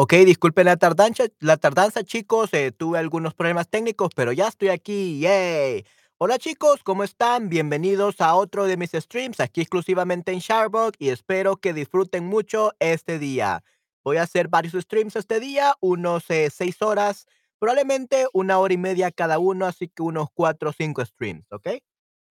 Ok, disculpen la tardanza, la tardanza, chicos. eh, tuve algunos problemas técnicos, pero ya estoy aquí. ¡Yay! Hola, chicos, ¿cómo están? Bienvenidos a otro de mis streams aquí exclusivamente en Sharebox y espero que disfruten mucho este día. Voy a hacer varios streams este día, unos eh, seis horas, probablemente una hora y media cada uno, así que unos cuatro o cinco streams, ¿ok?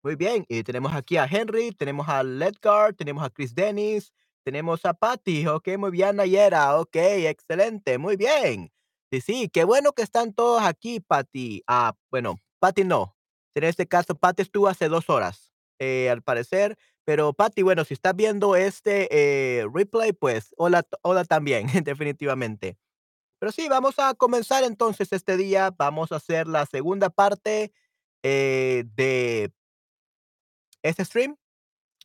Muy bien, y tenemos aquí a Henry, tenemos a Ledgar, tenemos a Chris Dennis, tenemos a Patty, ok, muy bien, Nayera, ok, excelente, muy bien. Sí, sí, qué bueno que están todos aquí, Patty. Ah, bueno, Patty no. En este caso, Patty estuvo hace dos horas, eh, al parecer, pero Patty, bueno, si estás viendo este eh, replay, pues hola, hola también, definitivamente. Pero sí, vamos a comenzar entonces este día, vamos a hacer la segunda parte eh, de este stream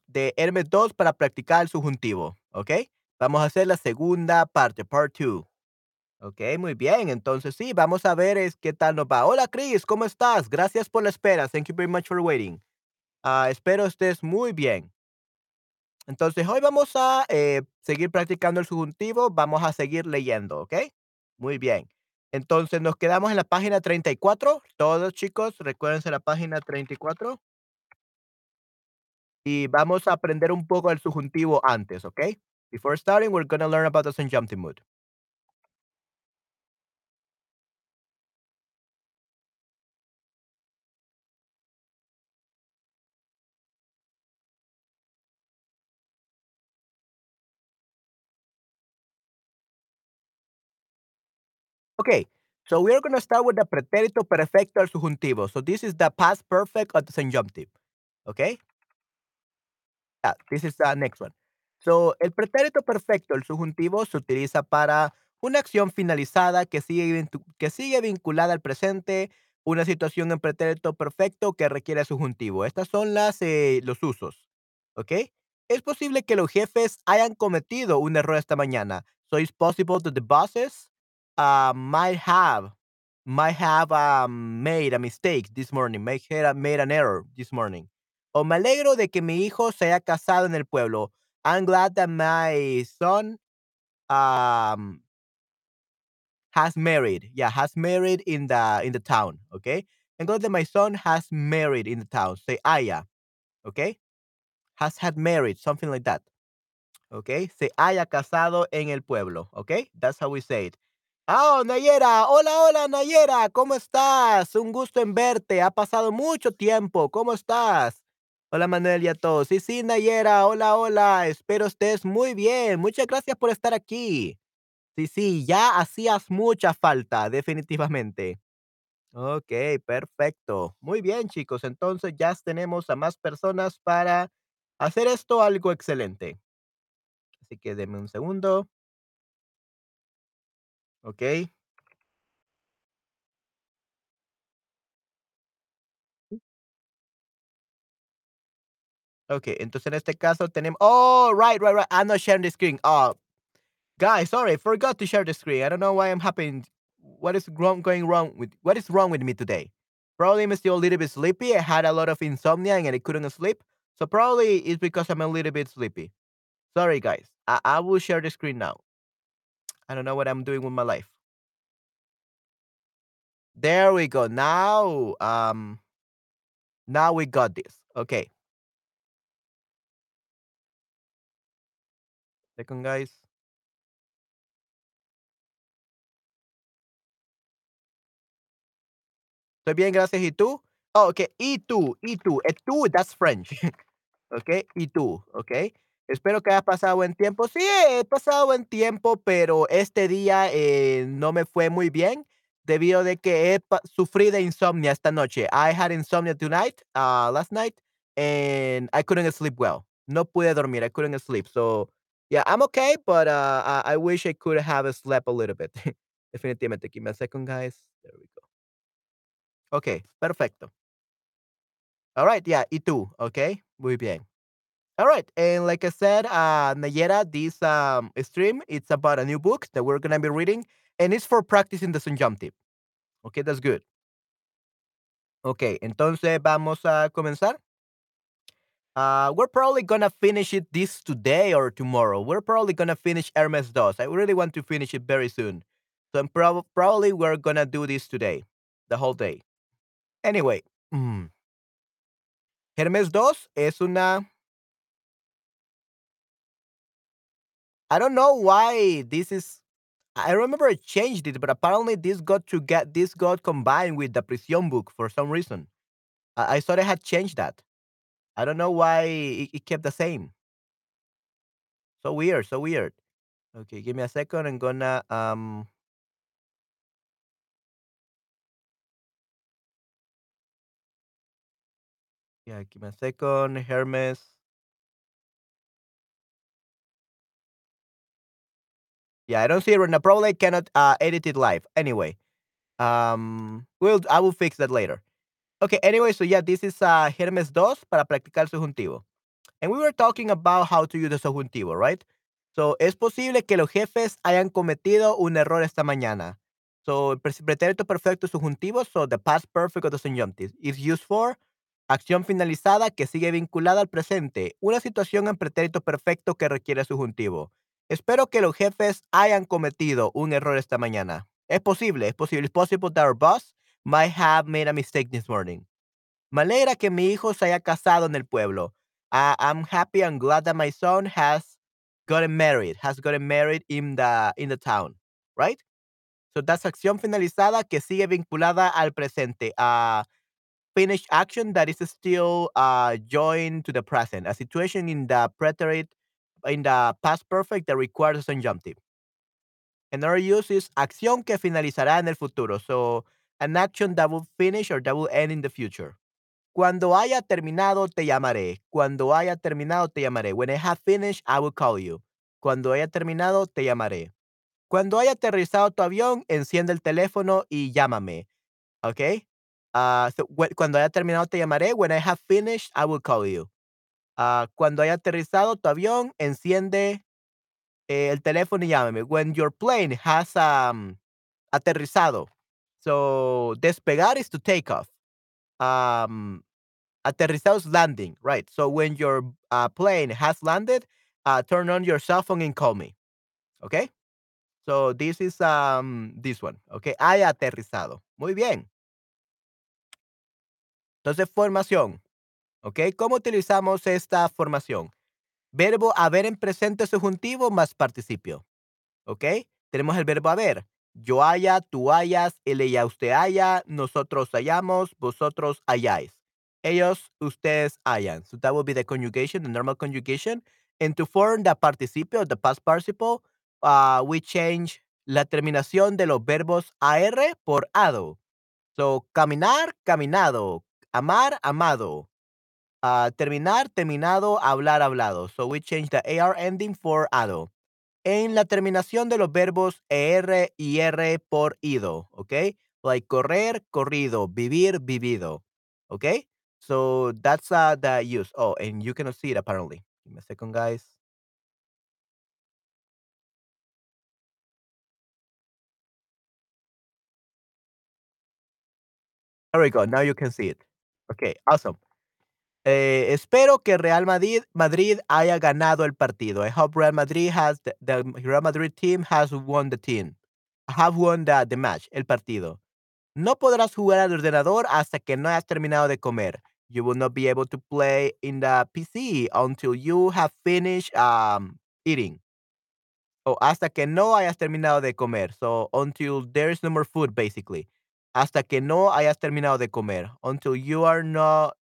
de Hermes 2 para practicar el subjuntivo, ¿ok? Vamos a hacer la segunda parte, part 2. Ok, muy bien. Entonces sí, vamos a ver es qué tal nos va. Hola Chris, ¿cómo estás? Gracias por la espera. Thank you very much for waiting. Ah, espero estés muy bien. Entonces hoy vamos a eh, seguir practicando el subjuntivo. Vamos a seguir leyendo, ¿ok? Muy bien. Entonces nos quedamos en la página 34. Todos chicos, recuérdense la página 34. Y vamos a aprender un poco el subjuntivo antes, ¿ok? Before starting, we're gonna learn about the subjunctive mood. Okay, so we are gonna start with the pretérito perfecto al subjuntivo. So this is the past perfect of the subjunctive. Okay? Yeah, this is the next one. So, el pretérito perfecto, el subjuntivo, se utiliza para una acción finalizada que sigue, que sigue vinculada al presente, una situación en pretérito perfecto que requiere subjuntivo. Estas son las, eh, los usos. ¿Ok? Es posible que los jefes hayan cometido un error esta mañana. So, it's possible that the bosses uh, might have might have um, made a mistake this morning, might have made an error this morning. O me alegro de que mi hijo se haya casado en el pueblo. I'm glad that my son has married. Yeah, has married in the in the town. Okay. I'm glad that my son has married in the town. Say haya. Okay. Has had married, something like that. Okay. Se haya casado en el pueblo. Okay. That's how we say it. Oh, Nayera. Hola, hola, Nayera. ¿Cómo estás? Un gusto en verte. Ha pasado mucho tiempo. ¿Cómo estás? Hola, Manuel y a todos. Sí, sí, Nayera. Hola, hola. Espero estés muy bien. Muchas gracias por estar aquí. Sí, sí, ya hacías mucha falta, definitivamente. Ok, perfecto. Muy bien, chicos. Entonces ya tenemos a más personas para hacer esto algo excelente. Así que denme un segundo. Ok. Ok, entonces en este caso tenemos. Oh, right, right, right. I'm not sharing the screen. Oh, guys, sorry, forgot to share the screen. I don't know why I'm happening. What is wrong, going wrong with what is wrong with me today? Probably I'm still a little bit sleepy. I had a lot of insomnia and I couldn't sleep. So probably it's because I'm a little bit sleepy. Sorry, guys. I, I will share the screen now. I don't know what I'm doing with my life. There we go. Now, um, now we got this. Okay. Second, guys. Estoy bien, gracias. ¿Y tú? Oh, okay. Y tú, y tú. Eh, tú, that's French. okay. Y tú, okay. Espero que hayas pasado buen tiempo. Sí, he pasado buen tiempo, pero este día eh, no me fue muy bien debido de que he sufrí de insomnia esta noche. I had insomnia tonight, uh, last night, and I couldn't sleep well. No pude dormir. I couldn't sleep. So, yeah, I'm okay, but uh, I, wish I could have slept a little bit. Definitivamente. Give me a second, guys. There we go. Okay, perfecto. All right, yeah, y tú, okay? Muy bien. All right, and like I said, uh, Nayera, this um, stream, it's about a new book that we're going to be reading, and it's for practicing the subjunctive. Okay, that's good. Okay, entonces vamos a comenzar. Uh, we're probably gonna finish it this today or tomorrow. We're probably gonna finish Hermes Dos. I really want to finish it very soon. So I'm prob- probably we're gonna do this today, the whole day. Anyway, mm, Hermes Dos es una. I don't know why this is. I remember I changed it, but apparently this got to get this got combined with the Prisión book for some reason. I, I thought I had changed that. I don't know why it, it kept the same. So weird, so weird. Okay, give me a second. I'm gonna um yeah, give me a second. Hermes. Yeah, I don't see it right now. Probably cannot uh edit it live. Anyway, um we'll I will fix that later. Okay, anyway, so yeah, this is uh Hermes 2 para practicar subjuntivo. And we were talking about how to use the subjuntivo, right? So, es posible que los jefes hayan cometido un error esta mañana. So, el pretérito perfecto subjuntivo, so the past perfect of the subjunctive is used for acción finalizada que sigue vinculada al presente, una situación en pretérito perfecto que requiere subjuntivo. Espero que los jefes hayan cometido un error esta mañana. Es posible, es posible. It's possible that our boss might have made a mistake this morning. Me alegra que mi hijo se haya casado en el pueblo. I, I'm happy and glad that my son has gotten married, has gotten married in the in the town, right? So that's acción finalizada que sigue vinculada al presente. A finished action that is still uh, joined to the present. A situation in the preterite in the past perfect that requires a subjunctive. Another use is acción que finalizará en el futuro. So an action that will finish or that will end in the future. Cuando haya terminado, te llamaré. Cuando haya terminado, te llamaré. When I have finished, I will call you. Cuando haya terminado, te llamaré. Cuando haya aterrizado tu avión, enciende el teléfono y llámame. ¿Ok? Ah, so, cuando haya terminado, te llamaré. When I have finished, I will call you. Ah, cuando haya aterrizado tu avión, enciende eh, el teléfono y llámame. When your plane has um, aterrizado. So, despegar is to take off. Um, Aterrizados landing, right. So when your uh, plane has landed, uh, turn on your cell phone and call me. Okay. So this is um this one. Okay. Haya aterrizado. Muy bien. Entonces, formación. Okay. ¿Cómo utilizamos esta formación? Verbo haber en presente subjuntivo más participio. ¿Ok? Tenemos el verbo haber. Yo haya, tú hayas, él, ella, usted haya, nosotros hayamos, vosotros hayáis. Ellos, ustedes hayan. So that will be the conjugation, the normal conjugation. And to form the participio, the past participle, uh, we change la terminación de los verbos AR por ADO. So, caminar, caminado. Amar, amado. Uh, terminar, terminado. Hablar, hablado. So we change the AR ending for ADO en la terminación de los verbos er y r por ido, ¿ok? Like correr, corrido, vivir, vivido, ¿ok? So that's uh, the use. Oh, and you cannot see it apparently. Give me a second, guys. There we go. Now you can see it. Okay, awesome. Eh, espero que Real Madrid, haya ganado el partido. I hope Real Madrid has the, Real Madrid team has won the team. Have won the, the match, el partido. No podrás jugar al ordenador hasta que no hayas terminado de comer. You will not be able to play in the PC until you have finished um, eating. O hasta que no hayas terminado de comer. So until there is no more food, basically. Hasta que no hayas terminado de comer. Until you are not.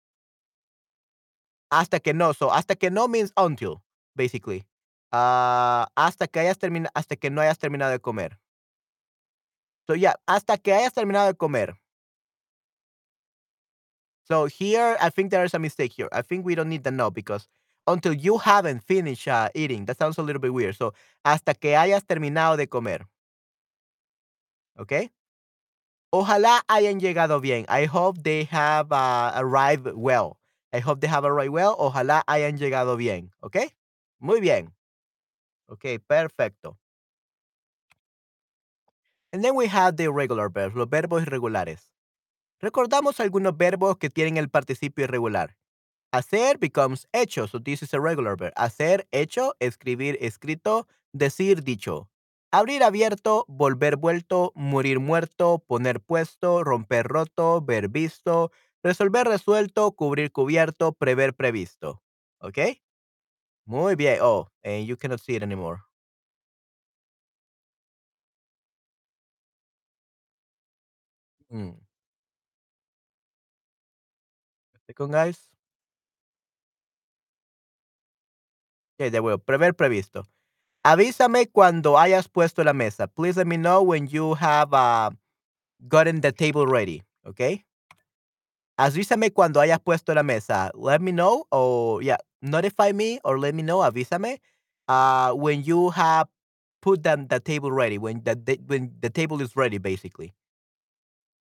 Hasta que no. So hasta que no means until, basically. Ah, hasta que hayas terminado. Hasta que no hayas terminado de comer. So yeah, hasta que hayas terminado de comer. So here, I think there is a mistake here. I think we don't need the no because until you haven't finished uh, eating, that sounds a little bit weird. So, hasta que hayas terminado de comer. Okay? Ojalá hayan llegado bien. I hope they have uh, arrived well. I hope they have arrived well. Ojalá hayan llegado bien. ¿Ok? Muy bien. Ok, perfecto. And then we have the irregular verbs, los verbos irregulares. Recordamos algunos verbos que tienen el participio irregular. Hacer becomes hecho. So this is a regular verb. Hacer, hecho, escribir, escrito, decir, dicho. Abrir, abierto, volver, vuelto, morir, muerto, poner, puesto, romper, roto, ver, visto, resolver, resuelto, cubrir, cubierto, prever, previsto. ¿Ok? Muy bien. Oh, and you cannot see it anymore. Mm. Second, guys. Okay, de vuelvo. Prever, previsto. Avísame cuando hayas puesto la mesa. Please let me know when you have uh, gotten the table ready. Okay? Avísame cuando hayas puesto la mesa. Let me know or yeah, notify me or let me know, avísame uh, when you have put the, the table ready, when the, when the table is ready basically.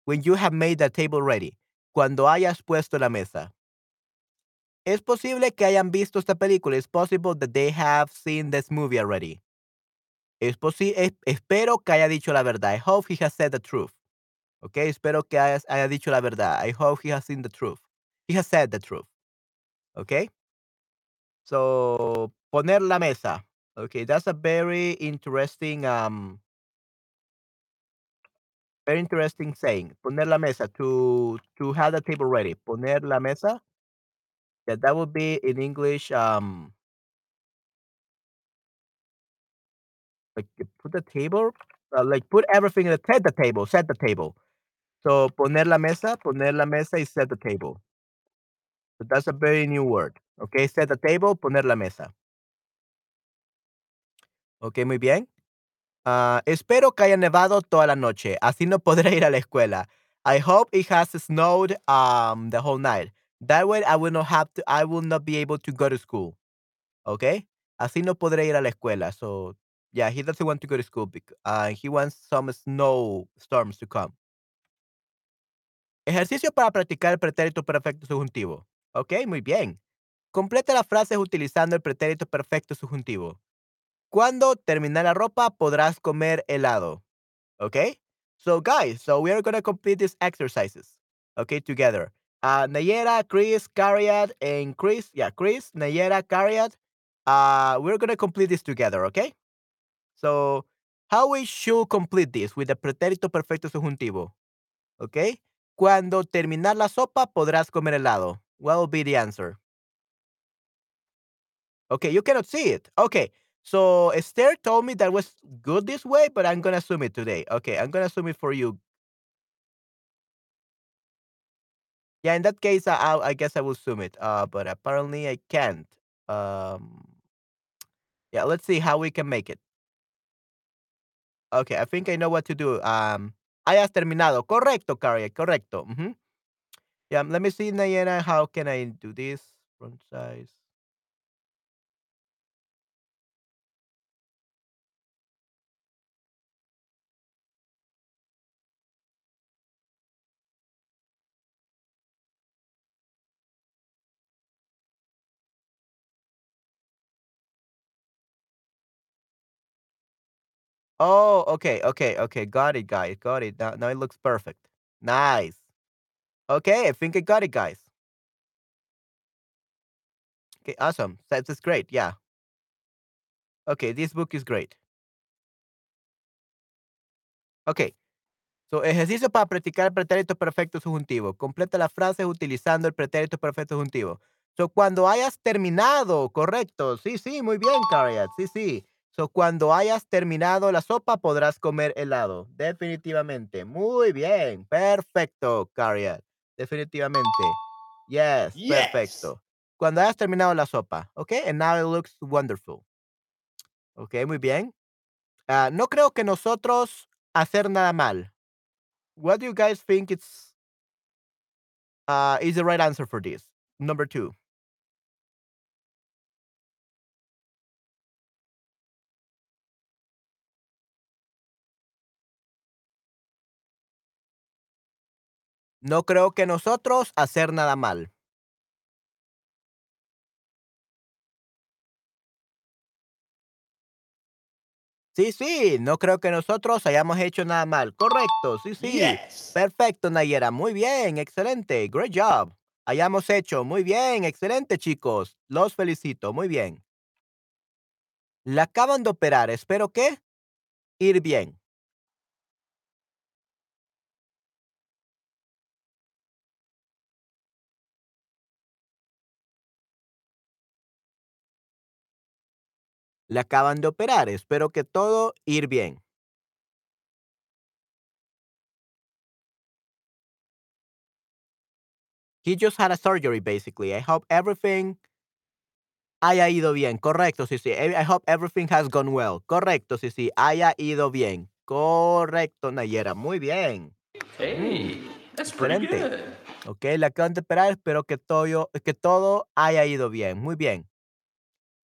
When you have made the table ready. Cuando hayas puesto la mesa. Es posible que hayan visto esta película. It's possible that they have seen this movie already. Es posible, espero que haya dicho la verdad. I hope he has said the truth. Okay, espero que haya, haya dicho la verdad. I hope he has seen the truth. He has said the truth. Okay. So, poner la mesa. Okay, that's a very interesting, um, very interesting saying. Poner la mesa to to have the table ready. Poner la mesa. Yeah, that would be in English. Um, like put the table, uh, like put everything in the set the table, set the table. So poner la mesa, poner la mesa y set the table. So that's a very new word. Okay, set the table, poner la mesa. Okay, muy bien. Uh, espero que haya nevado toda la noche, así no podré ir a la escuela. I hope it has snowed um the whole night. That way I will not have to I will not be able to go to school. Okay? Así no podré ir a la escuela. So yeah, he doesn't want to go to school because uh, he wants some snow storms to come. Ejercicio para practicar el pretérito perfecto subjuntivo. Ok, muy bien. Completa las frases utilizando el pretérito perfecto subjuntivo. Cuando termine la ropa podrás comer helado. Okay? So guys, so we are going to complete these exercises. Okay, together. Uh, Nayera, Chris, Cariat, and Chris. Yeah, Chris, Nayera, Cariat. Uh, we're going to complete this together, okay? So, how we should complete this with the pretérito perfecto subjuntivo? Okay? Cuando terminar la sopa podrás comer helado. What will be the answer? Okay, you cannot see it. Okay. So Esther told me that was good this way, but I'm gonna assume it today. Okay, I'm gonna assume it for you. Yeah, in that case, I I guess I will assume it. Uh, but apparently I can't. Um, yeah, let's see how we can make it. Okay, I think I know what to do. Um, hayas terminado. Correcto, Carrie. Correcto. Yeah, let me see, Nayena. How can I do this? Front size. Oh, okay, okay, okay. Got it, guys. Got it. Now, now it looks perfect. Nice. Okay, I think I got it, guys. Okay, awesome. That's, that's great. Yeah. Okay, this book is great. Okay. So, ejercicio para practicar el pretérito perfecto subjuntivo. Completa las frases utilizando el pretérito perfecto subjuntivo. So, cuando hayas terminado, correcto. Sí, sí, muy bien, Cariat. Sí, sí. So, cuando hayas terminado la sopa, podrás comer helado. Definitivamente. Muy bien. Perfecto, Cariat. Definitivamente. Yes, Yes. perfecto. Cuando hayas terminado la sopa. Okay, and now it looks wonderful. Okay, muy bien. Ah, no creo que nosotros hacer nada mal. What do you guys think it's uh, is the right answer for this? Number two. No creo que nosotros hacer nada mal. Sí, sí, no creo que nosotros hayamos hecho nada mal. Correcto, sí, sí. Yes. Perfecto, Nayera. Muy bien, excelente. Great job. hayamos hecho. Muy bien, excelente, chicos. Los felicito. Muy bien. La acaban de operar. Espero que ir bien. La acaban de operar. Espero que todo ir bien. He just had a surgery, basically. I hope everything haya ido bien. Correcto, sí, sí. I hope everything has gone well. Correcto, sí, sí. Haya ido bien. Correcto, Nayera. Muy bien. Hey, that's pretty good. Ok, la acaban de operar. Espero que todo, que todo haya ido bien. Muy bien.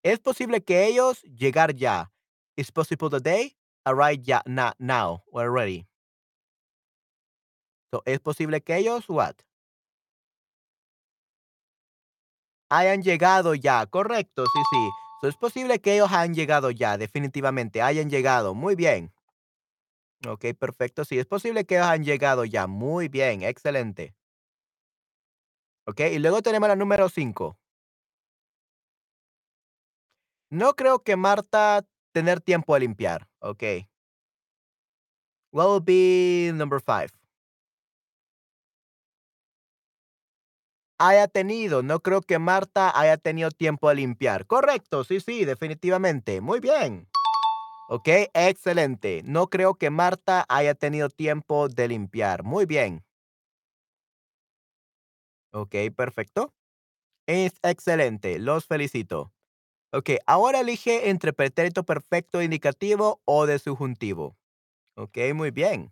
Es posible que ellos llegar ya. It's possible that they arrive ya, now already. So, es posible que ellos, what? Hayan llegado ya. Correcto, sí, sí. So, es posible que ellos hayan llegado ya, definitivamente. Hayan llegado. Muy bien. Ok, perfecto. Sí, es posible que ellos hayan llegado ya. Muy bien, excelente. Ok, y luego tenemos la número 5. No creo que Marta tener tiempo a limpiar. Ok. What will be number 5? Haya tenido. No creo que Marta haya tenido tiempo a limpiar. Correcto, sí, sí, definitivamente. Muy bien. Ok, excelente. No creo que Marta haya tenido tiempo de limpiar. Muy bien. Ok, perfecto. Es excelente. Los felicito. Ok, ahora elige entre pretérito perfecto indicativo o de subjuntivo. Ok, muy bien.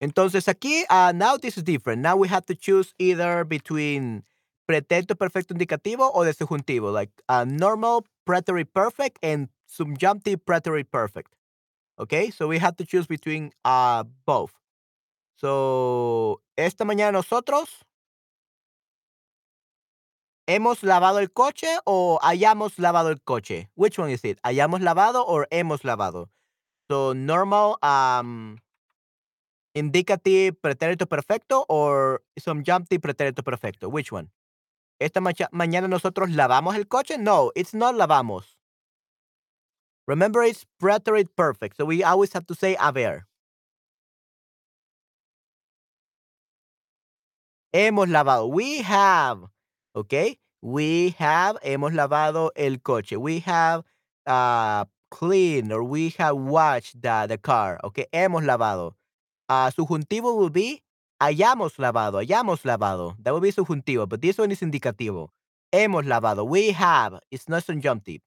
Entonces aquí, uh, now this is different. Now we have to choose either between pretérito perfecto indicativo o de subjuntivo, like a normal preterite perfect and subjunctive preterite perfect. Okay, so we have to choose between uh, both. So, esta mañana nosotros hemos lavado el coche o hayamos lavado el coche. Which one is it? ¿Hayamos lavado or hemos lavado? So, normal um, indicative pretérito perfecto or subjunctive pretérito perfecto. Which one? Esta mañana nosotros lavamos el coche? No, it's not lavamos. Remember, it's preterite perfect. So we always have to say haber. Hemos lavado. We have. Okay? We have. Hemos lavado el coche. We have uh, cleaned or we have washed the, the car. Okay? Hemos lavado. Uh, subjuntivo will be hayamos lavado. Hayamos lavado. That will be subjuntivo, but this one is indicativo. Hemos lavado. We have. It's not subjunctive.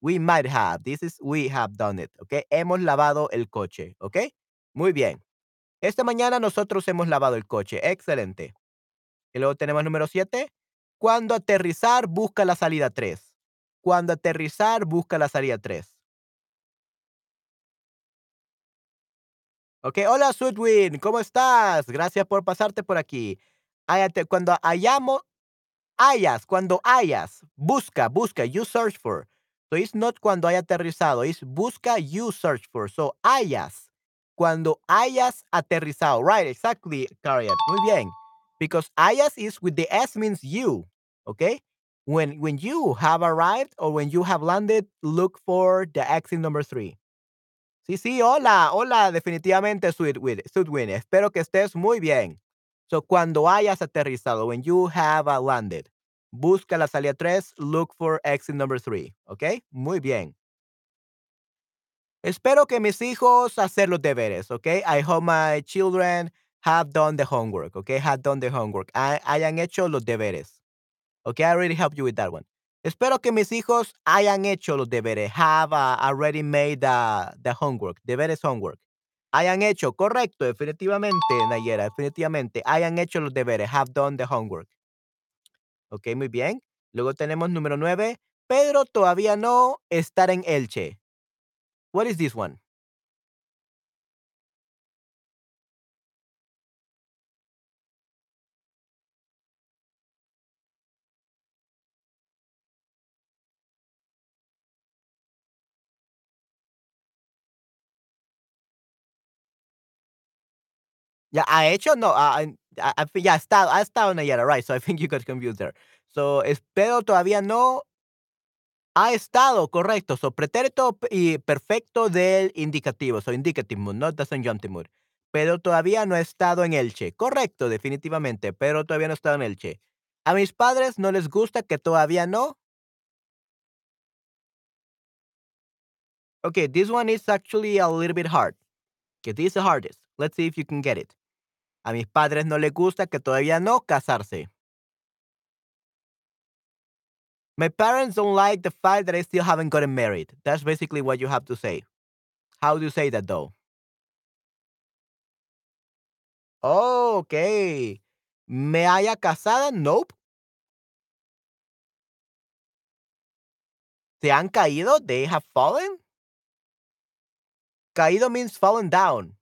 We might have. This is we have done it. Okay? Hemos lavado el coche. Okay? Muy bien. Esta mañana nosotros hemos lavado el coche. Excelente. Y luego tenemos número 7. Cuando aterrizar, busca la salida 3. Cuando aterrizar, busca la salida 3. Ok, hola Sudwin, ¿cómo estás? Gracias por pasarte por aquí. Cuando hayamos, hayas, cuando hayas, busca, busca, you search for. So it's not cuando haya aterrizado, es busca, you search for. So hayas, cuando hayas aterrizado. Right, exactly, Kariat. Muy bien. Because hayas is with the S means you. Okay? When when you have arrived or when you have landed, look for the exit number three. Sí, sí, hola, hola, definitivamente, Sweetwin. Sweetwin. Espero que estés muy bien. So, cuando hayas aterrizado, when you have landed, busca la salida 3, look for exit number 3. ¿Ok? Muy bien. Espero que mis hijos hacer los deberes, ¿ok? I hope my children have done the homework, ¿ok? Have done the homework. Ha- hayan hecho los deberes. ¿Ok? I already helped you with that one. Espero que mis hijos hayan hecho los deberes. Have uh, already made the, the homework. Deberes homework. Hayan hecho, correcto, definitivamente, Nayera, definitivamente. Hayan hecho los deberes. Have done the homework. Ok, muy bien. Luego tenemos número 9. Pedro todavía no estar en Elche. What is this one? Ya, ha hecho, no, ah, en ah, ah, ya ha estado ha estado Nayara, right, so I think you got confused there. So, espero todavía no ha estado, correcto. So, pretérito y perfecto del indicativo, so indicative mood, not the mood. Pero todavía no he estado en Elche. Correcto, definitivamente, pero todavía no he estado en Elche. A mis padres no les gusta que todavía no Okay, this one is actually a little bit hard, que this is the hardest. Let's see if you can get it. A mis padres no les gusta que todavía no casarse. My parents don't like the fact that I still haven't gotten married. That's basically what you have to say. How do you say that though? Oh, okey. ¿Me haya casado? Nope. ¿Se han caído? They have fallen? Caído means fallen down.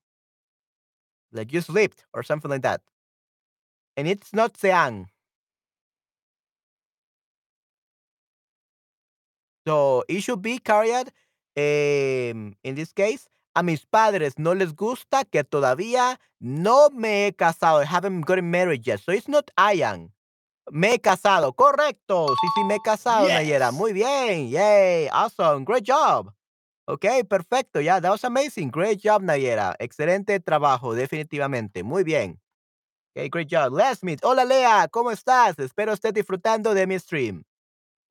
Like you slipped or something like that. And it's not se han. So, it should be carried, em, in this case, a mis padres no les gusta que todavía no me he casado. I haven't gotten married yet. So, it's not I am. Me he casado. Correcto. Sí, sí, me he casado, Nayera. Muy bien. Yay. Awesome. Great job. Okey, perfecto. Yeah, that was amazing. Great job, Nayera. Excelente trabajo, definitivamente. Muy bien. Okay, great job. Let's meet. Hola, Lea, ¿cómo estás? Espero estés disfrutando de mi stream.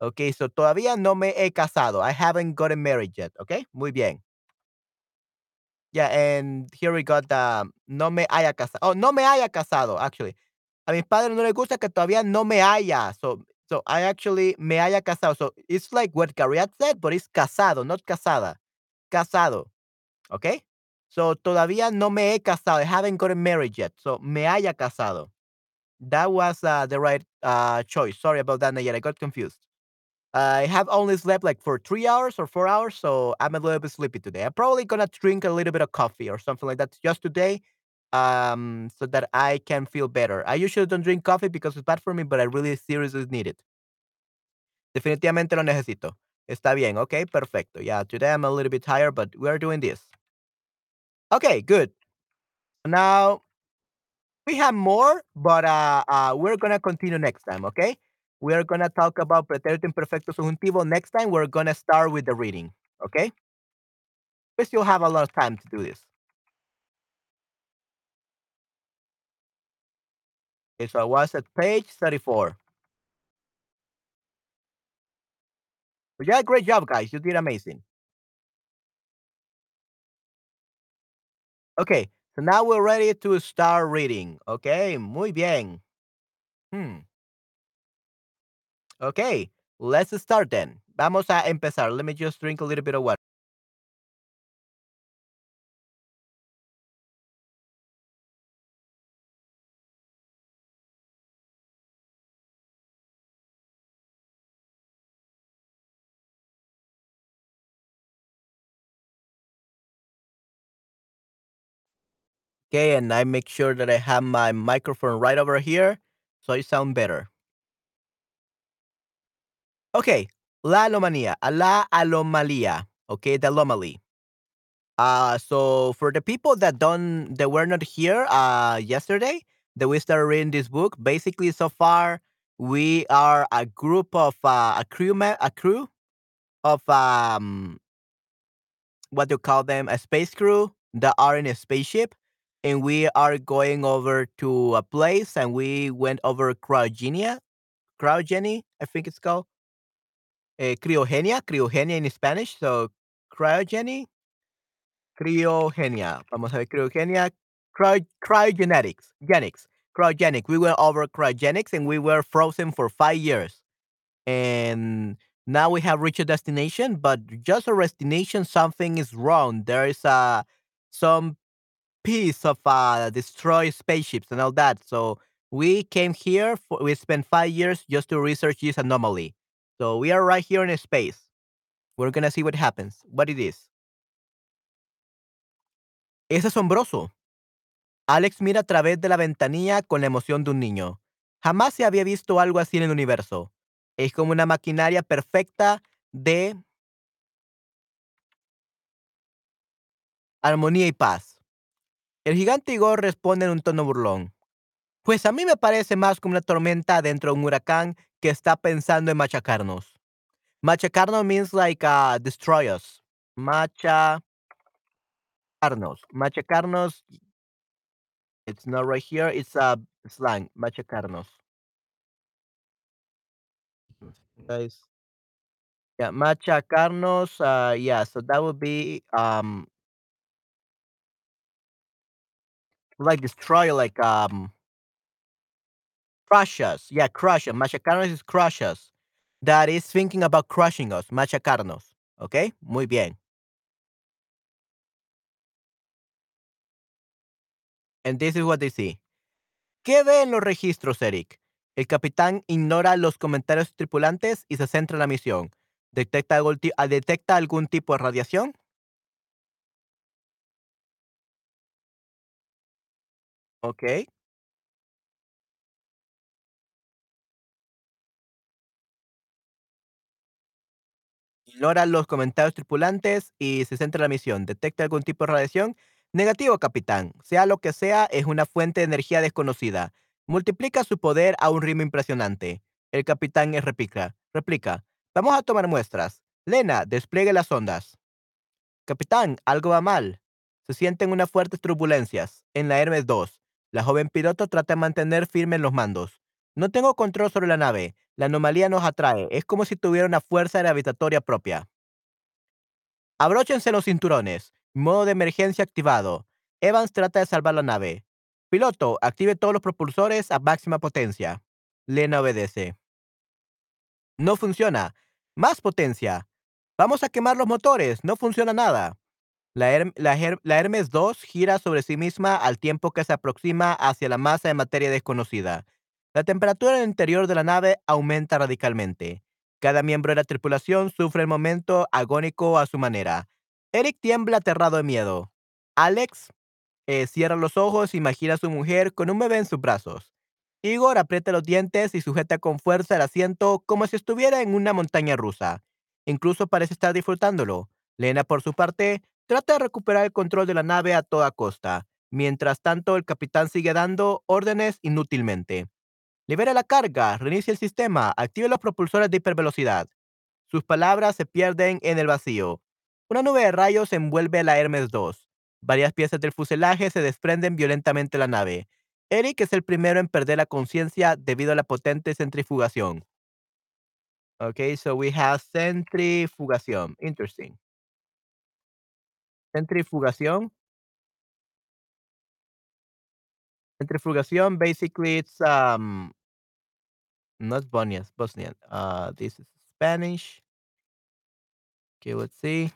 Okey, so todavía no me he casado. I haven't gotten married yet. Okey, muy bien. Yeah, and here we got the no me haya casa oh, no me haya casado, actually. A mis padres no les gusta que todavía no me haya. So so I actually me haya casado. So it's like what Gariad said, but it's casado, not casada. Casado. Okay? So todavía no me he casado. I haven't gotten married yet. So me haya casado. That was, uh, the right, uh, choice. Sorry about that, Nayara. I got confused. I have only slept like for 3 hours or 4 hours, so I'm a little bit sleepy today. I'm probably gonna drink a little bit of coffee or something like that just today, um, so that I can feel better. I usually don't drink coffee because it's bad for me, but I really seriously need it. Definitivamente lo necesito. Está bien, Okay, perfecto. Yeah, today I'm a little bit tired, but we are doing this. Okay, good. Now we have more, but, uh, uh, we're gonna continue next time, okay? We are gonna talk about pretérito imperfecto subjuntivo next time. We're gonna start with the reading, okay? We still have a lot of time to do this. So I was at page 34. Yeah, great job, guys. You did amazing. Okay, so now we're ready to start reading, okay? Muy bien. Hmm. Okay, let's start then. Vamos a empezar. Let me just drink a little bit of water. Okay, and I make sure that I have my microphone right over here, so I sound better. Okay, la anomalía, la anomalía, okay, the anomaly. Uh, so for the people that don't that were not here uh yesterday, that we started reading this book, basically so far we are a group of uh, a crew a crew of um what do you call them? A space crew that are in a spaceship and we are going over to a place and we went over cryogenia cryogeny, I think it's called. Eh, criogenia, criogenia in Spanish. So cryogeny, criogenia. Vamos a ver criogenia, cry, cryogenetics, genics, cryogenic. We went over cryogenics and we were frozen for five years. And now we have reached a destination, but just a destination, something is wrong. There is a some piece of uh destroyed spaceships and all that. So we came here for we spent five years just to research this anomaly. So we are right here in space. We're gonna see what happens, what it is. Es asombroso. Alex mira a través de la ventanilla con la emoción de un niño. Jamás se había visto algo así en el universo. Es como una maquinaria perfecta de armonía y paz. El gigante Igor responde en un tono burlón. Pues a mí me parece más como una tormenta dentro de un huracán que está pensando en machacarnos. Machacarnos means like uh, destroy us. Machacarnos. Machacarnos. It's not right here. It's a slang. Machacarnos. Guys. Yeah, machacarnos. Uh, yeah, so that would be um like destroy, like um crush us. Yeah, crush us. Machacarnos is crush us. That is thinking about crushing us. Machacarnos. Okay, muy bien. And this is what they see. ¿Qué ve en los registros, Eric? El capitán ignora los comentarios tripulantes y se centra en la misión. ¿Detecta ah, ¿Detecta algún tipo de radiación? Ok. Ignora los comentarios tripulantes y se centra en la misión. ¿Detecta algún tipo de radiación? Negativo, capitán. Sea lo que sea, es una fuente de energía desconocida. Multiplica su poder a un ritmo impresionante. El capitán es replica. Replica. Vamos a tomar muestras. Lena, despliegue las ondas. Capitán, algo va mal. Se sienten unas fuertes turbulencias. En la Hermes 2. La joven piloto trata de mantener firmes los mandos. No tengo control sobre la nave. La anomalía nos atrae. Es como si tuviera una fuerza gravitatoria propia. Abróchense los cinturones. Modo de emergencia activado. Evans trata de salvar la nave. Piloto, active todos los propulsores a máxima potencia. Lena obedece. No funciona. Más potencia. Vamos a quemar los motores. No funciona nada. La, Herm- la Her- la Hermes 2 gira sobre sí misma al tiempo que se aproxima hacia la masa de materia desconocida. La temperatura en el interior de la nave aumenta radicalmente. Cada miembro de la tripulación sufre el momento agónico a su manera. Eric tiembla aterrado de miedo. Alex eh, cierra los ojos e imagina a su mujer con un bebé en sus brazos. Igor aprieta los dientes y sujeta con fuerza el asiento como si estuviera en una montaña rusa. Incluso parece estar disfrutándolo. Lena, por su parte, trata de recuperar el control de la nave a toda costa. Mientras tanto, el capitán sigue dando órdenes inútilmente. Libera la carga, reinicia el sistema, active los propulsores de hipervelocidad. Sus palabras se pierden en el vacío. Una nube de rayos envuelve a la Hermes 2. Varias piezas del fuselaje se desprenden violentamente de la nave. Eric es el primero en perder la conciencia debido a la potente centrifugación. Okay, so we have centrifugación. Interesting. Centrifugación. Centrifugación, basically, it's um not Bosnian, Bosnian. Uh, this is Spanish. Okay, let's see.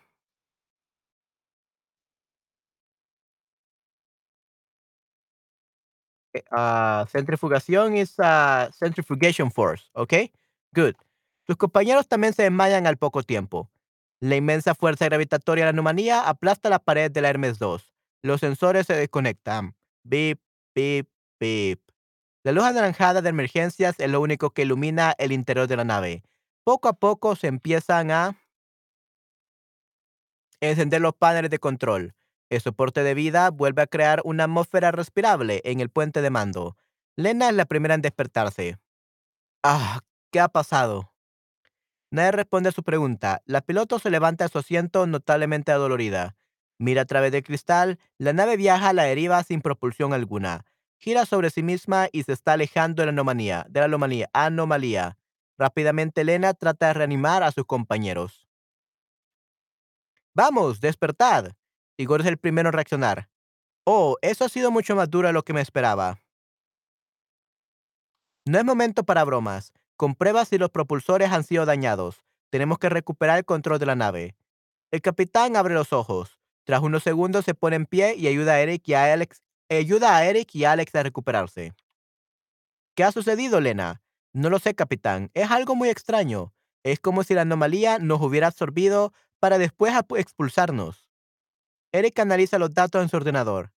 Ah, centrifugación is ah, centrifugation force, ¿ok? Good. Tus compañeros también se desmayan al poco tiempo. La inmensa fuerza gravitatoria de la anomalía aplasta la pared de la Hermes 2. Los sensores se desconectan. Beep, beep, beep. La luz anaranjada de emergencias es lo único que ilumina el interior de la nave. Poco a poco se empiezan a encender los paneles de control. El soporte de vida vuelve a crear una atmósfera respirable en el puente de mando. Lena es la primera en despertarse. Ah, ¿qué ha pasado? Nadie responde a su pregunta. La piloto se levanta de su asiento notablemente adolorida. Mira a través del cristal. La nave viaja a la deriva sin propulsión alguna. Gira sobre sí misma y se está alejando de la anomalía. De la anomalía. anomalía. Rápidamente Lena trata de reanimar a sus compañeros. Vamos, despertad. Igor es el primero en reaccionar. Oh, eso ha sido mucho más duro de lo que me esperaba. No es momento para bromas. Comprueba si los propulsores han sido dañados. Tenemos que recuperar el control de la nave. El capitán abre los ojos. Tras unos segundos se pone en pie y ayuda a Eric y a Alex, ayuda a Eric y a Alex a recuperarse. ¿Qué ha sucedido, Lena? No lo sé, capitán. Es algo muy extraño. Es como si la anomalía nos hubiera absorbido para después expulsarnos. Eric analiza los datos en su ordenador.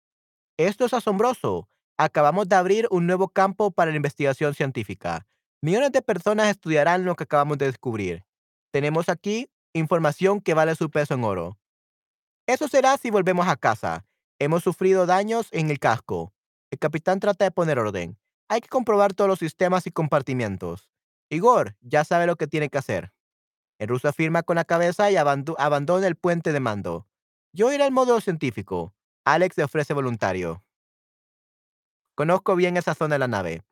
Esto es asombroso. Acabamos de abrir un nuevo campo para la investigación científica. Millones de personas estudiarán lo que acabamos de descubrir. Tenemos aquí información que vale su peso en oro. Eso será si volvemos a casa. Hemos sufrido daños en el casco. El capitán trata de poner orden. Hay que comprobar todos los sistemas y compartimientos. Igor ya sabe lo que tiene que hacer. El ruso afirma con la cabeza y abandona el puente de mando. Yo iré al módulo científico. Alex le ofrece voluntario. Conozco bien esa zona de la nave.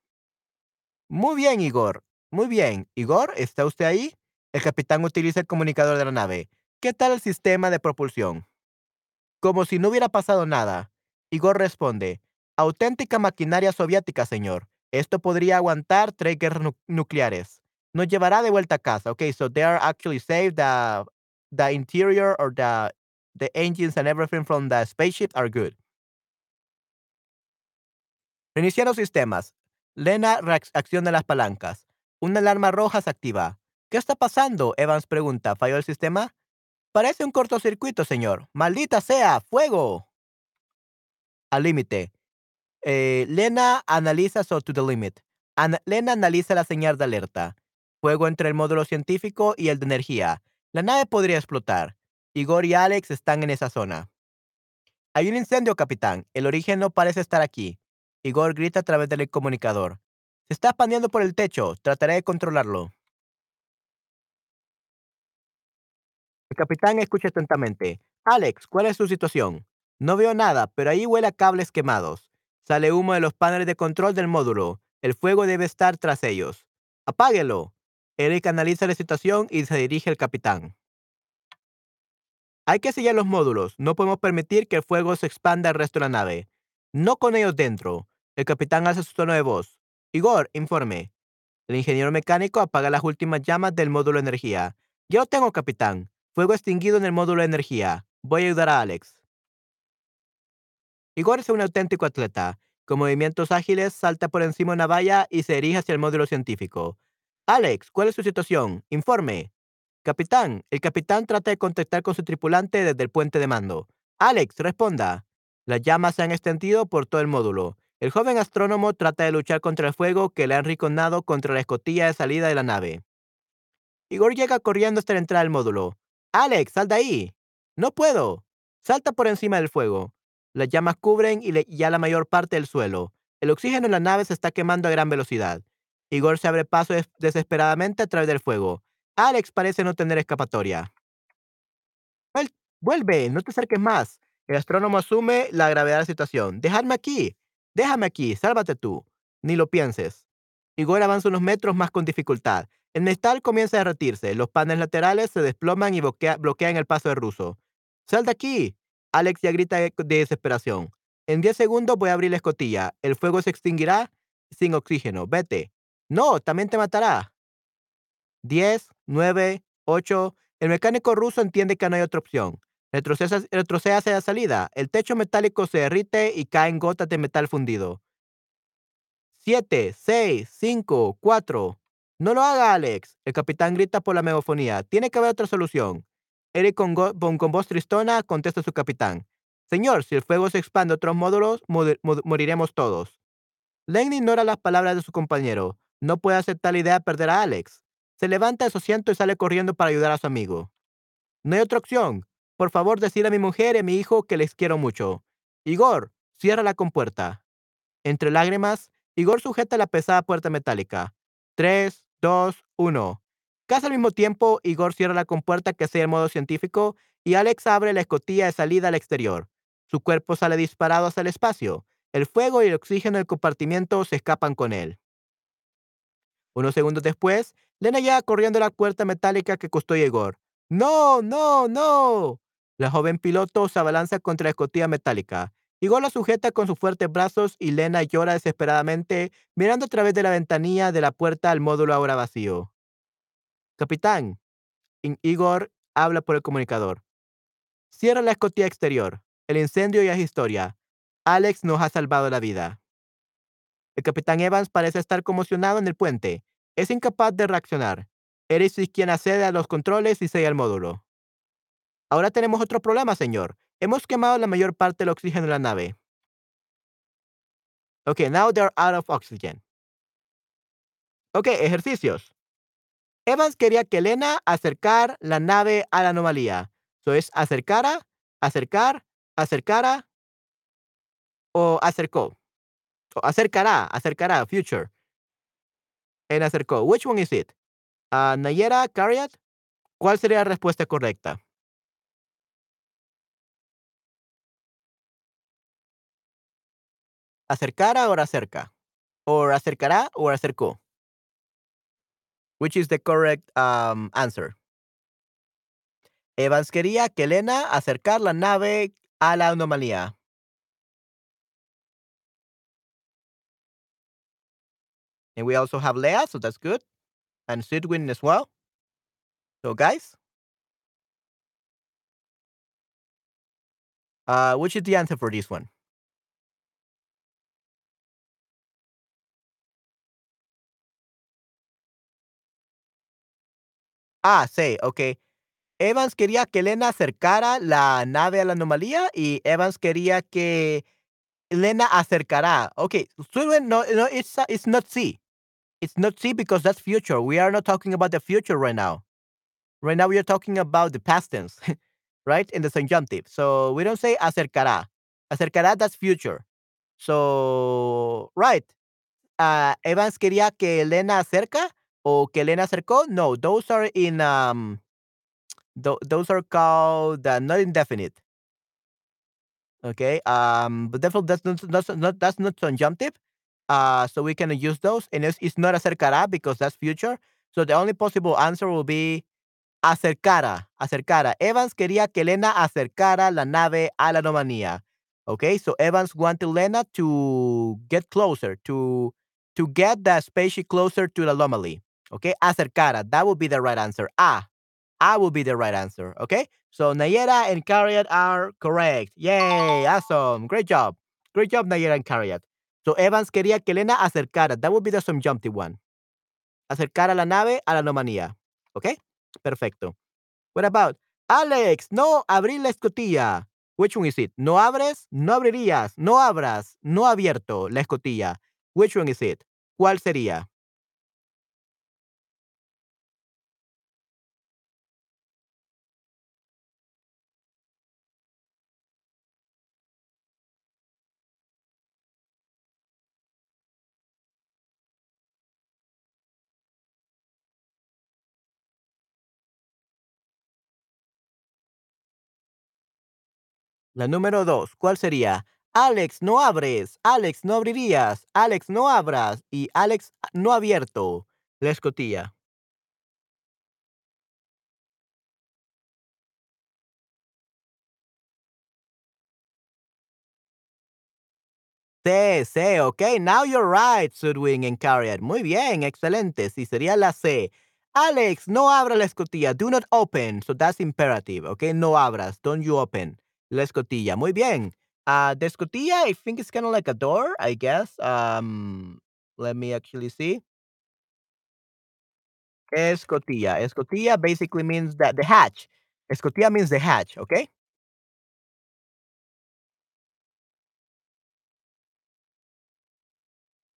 Muy bien, Igor. Muy bien. Igor, ¿está usted ahí? El capitán utiliza el comunicador de la nave. ¿Qué tal el sistema de propulsión? Como si no hubiera pasado nada. Igor responde, auténtica maquinaria soviética, señor. Esto podría aguantar tres guerras nucleares. Nos llevará de vuelta a casa. Okay, so they are actually saved. The, the interior or the, the engines and everything from the spaceship are good. Reiniciar sistemas. Lena reacciona las palancas. Una alarma roja se activa. ¿Qué está pasando? Evans pregunta. ¿Falló el sistema? Parece un cortocircuito, señor. Maldita sea, fuego. Al límite. Eh, Lena analiza so to the limit. Lena analiza la señal de alerta. Fuego entre el módulo científico y el de energía. La nave podría explotar. Igor y Alex están en esa zona. Hay un incendio, capitán. El origen no parece estar aquí. Igor grita a través del comunicador. Se está expandiendo por el techo. Trataré de controlarlo. El capitán escucha atentamente. Alex, ¿cuál es su situación? No veo nada, pero ahí huele a cables quemados. Sale humo de los paneles de control del módulo. El fuego debe estar tras ellos. Apáguelo. Eric analiza la situación y se dirige al capitán. Hay que sellar los módulos. No podemos permitir que el fuego se expanda al resto de la nave. No con ellos dentro. El capitán hace su tono de voz. Igor, informe. El ingeniero mecánico apaga las últimas llamas del módulo de energía. Ya lo tengo, capitán. Fuego extinguido en el módulo de energía. Voy a ayudar a Alex. Igor es un auténtico atleta. Con movimientos ágiles, salta por encima de una valla y se dirige hacia el módulo científico. Alex, ¿cuál es su situación? Informe. Capitán, el capitán trata de contactar con su tripulante desde el puente de mando. Alex, responda. Las llamas se han extendido por todo el módulo. El joven astrónomo trata de luchar contra el fuego que le han riconado contra la escotilla de salida de la nave. Igor llega corriendo hasta la entrada del módulo. Alex, sal de ahí. No puedo. Salta por encima del fuego. Las llamas cubren y ya la mayor parte del suelo. El oxígeno en la nave se está quemando a gran velocidad. Igor se abre paso desesperadamente a través del fuego. Alex parece no tener escapatoria. Vuelve, no te acerques más. El astrónomo asume la gravedad de la situación. Dejadme aquí. Déjame aquí, sálvate tú. Ni lo pienses. Igor avanza unos metros más con dificultad. El metal comienza a derretirse. Los paneles laterales se desploman y bloquean el paso del ruso. ¡Sal de aquí! Alex ya grita de desesperación. En 10 segundos voy a abrir la escotilla. El fuego se extinguirá sin oxígeno. Vete. No, también te matará. 10, 9, 8. El mecánico ruso entiende que no hay otra opción. Retrocede hacia la salida. El techo metálico se derrite y caen gotas de metal fundido. 7, 6, 5, 4. No lo haga, Alex. El capitán grita por la megafonía. Tiene que haber otra solución. Eric con, voz tristona contesta a su capitán. Señor, si el fuego se expande a otros módulos, moriremos todos. Lane ignora las palabras de su compañero. No puede aceptar la idea de perder a Alex. Se levanta de su asiento y sale corriendo para ayudar a su amigo. No hay otra opción. Por favor, decir a mi mujer y a mi hijo que les quiero mucho. Igor, cierra la compuerta. Entre lágrimas, Igor sujeta la pesada puerta metálica. 3, 2, 1. Casi al mismo tiempo, Igor cierra la compuerta que sea el modo científico y Alex abre la escotilla de salida al exterior. Su cuerpo sale disparado hacia el espacio. El fuego y el oxígeno del compartimiento se escapan con él. Unos segundos después, Lena llega corriendo a la puerta metálica que custodia Igor. ¡No, no, no! La joven piloto se abalanza contra la escotilla metálica. Igor la sujeta con sus fuertes brazos y Lena llora desesperadamente mirando a través de la ventanilla de la puerta al módulo ahora vacío. Capitán, Igor habla por el comunicador. Cierra la escotilla exterior. El incendio ya es historia. Alex nos ha salvado la vida. El capitán Evans parece estar conmocionado en el puente. Es incapaz de reaccionar. Eres quien accede a los controles y sella el módulo. Ahora tenemos otro problema, señor. Hemos quemado la mayor parte del oxígeno en la nave. Ok, now they're out of oxygen. Ok, ejercicios. Evans quería que Elena acercar la nave a la anomalía. Eso es acercara, acercar, acercara. o acercó? O acercará, acercará, future. En acercó. Which one is it? Uh, Nayera. ¿Cuál sería la respuesta correcta? ¿Acercará o acerca? Or acercará o acercó? Which is the correct um, answer? Evans quería que Elena acercar la nave a la anomalía. And we also have Leah, so that's good. And Sidwin as well. So, guys, uh, which is the answer for this one? Ah, sí, ok. Evans quería que Elena acercara la nave a la anomalía y Evans quería que Elena acercará. Okay, Sidwin, no, no, it's, it's not C. It's not C because that's future. We are not talking about the future right now. Right now we are talking about the past tense, right? In the subjunctive. So we don't say acercará. Acercará, that's future. So, right. Uh, Evans quería que Elena acerca o que Elena acercó. No, those are in, um, th- those are called uh, not indefinite. Okay. Um, but definitely that's not, that's not, that's not subjunctive. Uh, so we can use those. And it's, it's not acercará because that's future. So the only possible answer will be acercara, acercara. Evans quería que Elena acercara la nave a la anomalía. Okay, so Evans wanted Lena to get closer, to to get the spaceship closer to the anomaly. Okay, acercara. That would be the right answer. Ah, A will be the right answer. Okay, so Nayera and Carriot are correct. Yay, awesome, great job, great job, Nayera and Carriot. So Evans quería que Elena acercara. That would be the subjunctive one. Acercara la nave a la anomalía. Okay, perfecto. What about Alex? No abrir la escotilla. Which one is it? No abres, no abrirías, no abras, no abierto la escotilla. Which one is it? ¿Cuál sería? La número dos, ¿cuál sería? Alex, no abres. Alex, no abrirías. Alex, no abras. Y Alex, no abierto la escotilla. C, C, ok. Now you're right, Sudwing and Carrier. Muy bien, excelente. Sí, sería la C. Alex, no abra la escotilla. Do not open. So that's imperative, ok. No abras. Don't you open la escotilla. Muy bien. Uh, escotilla, I think it's kind of like a door, I guess. Um, let me actually see. Escotilla. Escotilla basically means that the hatch. Escotilla means the hatch, okay?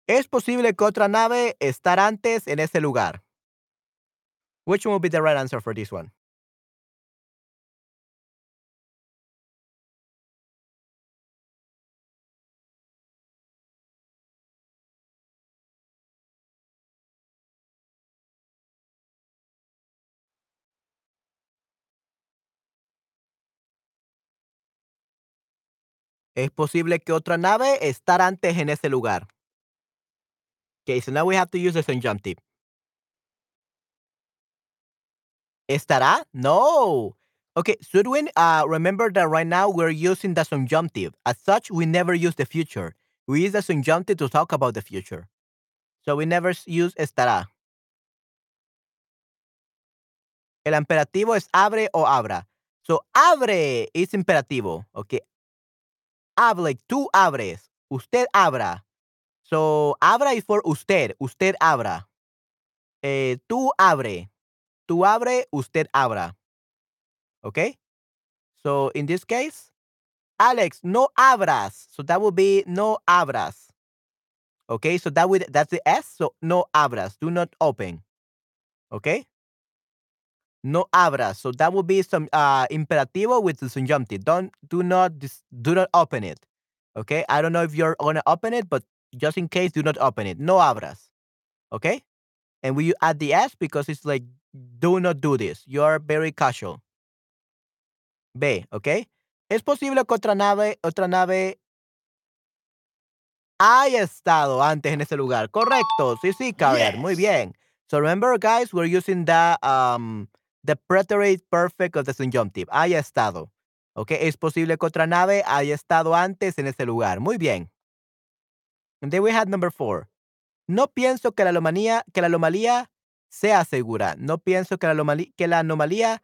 Es posible que otra nave estar antes en ese lugar. Which one will be the right answer for this one? Es posible que otra nave estar antes en ese lugar. Okay, so now we have to use the subjunctive. ¿Estará? No. Okay, Sudwin, uh, remember that right now we're using the subjunctive. As such, we never use the future. We use the subjunctive to talk about the future. So we never use estará. El imperativo es abre o abra. So abre is imperativo. Okay. Hable, tú abres. Usted abra. So abra is for usted. Usted abra. Eh, tú abre. Tú abre, usted abra. Okay? So in this case, Alex, no abras. So that would be no abras. Okay, so that would that's the S. So no abras. Do not open. Okay? No abras. So that would be some uh imperativo with the subjunctive. Don't do not dis, do not open it. Okay, I don't know if you're gonna open it, but just in case, do not open it. No abras. Okay, and we add the S because it's like do not do this. You are very casual. B, ¿ok? Es posible que otra nave, otra nave haya estado antes en ese lugar. Correcto. Sí, sí, Karen. Muy bien. So remember, guys, we're using the um the preterite perfect of the subjunctive. Haya estado. ¿Ok? Es posible que otra nave haya estado antes en ese lugar. Muy bien. And then we had number four. No pienso que la anomalía, sea segura. No pienso que la, anomalía,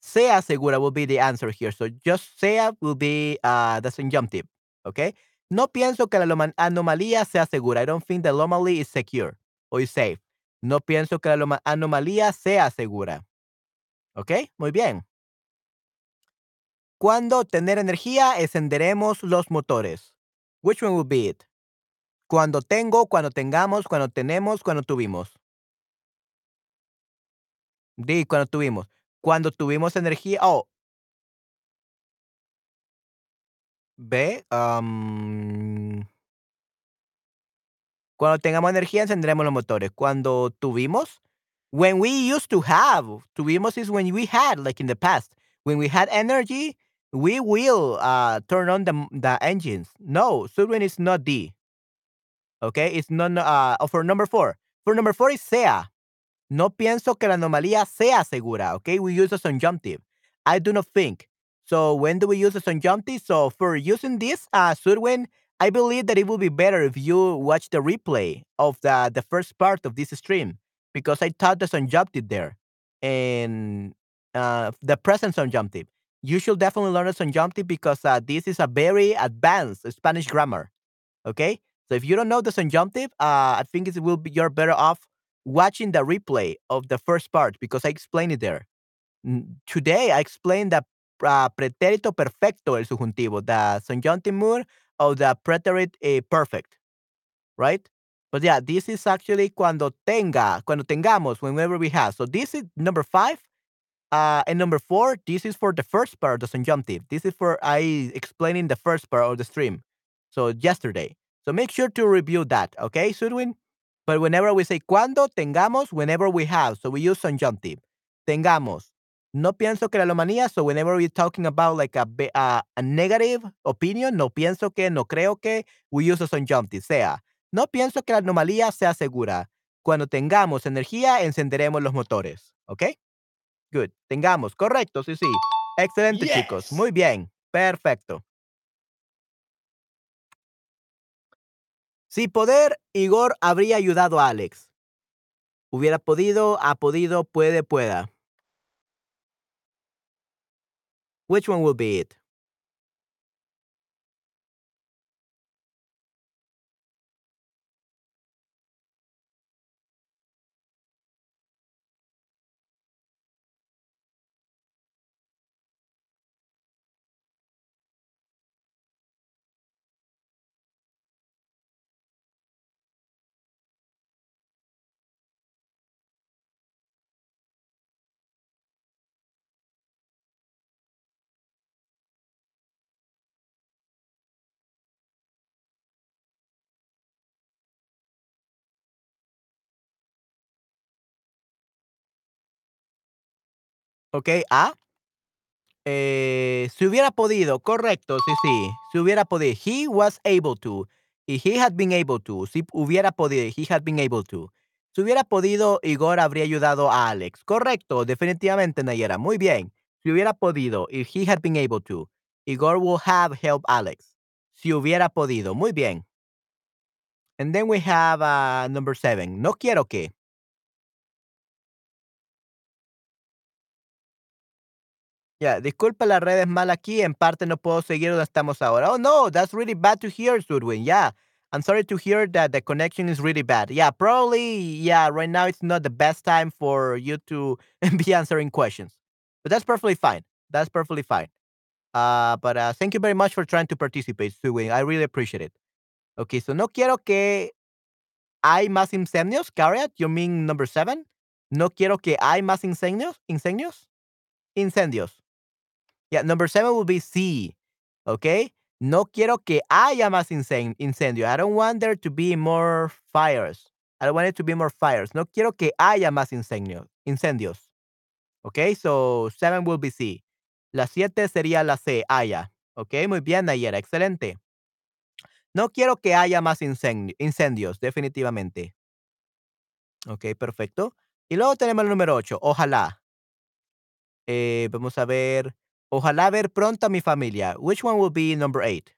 sea segura will be the answer here. So just sea will be uh, the subjunctive. Okay. No pienso que la anoma- anomalía sea segura. I don't think the anomaly is secure or is safe. No pienso que la anoma- anomalía sea segura. ¿Ok? Muy bien. Cuando tener energía, encenderemos los motores. Which one will be it? Cuando tengo, cuando tengamos, cuando tenemos, cuando tuvimos. Di, cuando tuvimos. Cuando tuvimos energía. Oh. B. cuando tengamos energía, encenderemos los motores. Cuando tuvimos. When we used to have. Tuvimos is when we had, like in the past. When we had energy, we will uh, turn on the, the engines. No, Surwin is not D. Okay, it's not. Uh, oh, for number four. For number four is sea. No pienso que la anomalía sea segura. Okay, we use a subjunctive. I do not think. So when do we use a subjunctive? So for using this, uh, Surwin, I believe that it would be better if you watch the replay of the the first part of this stream because I taught the subjunctive there and uh, the present subjunctive. You should definitely learn the subjunctive because uh, this is a very advanced Spanish grammar. Okay, so if you don't know the subjunctive, uh, I think it will be you're better off watching the replay of the first part because I explained it there. Today I explained the uh, pretérito perfecto el subjuntivo, the subjunctive mood of the preterite eh, perfect, right? But yeah, this is actually cuando tenga, cuando tengamos, whenever we have. So this is number five. Uh, and number four, this is for the first part, of the subjunctive. This is for I explaining the first part of the stream. So yesterday. So make sure to review that, okay, Sudwin? But whenever we say cuando, tengamos, whenever we have. So we use subjunctive. Tengamos. No pienso que la anomalía. So whenever we're talking about like a, be- uh, a negative opinion, no pienso que, no creo que, we use a subjunctive. Sea. No pienso que la anomalía sea segura. Cuando tengamos energía, encenderemos los motores. ¿Ok? Good. Tengamos. Correcto. Sí, sí. Excelente, chicos. Muy bien. Perfecto. Si poder, Igor habría ayudado a Alex. Hubiera podido, ha podido, puede, pueda. Which one will be it? Ok, A. Eh, si hubiera podido, correcto, sí, sí. Si hubiera podido. He was able to. Y he had been able to. Si hubiera podido, he had been able to. Si hubiera podido, Igor habría ayudado a Alex. Correcto, definitivamente, Nayera. Muy bien. Si hubiera podido, if he had been able to, Igor will have helped Alex. Si hubiera podido. Muy bien. And then we have uh, number seven. No quiero que. Ya, disculpa, la red es mala aquí. En parte no puedo seguir donde estamos ahora. Oh, no, that's really bad to hear, Sudwin. Yeah, I'm sorry to hear that the connection is really bad. Yeah, probably, yeah, right now it's not the best time for you to be answering questions. But that's perfectly fine. That's perfectly fine. Uh, but uh, thank you very much for trying to participate, Sudwin. I really appreciate it. Okay, so no quiero que hay más incendios. Carrot, you mean number seven? No quiero que hay más incendios. Incendios? Incendios. Yeah, number seven will be C. Okay. No quiero que haya más incen incendios. I don't want there to be more fires. I don't want it to be more fires. No quiero que haya más incendios. incendios. Okay, so seven will be C. La siete sería la C, haya. Ok, muy bien, Nayera, excelente. No quiero que haya más incendios, definitivamente. Ok, perfecto. Y luego tenemos el número 8, ojalá. Eh, vamos a ver. Ojalá ver pronto a mi familia. Which one will be number 8?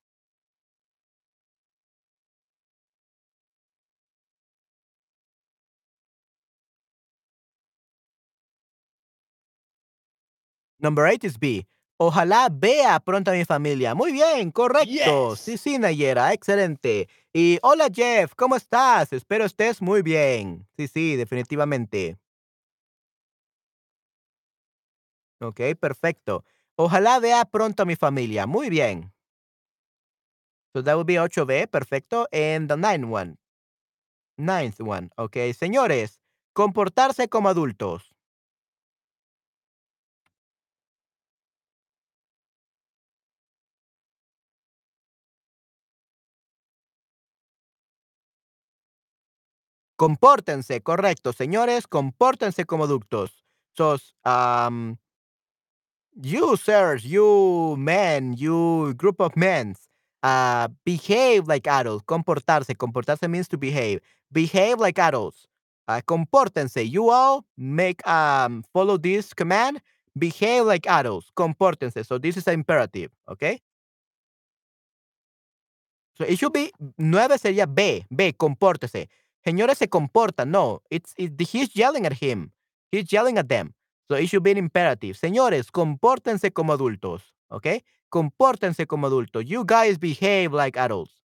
Number 8 is B. Ojalá vea pronto a mi familia. Muy bien, correcto. Yes. Sí, sí, Nayera, excelente. Y hola Jeff, ¿cómo estás? Espero estés muy bien. Sí, sí, definitivamente. Ok, perfecto. Ojalá vea pronto a mi familia. Muy bien. So that would be 8B, perfecto. And the ninth one. Ninth one. Ok, señores, comportarse como adultos. Compórtense, correcto, señores, compórtense como adultos. So, um, you sirs, you men, you group of men, uh, behave like adults. Comportarse, comportarse means to behave. Behave like adults. Uh, compórtense. You all make um follow this command. Behave like adults. Compórtense. So this is an imperative, okay? So it should be 9 sería B, B, compórtese. Señores se comportan. No, it's, it, he's yelling at him. He's yelling at them. So it should be an imperative. Señores, compórtense como adultos. ¿Ok? Compórtense como adultos. You guys behave like adults.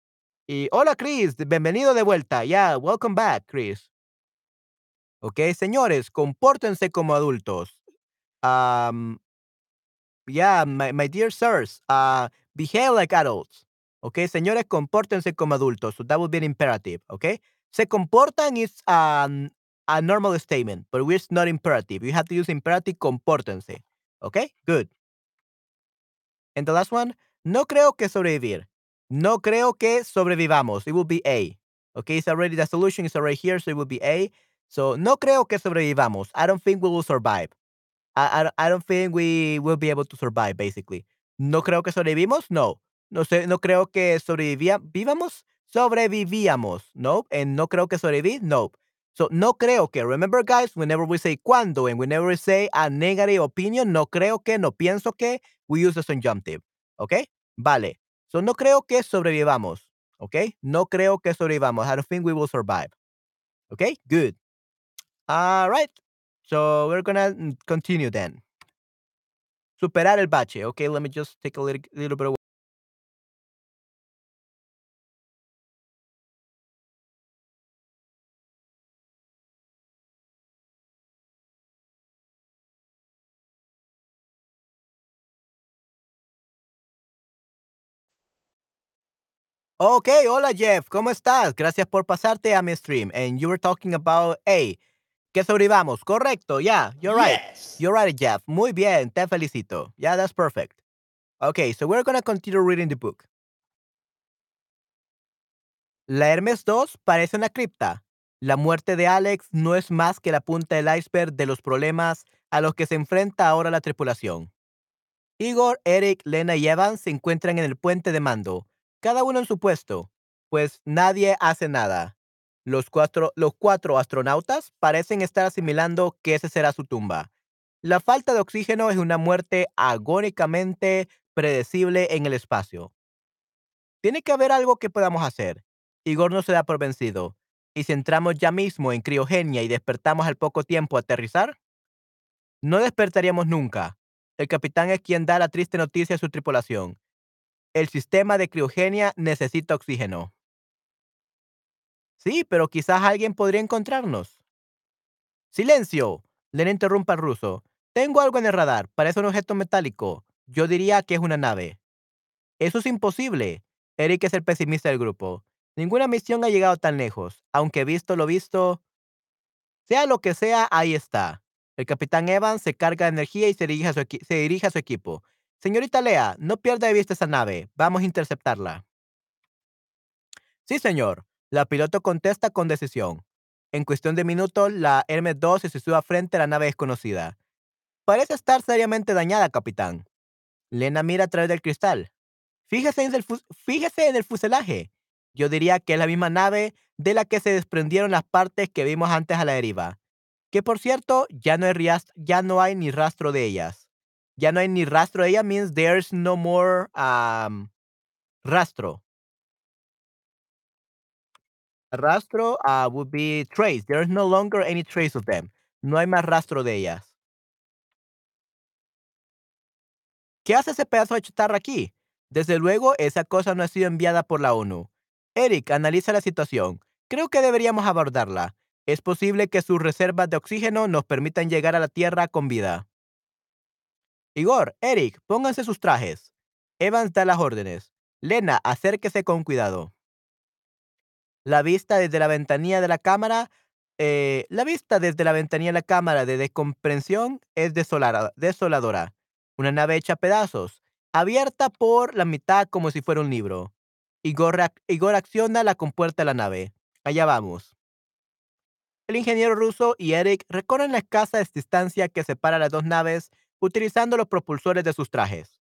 Y hola, Chris. Bienvenido de vuelta. Yeah, welcome back, Chris. ¿Ok? Señores, compórtense como adultos. Um, yeah, my, dear sirs, uh, behave like adults. ¿Ok? Señores, compórtense como adultos. So that would be an imperative. ¿Ok? Se comportan is a normal statement, but it's not imperative. You have to use imperative compórtense. Okay, good. And the last one, no creo que sobrevivir. No creo que sobrevivamos. It will be A. Okay, it's already the solution is already here, so it will be A. So no creo que sobrevivamos. I don't think we will survive. I, I, I don't think we will be able to survive, basically. No creo que sobrevivimos. No. No sé, no creo que sobrevivamos sobrevivíamos. No. And no creo que sobreviví. No. So, no creo que. Remember, guys, whenever we say cuando and whenever we say a negative opinion, no creo que, no pienso que, we use the subjunctive. Okay? Vale. So, no creo que sobrevivamos. Okay? No creo que sobrevivamos. I don't think we will survive. Okay? Good. All right. So, we're gonna mm, continue then. Superar el bache. Okay, let me just take a little, little bit of Ok, hola Jeff, ¿cómo estás? Gracias por pasarte a mi stream. And you were talking about, hey, que sobrevivamos, correcto, yeah, you're right. Yes. You're right, Jeff. Muy bien, te felicito. Yeah, that's perfect. Okay, so we're gonna continue reading the book. La Hermes 2 parece una cripta. La muerte de Alex no es más que la punta del iceberg de los problemas a los que se enfrenta ahora la tripulación. Igor, Eric, Lena y Evan se encuentran en el puente de mando, cada uno en su puesto, pues nadie hace nada. Los cuatro, los cuatro astronautas parecen estar asimilando que esa será su tumba. La falta de oxígeno es una muerte agónicamente predecible en el espacio. Tiene que haber algo que podamos hacer. Igor no se da por vencido. ¿Y si entramos ya mismo en criogenia y despertamos al poco tiempo a aterrizar? No despertaríamos nunca. El capitán es quien da la triste noticia a su tripulación. El sistema de criogenia necesita oxígeno. Sí, pero quizás alguien podría encontrarnos. ¡Silencio! Le interrumpe al ruso. Tengo algo en el radar. Parece un objeto metálico. Yo diría que es una nave. Eso es imposible. Eric es el pesimista del grupo. Ninguna misión ha llegado tan lejos. Aunque visto lo visto, sea lo que sea, ahí está. El capitán Evans se carga de energía y se se dirige a su equipo. Señorita Lea, no pierda de vista esa nave. Vamos a interceptarla. Sí, señor. La piloto contesta con decisión. En cuestión de minutos, la Hermes 2 se sitúa frente a la nave desconocida. Parece estar seriamente dañada, capitán. Lena mira a través del cristal. Fíjese en el, fíjese en el fuselaje. Yo diría que es la misma nave de la que se desprendieron las partes que vimos antes a la deriva. Que por cierto, ya no hay, ya no hay ni rastro de ellas. Ya no hay ni rastro de ellas means there's no more um, rastro. Rastro uh, would be trace. There's no longer any trace of them. No hay más rastro de ellas. ¿Qué hace ese pedazo de chatarra aquí? Desde luego, esa cosa no ha sido enviada por la ONU. Eric, analiza la situación. Creo que deberíamos abordarla. Es posible que sus reservas de oxígeno nos permitan llegar a la Tierra con vida. Igor, Eric, pónganse sus trajes. Evans da las órdenes. Lena, acérquese con cuidado. La vista desde la ventanilla de la cámara, eh, la vista desde la ventanilla de la cámara de descomprensión es desoladora. Una nave hecha pedazos, abierta por la mitad como si fuera un libro. Igor, Igor acciona la compuerta de la nave. Allá vamos. El ingeniero ruso y Eric recorren la escasa distancia que separa las dos naves utilizando los propulsores de sus trajes.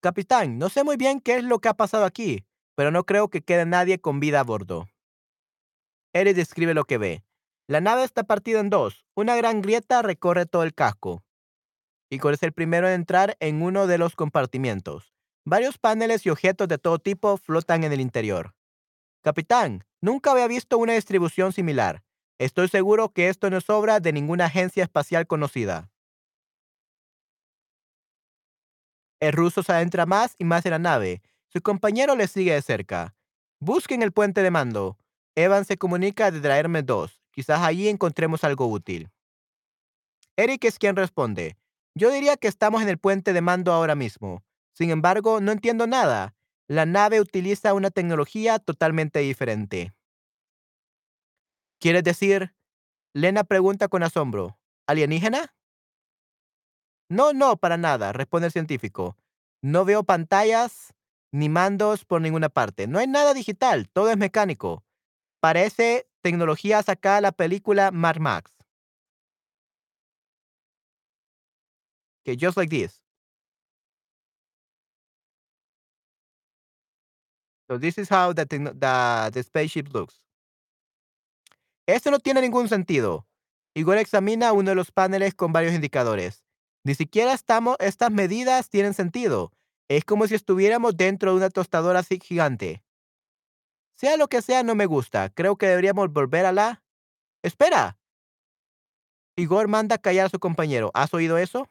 Capitán, no sé muy bien qué es lo que ha pasado aquí, pero no creo que quede nadie con vida a bordo. Eric describe lo que ve. La nave está partida en dos. Una gran grieta recorre todo el casco. Igor es el primero en entrar en uno de los compartimientos. Varios paneles y objetos de todo tipo flotan en el interior. Capitán, nunca había visto una distribución similar. Estoy seguro que esto no es obra de ninguna agencia espacial conocida. El ruso se adentra más y más en la nave. Su compañero le sigue de cerca. Busquen el puente de mando. Evan se comunica de traerme dos. Quizás allí encontremos algo útil. Eric es quien responde. Yo diría que estamos en el puente de mando ahora mismo. Sin embargo, no entiendo nada. La nave utiliza una tecnología totalmente diferente. ¿Quieres decir? Lena pregunta con asombro. ¿Alienígena? No, no, para nada, responde el científico. No veo pantallas ni mandos por ninguna parte. No hay nada digital, todo es mecánico. Parece tecnología sacada de la película Mad Max. Just like this. So this is how the, the, the spaceship looks. Esto no tiene ningún sentido. Igor examina uno de los paneles con varios indicadores. Ni siquiera estamos, estas medidas tienen sentido. Es como si estuviéramos dentro de una tostadora así gigante. Sea lo que sea, no me gusta. Creo que deberíamos volver a la... ¡Espera! Igor manda callar a su compañero. ¿Has oído eso?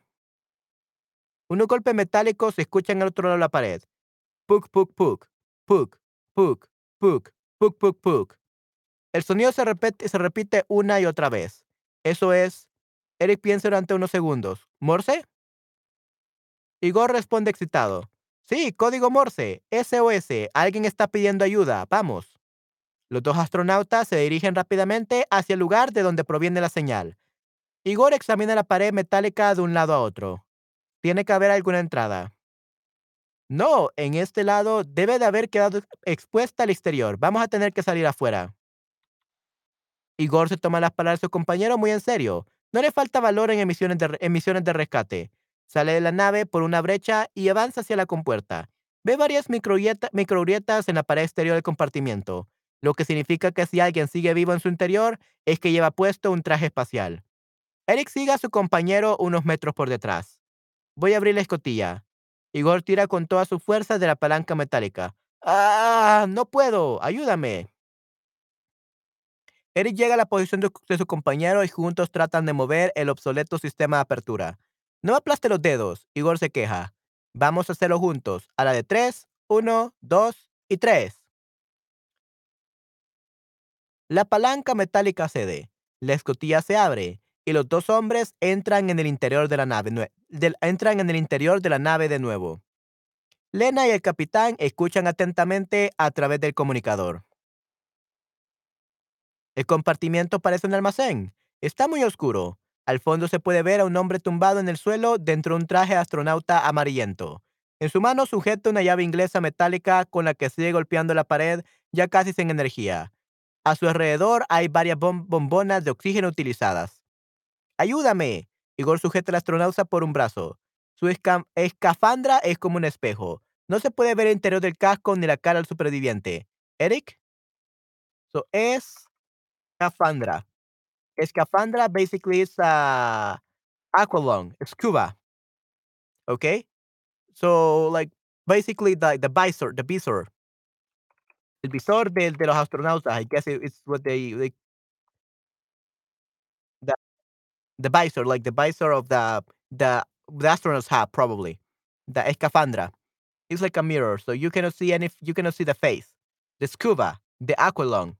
Unos golpes metálicos se escuchan al otro lado de la pared. Puk, puk, puk. Puk, puk, puk, puk, puk, puk. El sonido se repite, se repite una y otra vez. Eso es Eric piensa durante unos segundos. ¿Morse? Igor responde excitado. Sí, código Morse. SOS. Alguien está pidiendo ayuda. Vamos. Los dos astronautas se dirigen rápidamente hacia el lugar de donde proviene la señal. Igor examina la pared metálica de un lado a otro. Tiene que haber alguna entrada. No, en este lado debe de haber quedado expuesta al exterior. Vamos a tener que salir afuera. Igor se toma las palabras de su compañero muy en serio. No le falta valor en emisiones de, rescate. Sale de la nave por una brecha y avanza hacia la compuerta. Ve varias microgrietas en la pared exterior del compartimiento, lo que significa que si alguien sigue vivo en su interior es que lleva puesto un traje espacial. Eric sigue a su compañero unos metros por detrás. Voy a abrir la escotilla. Igor tira con toda su fuerza de la palanca metálica. ¡Ah! No puedo. Ayúdame. Eric llega a la posición de, su compañero y juntos tratan de mover el obsoleto sistema de apertura. No aplaste los dedos, Igor se queja. Vamos a hacerlo juntos. A la de tres, uno, dos y tres. La palanca metálica cede. La escotilla se abre y los dos hombres entran en el interior de la nave. entran en el interior de la nave de nuevo. Lena y el capitán escuchan atentamente a través del comunicador. El compartimiento parece un almacén. Está muy oscuro. Al fondo se puede ver a un hombre tumbado en el suelo dentro de un traje astronauta amarillento. En su mano sujeta una llave inglesa metálica con la que sigue golpeando la pared ya casi sin energía. A su alrededor hay varias bom- bombonas de oxígeno utilizadas. ¡Ayúdame! Igor sujeta al astronauta por un brazo. Su esca- escafandra es como un espejo. No se puede ver el interior del casco ni la cara del superviviente. ¿Eric? So, es escafandra. Escafandra basically is uh, aqualung, scuba. Okay? So, like, basically the, the visor, the visor. El visor de, de los astronautas, I guess it- it's what they, they the, the visor, like the visor of the, the, the astronauts have probably. The escafandra. It's like a mirror, so you cannot see any, you cannot see the face. The scuba, the aqualung,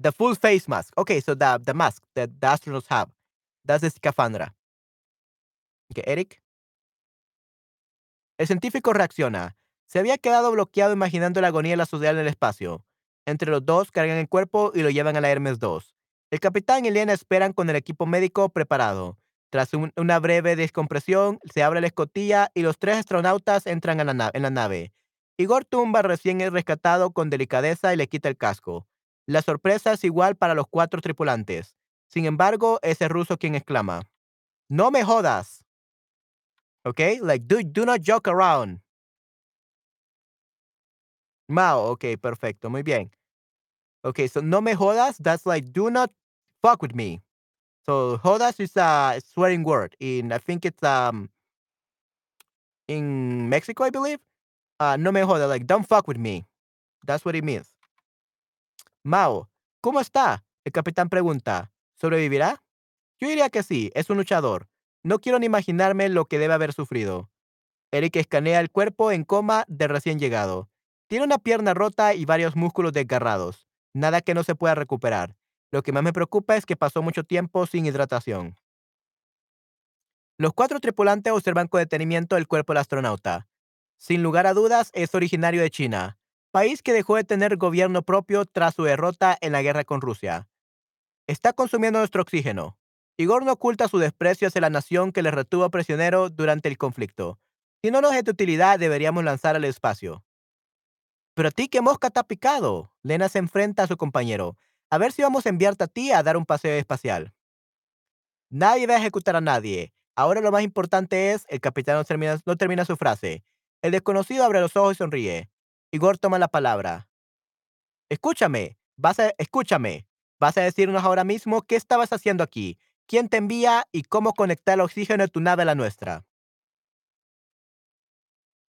the full face mask. Okay, so the, the mask that the astronauts have. That's the escafandra. Okay, Eric? El científico reacciona. Se había quedado bloqueado imaginando la agonía de la sociedad en el espacio. Entre los dos cargan el cuerpo y lo llevan a la Hermes 2. El capitán y Elena esperan con el equipo médico preparado. Tras un- una breve descompresión, se abre la escotilla y los tres astronautas entran la en la nave. Igor tumba recién es rescatado con delicadeza y le quita el casco. La sorpresa es igual para los cuatro tripulantes. Sin embargo, es el ruso quien exclama: ¡No me jodas! ¿Ok? Like, do, do not joke around. Mao, ok, perfecto, muy bien. Okay, so no me jodas, that's like do not fuck with me. So jodas is a swearing word in I think it's um in Mexico, I believe. Uh no me jodas, like don't fuck with me. That's what it means. Mao, ¿cómo está? El capitán pregunta. ¿Sobrevivirá? Yo diría que sí, es un luchador. No quiero ni imaginarme lo que debe haber sufrido. Eric escanea el cuerpo en coma del recién llegado. Tiene una pierna rota y varios músculos desgarrados. Nada que no se pueda recuperar. Lo que más me preocupa es que pasó mucho tiempo sin hidratación. Los cuatro tripulantes observan con detenimiento el cuerpo del astronauta. Sin lugar a dudas, es originario de China, país que dejó de tener gobierno propio tras su derrota en la guerra con Rusia. Está consumiendo nuestro oxígeno. Igor no oculta su desprecio hacia la nación que le retuvo prisionero durante el conflicto. Si no nos es de utilidad, deberíamos lanzar al espacio. Pero a ti, ¿qué mosca te ha picado? Lena se enfrenta a su compañero. A ver si vamos a enviarte a ti a dar un paseo espacial. Nadie va a ejecutar a nadie. Ahora lo más importante es, el capitán no termina, no termina su frase. El desconocido abre los ojos y sonríe. Igor toma la palabra. Escúchame, vas a, escúchame. Vas a decirnos ahora mismo qué estabas haciendo aquí, quién te envía y cómo conectar el oxígeno de tu nave a la nuestra.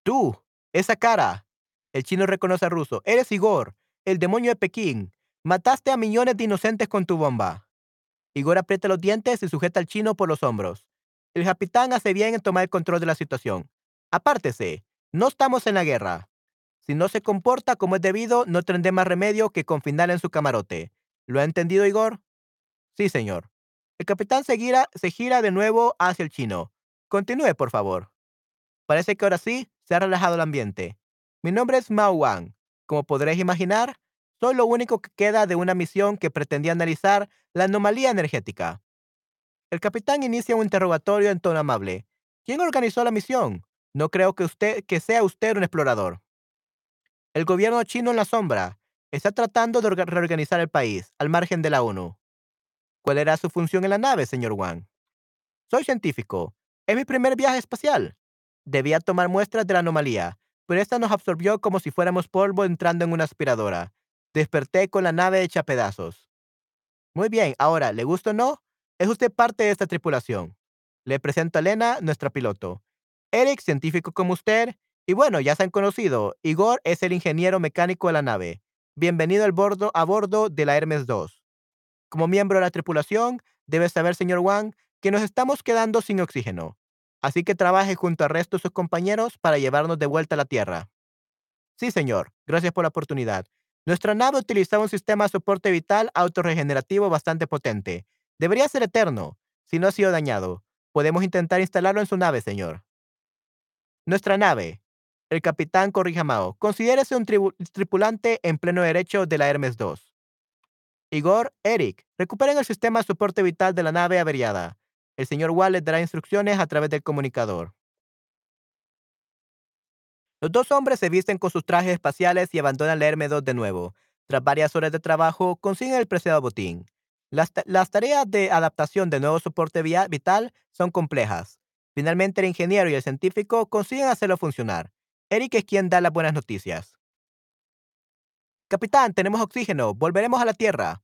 Tú, esa cara. El chino reconoce al ruso. Eres Igor, el demonio de Pekín. Mataste a millones de inocentes con tu bomba. Igor aprieta los dientes y sujeta al chino por los hombros. El capitán hace bien en tomar el control de la situación. Apártese, no estamos en la guerra. Si no se comporta como es debido, no tendré más remedio que confinarle en su camarote. ¿Lo ha entendido, Igor? Sí, señor. El capitán se gira, se gira de nuevo hacia el chino. Continúe, por favor. Parece que ahora sí se ha relajado el ambiente. Mi nombre es Mao Wang. Como podréis imaginar, soy lo único que queda de una misión que pretendía analizar la anomalía energética. El capitán inicia un interrogatorio en tono amable. ¿Quién organizó la misión? No creo que usted que sea usted un explorador. El gobierno chino en la sombra está tratando de orga- reorganizar el país al margen de la ONU. ¿Cuál era su función en la nave, señor Wang? Soy científico. Es mi primer viaje espacial. Debía tomar muestras de la anomalía, pero esta nos absorbió como si fuéramos polvo entrando en una aspiradora. Desperté con la nave hecha pedazos. Muy bien, ahora, ¿le gusta o no? Es usted parte de esta tripulación. Le presento a Elena, nuestra piloto. Eric, científico como usted. Y bueno, ya se han conocido. Igor es el ingeniero mecánico de la nave. Bienvenido al bordo, a bordo de la Hermes 2. Como miembro de la tripulación, debe saber, señor Wang, que nos estamos quedando sin oxígeno. Así que trabaje junto al resto de sus compañeros para llevarnos de vuelta a la Tierra. Sí, señor. Gracias por la oportunidad. Nuestra nave utilizaba un sistema de soporte vital autorregenerativo bastante potente. Debería ser eterno, si no ha sido dañado. Podemos intentar instalarlo en su nave, señor. Nuestra nave. El capitán corrige a Mao. Considérese un tripulante en pleno derecho de la Hermes 2. Igor, Eric, recuperen el sistema de soporte vital de la nave averiada. El señor Wallace dará instrucciones a través del comunicador. Los dos hombres se visten con sus trajes espaciales y abandonan la Herme-2 de nuevo. Tras varias horas de trabajo, consiguen el preciado botín. Las, las tareas de adaptación de nuevo soporte vital son complejas. Finalmente, el ingeniero y el científico consiguen hacerlo funcionar. Eric es quien da las buenas noticias. Capitán, tenemos oxígeno. Volveremos a la Tierra.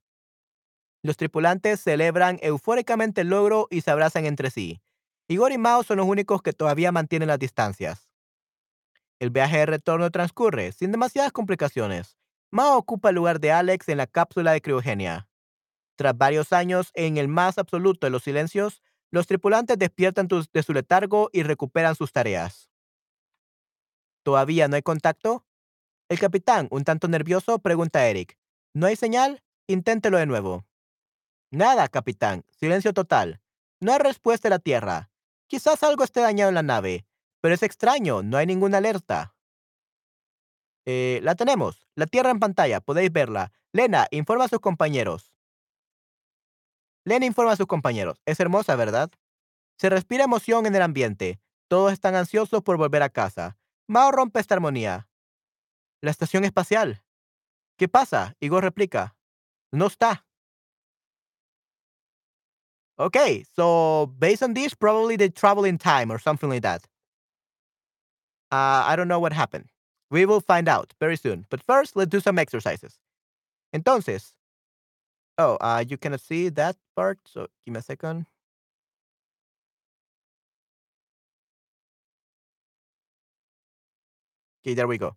Los tripulantes celebran eufóricamente el logro y se abrazan entre sí. Igor y Mao son los únicos que todavía mantienen las distancias. El viaje de retorno transcurre sin demasiadas complicaciones. Mao ocupa el lugar de Alex en la cápsula de criogenia. Tras varios años en el más absoluto de los silencios, los tripulantes despiertan de su letargo y recuperan sus tareas. ¿Todavía no hay contacto? El capitán, un tanto nervioso, pregunta a Eric. ¿No hay señal? Inténtelo de nuevo. Nada, capitán. Silencio total. No hay respuesta de la Tierra. Quizás algo esté dañado en la nave, pero es extraño, no hay ninguna alerta. Eh, la tenemos. La Tierra en pantalla, podéis verla. Lena, informa a sus compañeros. Lena informa a sus compañeros. Es hermosa, ¿verdad? Se respira emoción en el ambiente. Todos están ansiosos por volver a casa. Mao rompe esta armonía. La estación espacial. ¿Qué pasa? Igor replica. No está. Okay, so based on this, probably they travel in time or something like that. Uh, I don't know what happened. We will find out very soon. But first, let's do some exercises. Entonces, oh, uh, you cannot see that part, so give me a second. Okay, there we go.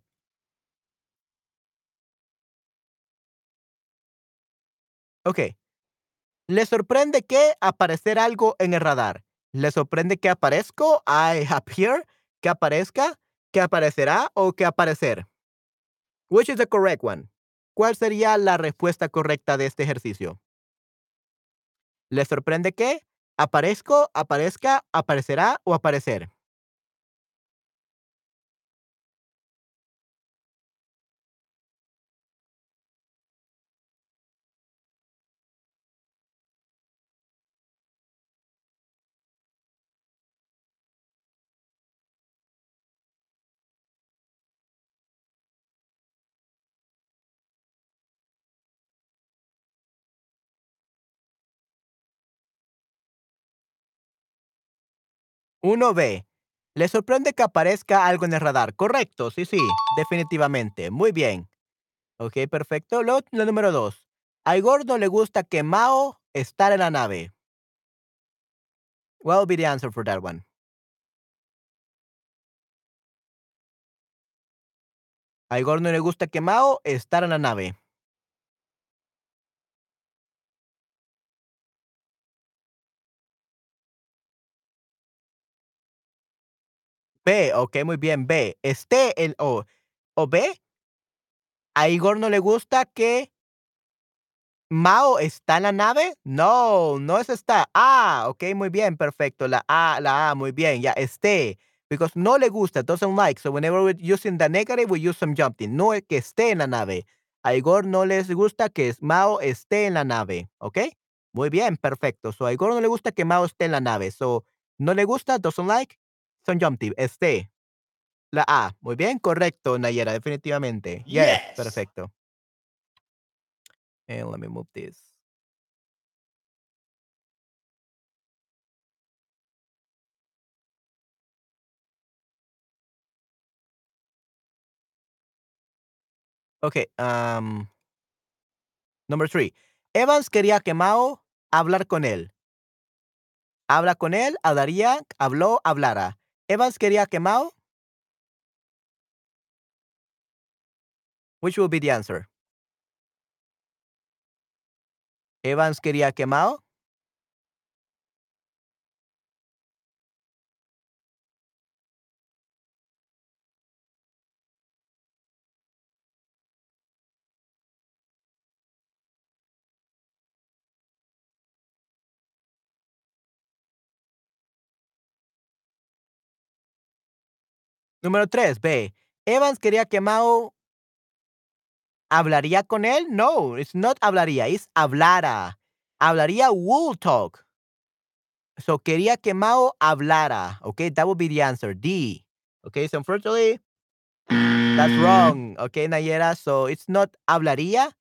Ok. Le sorprende que aparecer algo en el radar. Le sorprende que aparezco, I appear, que aparezca, que aparecerá o que aparecer. Which is the correct one? ¿Cuál sería la respuesta correcta de este ejercicio? ¿Le sorprende que aparezco, aparezca, aparecerá o aparecer? Uno B. Le sorprende que aparezca algo en el radar. Correcto, sí, sí, definitivamente. Muy bien. Ok, perfecto. Lo, lo número dos. A Igor no le gusta que Mao estar en la nave. What will be the answer for that one? A Igor no le gusta que Mao estar en la nave. B, ok, muy bien. B. Esté el O. ¿O B? A Igor no le gusta que Mao está en la nave. No, no es está. Ah, ok, muy bien, perfecto. La A, la A, muy bien. Ya, esté. Because no le gusta, doesn't like. So whenever we're using the negative, we use some jumping. No es que esté en la nave. A Igor no les gusta que Mao esté en la nave. ¿Ok? Muy bien, perfecto. So a Igor no le gusta que Mao esté en la nave. So, no le gusta, doesn't like, subjunctive, esté. La A. Muy bien, correcto, Nayera, definitivamente. Yes, Yes. perfecto. And let me move this. Okay, um, number three. Evans quería que Mao hablar con él. Habla con él, hablaría, habló, hablara. Evans quería que Mao. Which will be the answer? Evans quería que Número 3, B. Evans quería que Mao hablaría con él. No, it's not hablaría, it's hablara. Hablaría will talk. So quería que Mao hablara. Okay, that would be the answer. D. Okay, so unfortunately, that's wrong. Okay, Nayera. So it's not hablaría.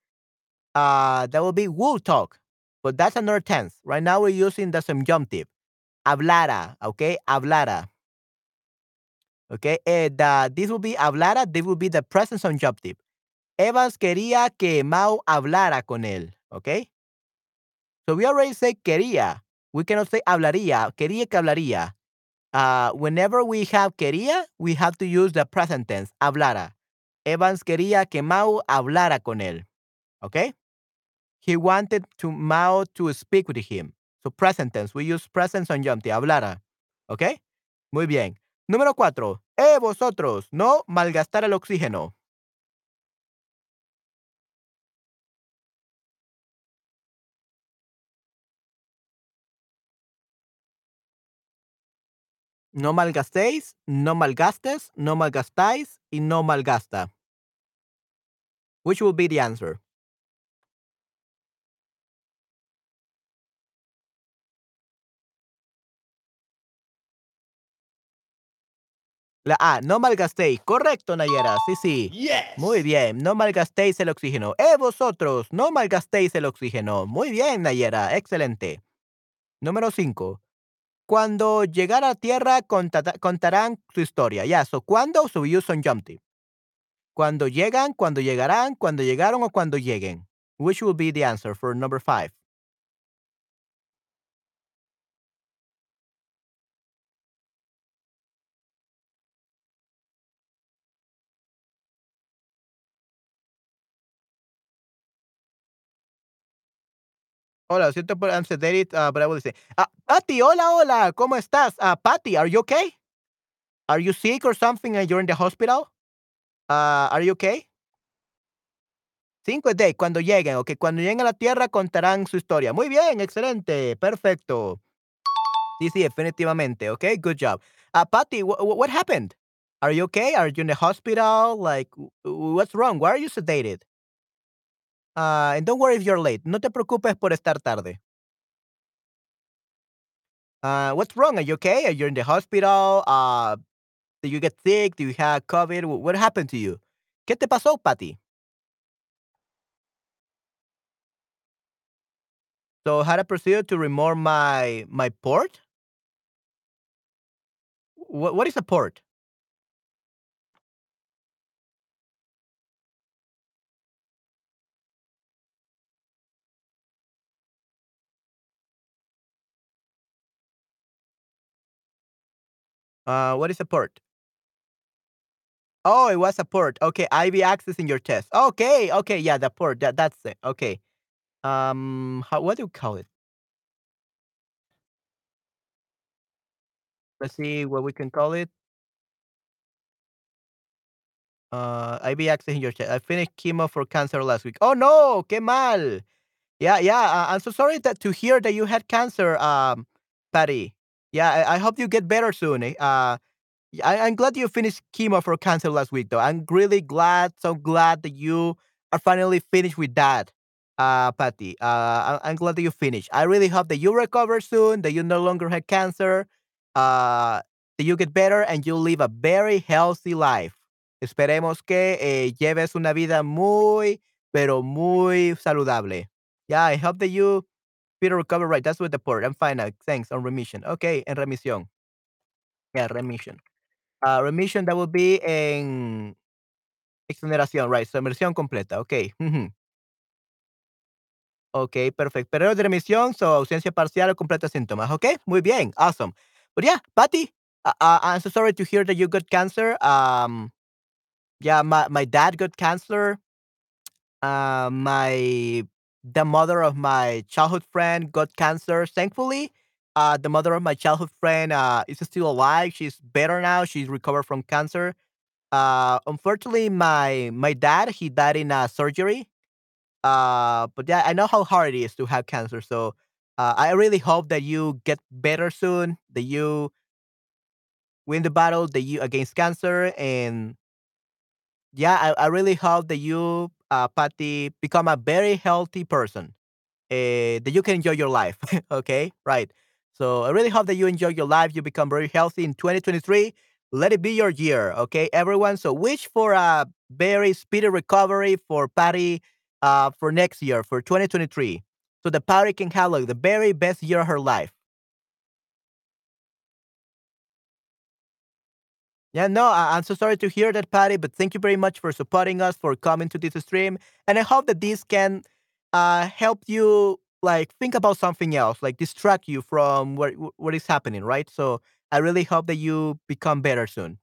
Uh, that will be will talk. But that's another tense. Right now we're using the subjunctive. Hablara. Okay, hablara. Okay, uh, this will be hablara. This will be the present subjunctive. Evans quería que Mao hablara con él. Okay. So we already say quería. We cannot say hablaría. Quería que hablaría. Uh, whenever we have quería, we have to use the present tense. Hablara. Evans quería que Mao hablara con él. Okay. He wanted to Mao to speak with him. So present tense. We use present subjunctive. Hablara. Okay. Muy bien. Número cuatro. Eh, vosotros, no malgastar el oxígeno. No malgastéis, no malgastes, no malgastáis y no malgasta. Which will be the answer? La A, no malgastéis. Correcto, Nayera. Sí, sí. Yes. Muy bien. No malgastéis el oxígeno. Eh, vosotros, no malgastéis el oxígeno. Muy bien, Nayera. Excelente. Número 5. Cuando llegar a tierra contarán su historia. Ya, so cuando su use subjunctive. Cuando llegan, cuando llegarán, cuando llegaron o cuando lleguen. Which will be the answer for number 5? Hola, siento por it, uh, but I will say. Ah, Patty, hola, hola, ¿cómo estás? Ah, Patty, are you okay? Are you sick or something and you're in the hospital? Ah, are you okay? Cinco day, cuando lleguen, ok. Cuando lleguen a la Tierra contarán su historia. Muy bien, excelente, perfecto. Sí, sí, definitivamente, ok. Good job. Ah, Patty, wh- wh- what happened? Are you okay? Are you in the hospital? Like, what's wrong? Why are you sedated? Ah, and don't worry if you're late. No te preocupes por estar tarde. Uh, what's wrong? Are you okay? Are you in the hospital? Uh, did you get sick? Do you have COVID? Wh- What happened to you? ¿Qué te pasó, Patty? So, how to proceed to remove my my port? What what is a port? Uh, what is a port? Oh, it was a port. Okay, IV access in your test. Okay, okay, yeah, the port. That that's it. Okay. Um, how what do you call it? Let's see what we can call it. Uh, IV access in your chest. I finished chemo for cancer last week. Oh no, qué mal. Yeah, yeah. Uh, I'm so sorry that to hear that you had cancer, um, Patty. Yeah, I, I hope you get better soon. eh. Uh, I, I'm glad you finished chemo for cancer last week, though. I'm really glad, so glad that you are finally finished with that, uh, Patty. Uh, I, I'm glad that you finished. I really hope that you recover soon, that you no longer have cancer, uh, that you get better and you live a very healthy life. Esperemos que eh, lleves una vida muy, pero muy saludable. Yeah, I hope that you feel recover right. That's with the port. I'm fine now. Thanks. On remission. Okay, en remisión. Yeah, remission. Uh, remission, that would be en exoneración, right? So Sumersión completa. Okay. Okay, perfect. Periodo de remisión, so ausencia parcial o completa síntomas. Okay, muy bien. Awesome. But yeah, Patty, uh, uh, I'm so sorry to hear that you got cancer. Um, yeah, my, my dad got cancer. Uh, my the mother of my childhood friend got cancer. Thankfully, uh, the mother of my childhood friend uh, is still alive. She's better now. She's recovered from cancer. Uh, unfortunately, my my dad he died in a surgery. Uh, but yeah, I know how hard it is to have cancer. So uh, I really hope that you get better soon. That you win the battle that you against cancer, and yeah, I, I really hope that you, uh, Patty, become a very healthy person. Uh, that you can enjoy your life. okay, right. So I really hope that you enjoy your life. You become very healthy in 2023. Let it be your year, okay, everyone. So wish for a very speedy recovery for Patty uh, for next year, for 2023. So the Patty can have like the very best year of her life. Yeah, no, I- I'm so sorry to hear that, Patty, but thank you very much for supporting us, for coming to this stream. And I hope that this can uh, help you like think about something else, like distract you from what what is happening, right? So I really hope that you become better soon.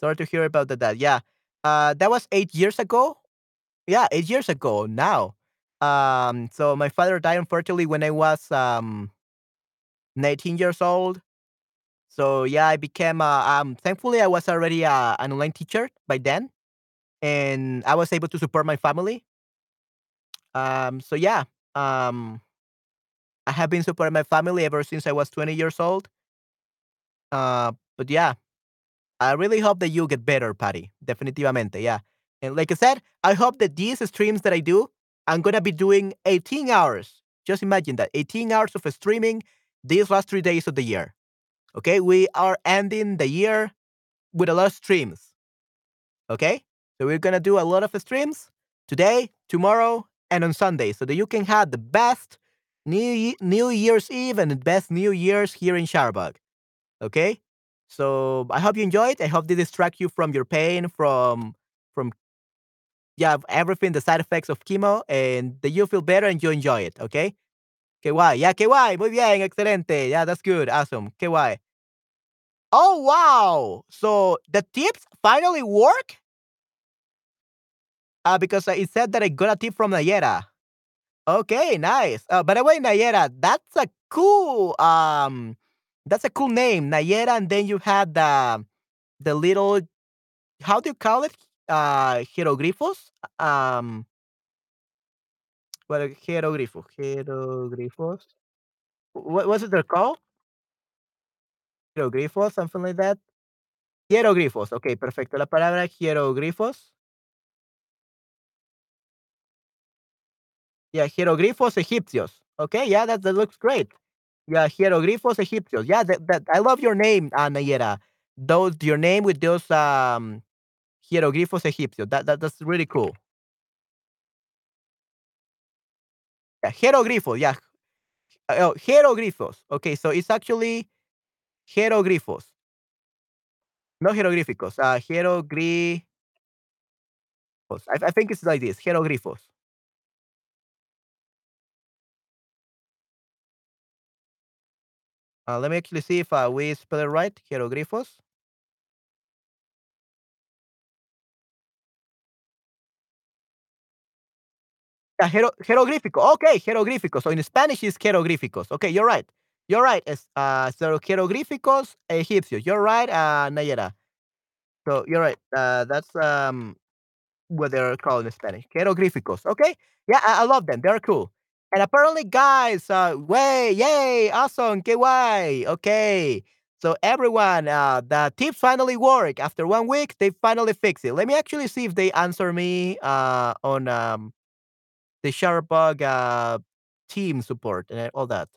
Sorry to hear about that. that. Yeah, uh, that was eight years ago. Yeah, eight years ago now. Um, so my father died unfortunately when I was um 19 years old So yeah, I became uh, um thankfully I was already uh, an online teacher by then and I was able to support my family. Um so yeah, um I have been supporting my family ever since I was 20 years old. Uh but yeah, I really hope that you get better, Patty. Definitivamente, yeah. And like I said, I hope that these streams that I do, I'm going to be doing 18 hours. Just imagine that 18 hours of streaming these last 3 days of the year. Okay? We are ending the year with a lot of streams. Okay? So we're gonna do a lot of streams today, tomorrow, and on Sunday, so that you can have the best New New Year's Eve and the best New Year's here in Sharbug. Okay? So I hope you enjoy it. I hope they distract you from your pain, from from yeah, everything, the side effects of chemo, and that you feel better and you enjoy it. Okay? Qué guay. Yeah, qué guay. Muy bien. Excelente. Yeah, that's good. Awesome. Qué guay. Oh wow! So the tips finally work? Uh, because uh, it said that I got a tip from Nayera. Okay, nice. Uh, by the way, Nayera, that's a cool um, that's a cool name, Nayera. And then you had the the little how do you call it? Uh, hieroglyphos. Um, what are hieroglyphos? Hieroglyphos. What was it they're called? Hieroglyphos, something like that. Hieroglyphos. Okay, perfecto. La palabra hieroglyphos. Yeah, hieroglyphos egipcios. Okay, yeah, that, that looks great. Yeah, hieroglyphos egipcios. Yeah, that, that I love your name, uh, Nayera. Those your name with those um hieroglyphos egipcios. That, that that's really cool. Yeah, hieroglyphos. Yeah, oh, hieroglyphos. Okay, so it's actually hieroglyphos, no hieroglyphicos. Uh, hieroglyphos. I, I think it's like this. Hieroglyphos. Uh, let me actually see if uh, we spell it right. Hieroglyphos. Yeah, hiero jeroglífico. Okay, jeroglíficos. So in Spanish it's jeroglíficos. Okay, you're right. You're right. Es, uh, so jeroglíficos egipcios. You're right, uh, Nayera. So you're right. Uh, that's um what they're called in Spanish. Jeroglíficos. Okay. Yeah, I, I love them. They're cool. And apparently, guys, uh, way, yay, awesome, guay. Okay. So everyone, uh, the tips finally work. After one week, they finally fix it. Let me actually see if they answer me uh on um the Shutterbug uh, team support and all that.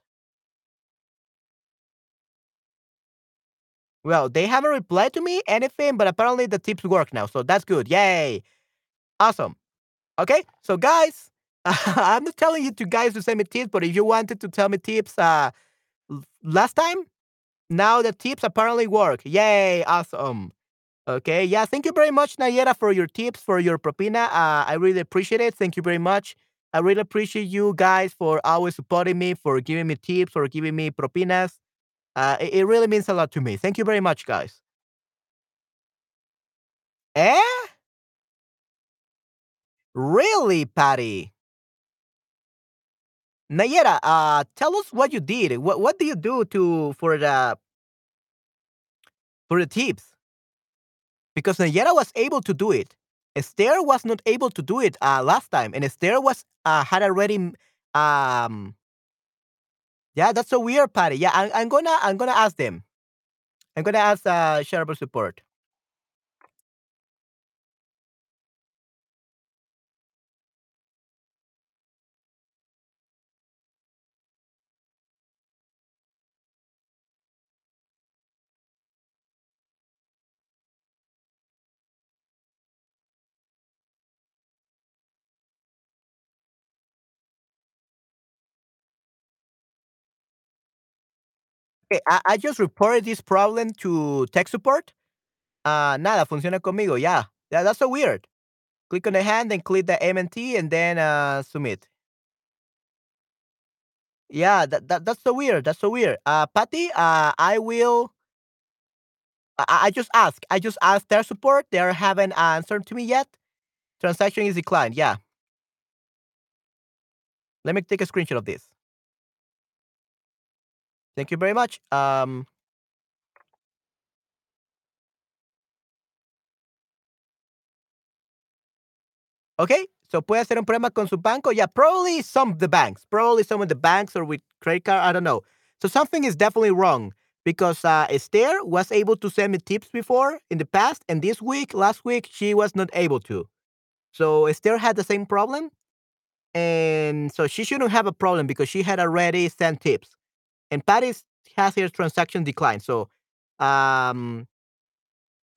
Well, they haven't replied to me anything, but apparently the tips work now, so that's good. Yay! Awesome. Okay, so guys, I'm not telling you to guys to send me tips, but if you wanted to tell me tips uh, last time, now the tips apparently work. Yay! Awesome. Okay, yeah, thank you very much, Nayera, for your tips, for your propina. Uh, I really appreciate it. Thank you very much. I really appreciate you guys for always supporting me, for giving me tips, for giving me propinas. Uh, it, it really means a lot to me. Thank you very much, guys. Eh? Really, Patty? Nayera, uh, tell us what you did. What what do you do to for the for the tips? Because Nayera was able to do it. Esther was not able to do it uh, last time, and Esther was uh, had already um yeah, that's so weird, Patty. Yeah, I, I'm gonna I'm gonna ask them. I'm gonna ask uh shareable support. Okay, I, I just reported this problem to tech support. Uh, nada, funciona conmigo. Yeah. Yeah, that's so weird. Click on the hand, then click the MNT, and then uh, submit. Yeah, that, that that's so weird. That's so weird. Uh, Patty, uh, I will. I, I just asked. I just asked their support. They haven't answered to me yet. Transaction is declined. Yeah. Let me take a screenshot of this. Thank you very much. Um, okay, so puede ser un problema con su banco. Yeah, probably some of the banks. Probably some of the banks or with credit card. I don't know. So something is definitely wrong because uh, Esther was able to send me tips before in the past, and this week, last week, she was not able to. So Esther had the same problem, and so she shouldn't have a problem because she had already sent tips. And Paris has her transaction declined. So um,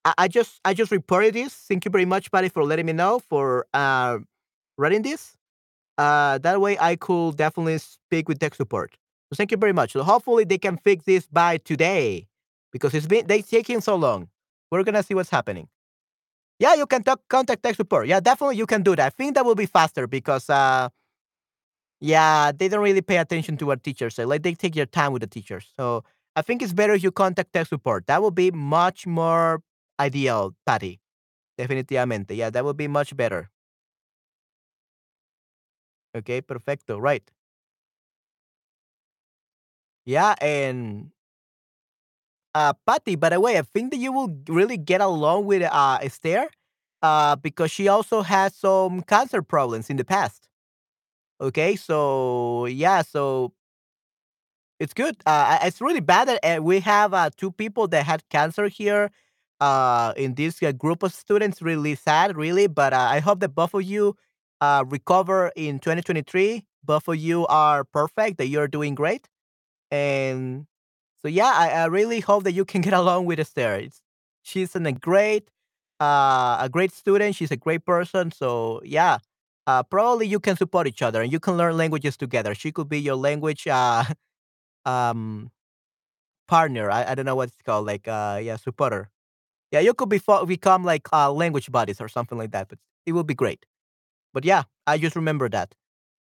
I, I just I just reported this. Thank you very much, Patty, for letting me know for uh, writing this. Uh, that way I could definitely speak with tech support. So thank you very much. So hopefully they can fix this by today because it's been they taking so long. We're gonna see what's happening. Yeah, you can talk contact tech support. Yeah, definitely you can do that. I think that will be faster because uh yeah, they don't really pay attention to what teachers say. Like they take their time with the teachers. So I think it's better if you contact tech support. That will be much more ideal, Patty. Definitivamente. Yeah, that would be much better. Okay, perfecto. Right. Yeah, and uh Patty, by the way, I think that you will really get along with uh Esther uh because she also has some cancer problems in the past. Okay, so yeah, so it's good. Uh, it's really bad that uh, we have uh, two people that had cancer here uh, in this uh, group of students. Really sad, really. But uh, I hope that both of you uh, recover in 2023. Both of you are perfect. That you're doing great. And so yeah, I, I really hope that you can get along with Esther. It's, she's an, a great, uh, a great student. She's a great person. So yeah, uh, probably you can support each other and you can learn languages together. She could be your language uh, um partner. I, I don't know what it's called. Like uh, yeah, supporter. Yeah, you could be become like uh, language buddies or something like that. But it would be great. But yeah, I just remember that.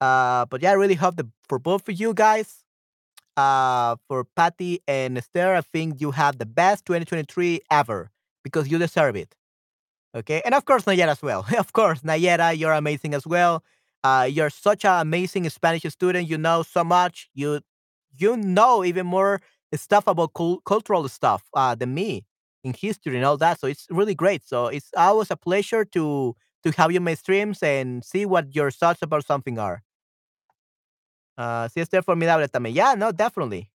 Uh, but yeah, I really hope that for both of you guys uh, for Patty and Esther, I think you have the best 2023 ever because you deserve it. Okay. And of course, Nayera as well. of course, Nayera, you're amazing as well. Uh, you're such an amazing Spanish student. You know so much. You you know even more stuff about cul- cultural stuff uh, than me in history and all that. So it's really great. So it's always a pleasure to to have you in my streams and see what your thoughts about something are. Uh, sí, Esther formidable también. Yeah, no, definitely.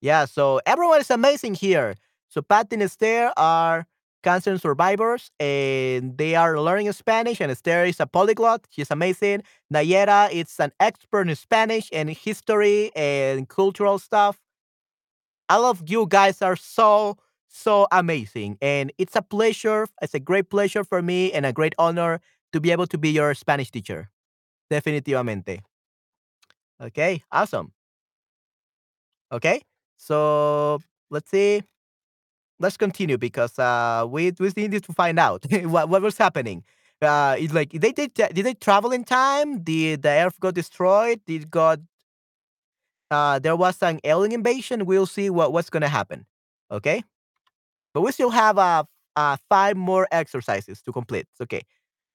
Yeah, so everyone is amazing here. So Pat and Esther are cancer survivors and they are learning Spanish and Esther is a polyglot. She's amazing. Nayera is an expert in Spanish and history and cultural stuff. All of you guys are so, so amazing. And it's a pleasure. It's a great pleasure for me and a great honor to be able to be your Spanish teacher. Definitivamente. Okay, awesome. Okay, so let's see. Let's continue because uh, we we needed to find out what what was happening. Uh, it's like they did did they travel in time? Did the Earth got destroyed? Did God? Uh, there was an alien invasion. We'll see what what's gonna happen. Okay, but we still have uh, uh five more exercises to complete. Okay,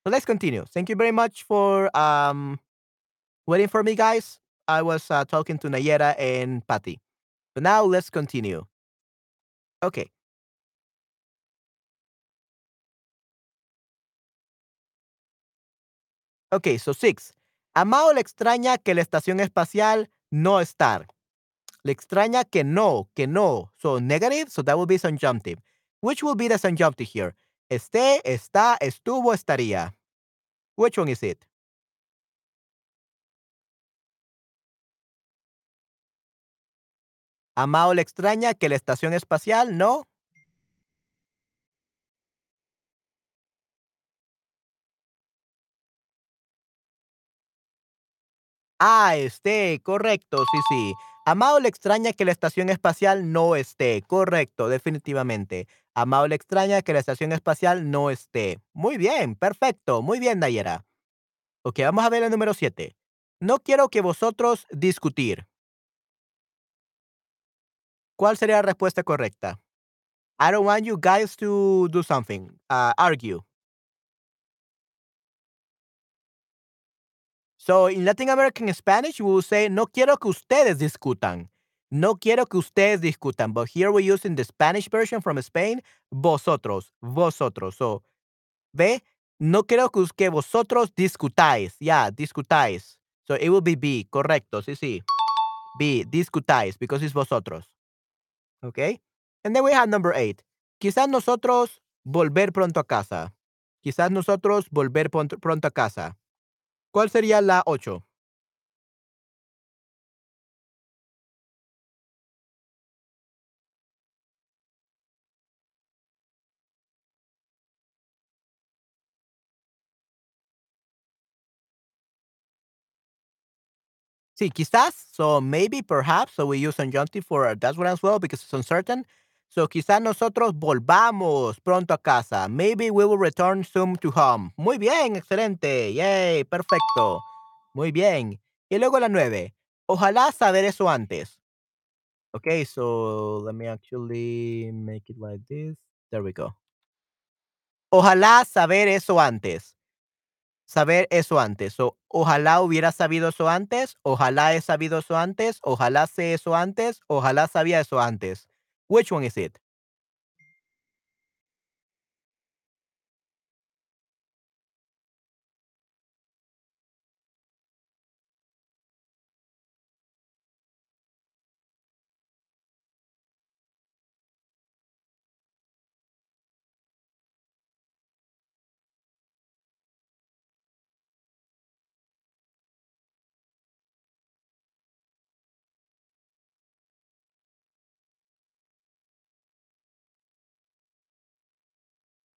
so let's continue. Thank you very much for um waiting for me, guys. I was uh, talking to Nayera and Patty. But now let's continue. Okay. Okay, so six. Amado le extraña que la estación espacial no estar. Le extraña que no, que no. So negative, so that will be subjunctive. Which will be the subjunctive here? Esté, está, estuvo, estaría. Which one is it? Amado le extraña que la estación espacial no. Ah, esté, correcto, sí, sí. Amado le extraña que la estación espacial no esté. Correcto, definitivamente. Amado le extraña que la estación espacial no esté. Muy bien, perfecto. Muy bien, Nayera. Ok, vamos a ver el número 7. No quiero que vosotros discutir. ¿Cuál sería la respuesta correcta? I don't want you guys to do something, uh, argue. So in Latin American Spanish, we will say, no quiero que ustedes discutan. No quiero que ustedes discutan. But here we're using the Spanish version from Spain, vosotros, vosotros. So, ve, no quiero que, vosotros discutáis. Yeah, discutáis. So it will be be, correcto, sí, sí. Be, discutáis, because it's vosotros. Okay? And then we have number eight. Quizás nosotros volver pronto a casa. Quizás nosotros volver pronto a casa. ¿Cuál sería la 8? Sí, quizás. So maybe, perhaps. So we use conjunctive for that one as well because it's uncertain. So quizás nosotros volvamos pronto a casa. Maybe we will return soon to home. Muy bien, excelente. Yay, perfecto. Muy bien. Y luego la nueve. Ojalá saber eso antes. Okay, so let me actually make it like this. There we go. Ojalá saber eso antes saber eso antes. O ojalá hubiera sabido eso antes, ojalá he sabido eso antes, ojalá sé eso antes, ojalá sabía eso antes. Which one is it?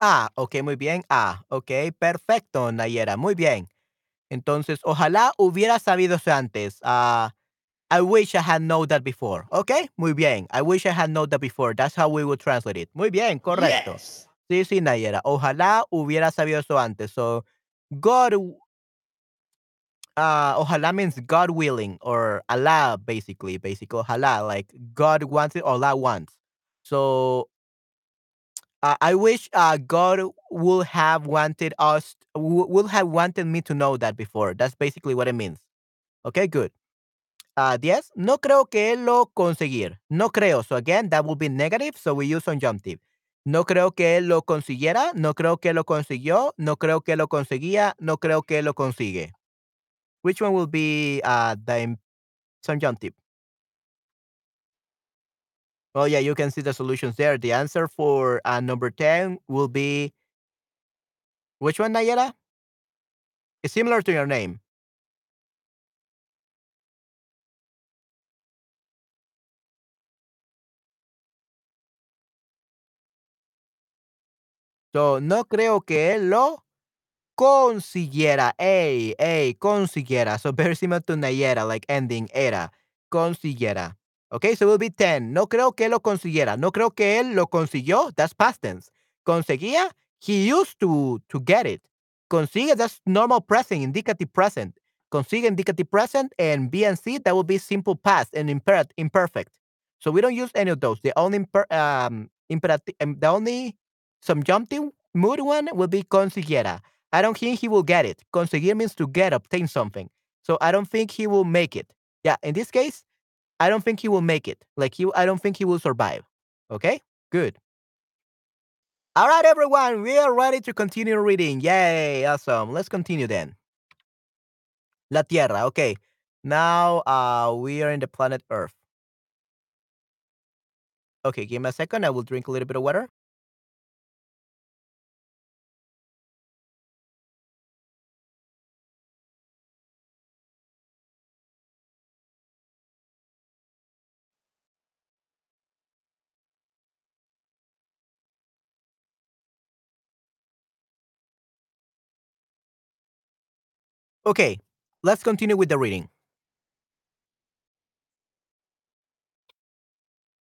Ah, ok, muy bien. Ah, ok, perfecto, Nayera, muy bien. Entonces, ojalá hubiera sabido eso antes. Ah, I wish I had known that before. Ok, muy bien. I wish I had known that before. That's how we would translate it. Muy bien, correcto. Yes. Sí, sí, Nayera. Ojalá hubiera sabido eso antes. So, God, uh, ojalá means God willing or Allah, basically. Basically, ojalá, like God wants it, Allah wants. So, uh, I wish uh, God would have wanted us, would have wanted me to know that before. That's basically what it means. Okay, good. Uh, 10. No creo que lo conseguir. No creo. So again, that would be negative. So we use conjunctive. No creo que lo consiguiera. No creo que lo consiguió. No creo que lo conseguía. No creo que lo consigue. Which one will be uh, the im- Oh, yeah, you can see the solutions there. The answer for uh, number 10 will be which one, Nayera? It's similar to your name. So, no creo que lo consiguiera. Ey, ey, consiguiera. So, very similar to Nayera, like ending era. Consiguiera. Okay, so it will be 10. No creo que lo consiguiera. No creo que él lo consiguió. That's past tense. Conseguía, he used to, to get it. Consigue, that's normal present, indicative present. Consigue, indicative present, and B and C, that will be simple past and imper- imperfect. So we don't use any of those. The only imper- um, imperative, um, the only subjunctive mood one will be consiguiera. I don't think he will get it. Conseguir means to get, obtain something. So I don't think he will make it. Yeah, in this case, I don't think he will make it. Like he, I don't think he will survive. Okay, good. All right, everyone, we are ready to continue reading. Yay, awesome. Let's continue then. La Tierra. Okay, now uh, we are in the planet Earth. Okay, give me a second. I will drink a little bit of water. Okay, let's continue with the reading.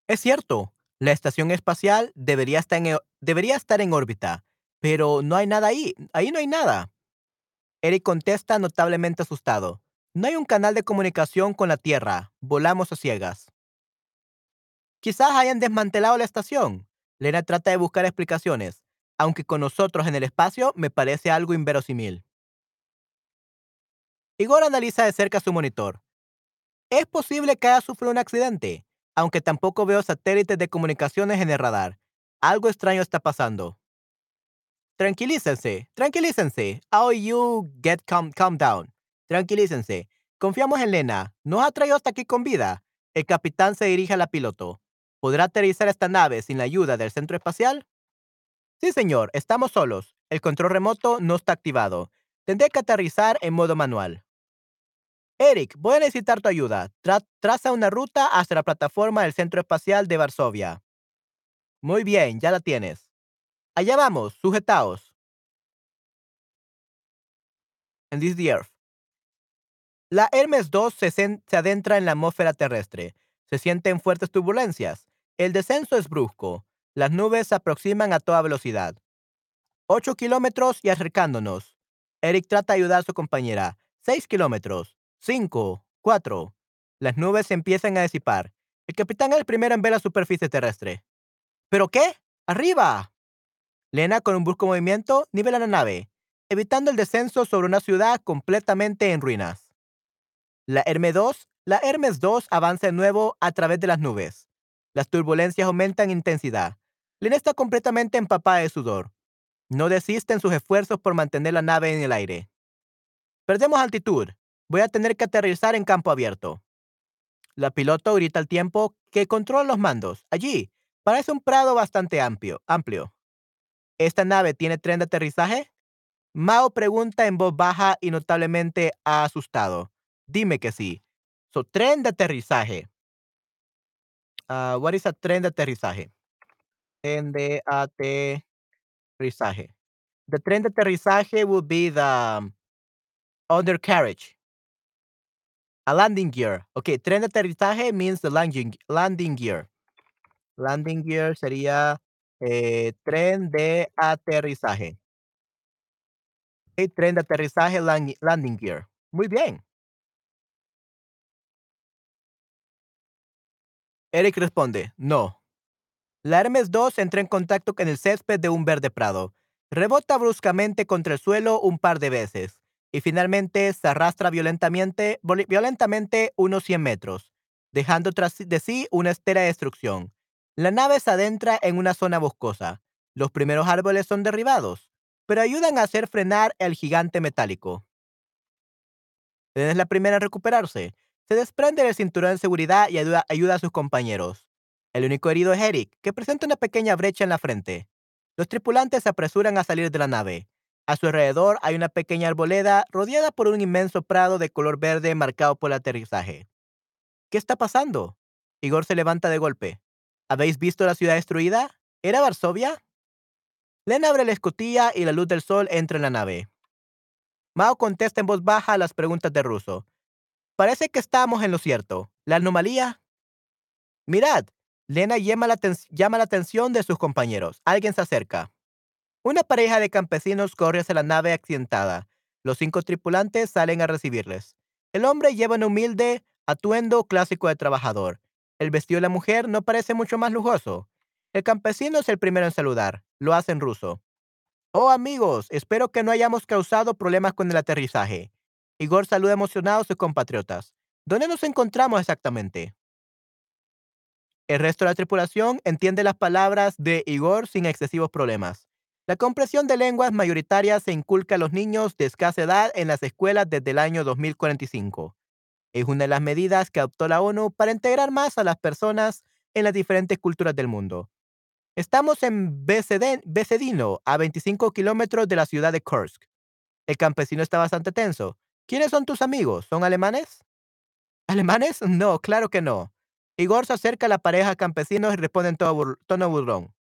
Es cierto, la estación espacial debería estar en, debería estar en órbita, pero no hay nada ahí. Ahí no hay nada. Eric contesta notablemente asustado. No hay un canal de comunicación con la Tierra. Volamos a ciegas. Quizás hayan desmantelado la estación. Lena trata de buscar explicaciones, aunque con nosotros en el espacio me parece algo inverosímil. Igor analiza de cerca su monitor. Es posible que haya sufrido un accidente, aunque tampoco veo satélites de comunicaciones en el radar. Algo extraño está pasando. Tranquilícense, tranquilícense. How you get calm, calm down. Tranquilícense. Confiamos en Lena. Nos ha traído hasta aquí con vida. El capitán se dirige a la piloto. ¿Podrá aterrizar esta nave sin la ayuda del centro espacial? Sí, señor. Estamos solos. El control remoto no está activado. Tendré que aterrizar en modo manual. Eric, voy a necesitar tu ayuda. traza una ruta hasta la plataforma del Centro Espacial de Varsovia. Muy bien, ya la tienes. Allá vamos, sujetaos. And this is the Earth. La Hermes 2 se, se adentra en la atmósfera terrestre. Se sienten fuertes turbulencias. El descenso es brusco. Las nubes se aproximan a toda velocidad. 8 kilómetros y acercándonos. Eric trata de ayudar a su compañera. 6 kilómetros. 5, 4. Las nubes se empiezan a disipar. El capitán es el primero en ver la superficie terrestre. ¿Pero qué? ¡Arriba! Lena, con un brusco movimiento, nivela la nave, evitando el descenso sobre una ciudad completamente en ruinas. La Hermes 2, la Hermes 2 avanza de nuevo a través de las nubes. Las turbulencias aumentan en intensidad. Lena está completamente empapada de sudor. No desiste en sus esfuerzos por mantener la nave en el aire. Perdemos altitud. Voy a tener que aterrizar en campo abierto. La piloto grita al tiempo que controla los mandos. Allí, parece un prado bastante amplio. amplio. ¿Esta nave tiene tren de aterrizaje? Mao pregunta en voz baja y notablemente asustado. Dime que sí. So, tren de aterrizaje. Uh, what is a tren de aterrizaje? Tren de aterrizaje. The tren de aterrizaje would be the undercarriage. A landing gear. Ok, tren de aterrizaje means the landing, landing gear. Landing gear sería eh, tren de aterrizaje. Okay, tren de aterrizaje, landing gear. Muy bien. Eric responde, no. La Hermes 2 entra en contacto con el césped de un verde prado. Rebota bruscamente contra el suelo un par de veces y finalmente se arrastra violentamente, unos 100 metros, dejando tras de sí una estera de destrucción. La nave se adentra en una zona boscosa. Los primeros árboles son derribados, pero ayudan a hacer frenar el gigante metálico. Es la primera en recuperarse. Se desprende del cinturón de seguridad y ayuda, ayuda a sus compañeros. El único herido es Eric, que presenta una pequeña brecha en la frente. Los tripulantes se apresuran a salir de la nave. A su alrededor hay una pequeña arboleda rodeada por un inmenso prado de color verde marcado por el aterrizaje. ¿Qué está pasando? Igor se levanta de golpe. ¿Habéis visto la ciudad destruida? ¿Era Varsovia? Len abre la escotilla y la luz del sol entra en la nave. Mao contesta en voz baja las preguntas de Russo. Parece que estamos en lo cierto. ¿La anomalía? Mirad, Lena llama la, llama la atención de sus compañeros. Alguien se acerca. Una pareja de campesinos corre hacia la nave accidentada. Los cinco tripulantes salen a recibirles. El hombre lleva un humilde atuendo clásico de trabajador. El vestido de la mujer no parece mucho más lujoso. El campesino es el primero en saludar. Lo hace en ruso. Oh amigos, espero que no hayamos causado problemas con el aterrizaje. Igor saluda emocionado a sus compatriotas. ¿Dónde nos encontramos exactamente? El resto de la tripulación entiende las palabras de Igor sin excesivos problemas. La comprensión de lenguas mayoritarias se inculca a los niños de escasa edad en las escuelas desde el año 2045. Es una de las medidas que adoptó la ONU para integrar más a las personas en las diferentes culturas del mundo. Estamos en Becedino, a 25 kilómetros de la ciudad de Kursk. El campesino está bastante tenso. ¿Quiénes son tus amigos? ¿Son alemanes? ¿Alemanes? No, claro que no. Igor se acerca a la pareja campesinos y responde en tono burlón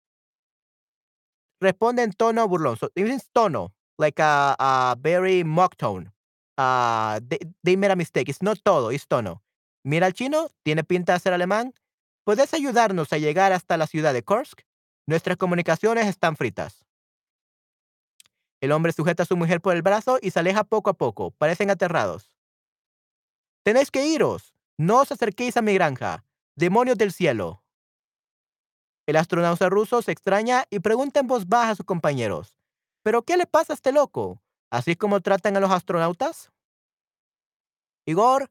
responde en tono burlón. So, it means tono, like a, very mock tone. They, they, made a mistake. It's not todo, it's tono. Mira al chino, tiene pinta de ser alemán. ¿Puedes ayudarnos a llegar hasta la ciudad de Kursk? Nuestras comunicaciones están fritas. El hombre sujeta a su mujer por el brazo y se aleja poco a poco. Parecen aterrados. Tenéis que iros. No os acerquéis a mi granja. Demonios del cielo. El astronauta ruso se extraña y pregunta en voz baja a sus compañeros. ¿Pero qué le pasa a este loco? ¿Así como tratan a los astronautas? Igor,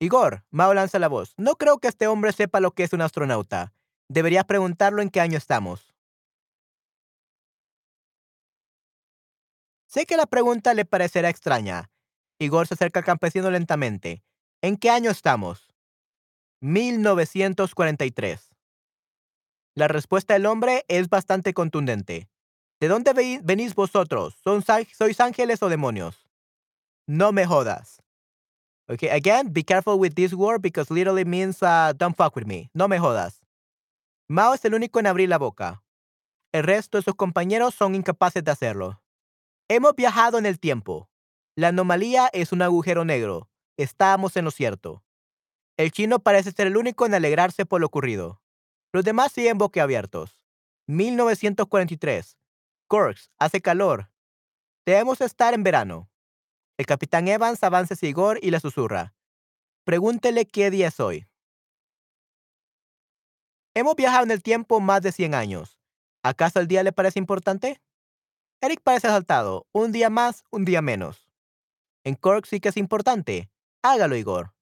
Igor, Mao lanza la voz. No creo que este hombre sepa lo que es un astronauta. Deberías preguntarlo en qué año estamos. Sé que la pregunta le parecerá extraña. Igor se acerca al campesino lentamente. ¿En qué año estamos? 1943. La respuesta del hombre es bastante contundente. ¿De dónde venís vosotros? ¿Sois ángeles o demonios? No me jodas. Okay, again, be careful with this word because literally means uh, don't fuck with me. No me jodas. Mao es el único en abrir la boca. El resto de sus compañeros son incapaces de hacerlo. Hemos viajado en el tiempo. La anomalía es un agujero negro. Estábamos en lo cierto. El chino parece ser el único en alegrarse por lo ocurrido. Los demás siguen boquiabiertos. 1943. Corks, hace calor. Debemos estar en verano. El capitán Evans avanza hacia Igor y le susurra. Pregúntele qué día es hoy. Hemos viajado en el tiempo más de 100 años. ¿Acaso el día le parece importante? Eric parece asaltado. Un día más, un día menos. En Cork sí que es importante. Hágalo, Igor.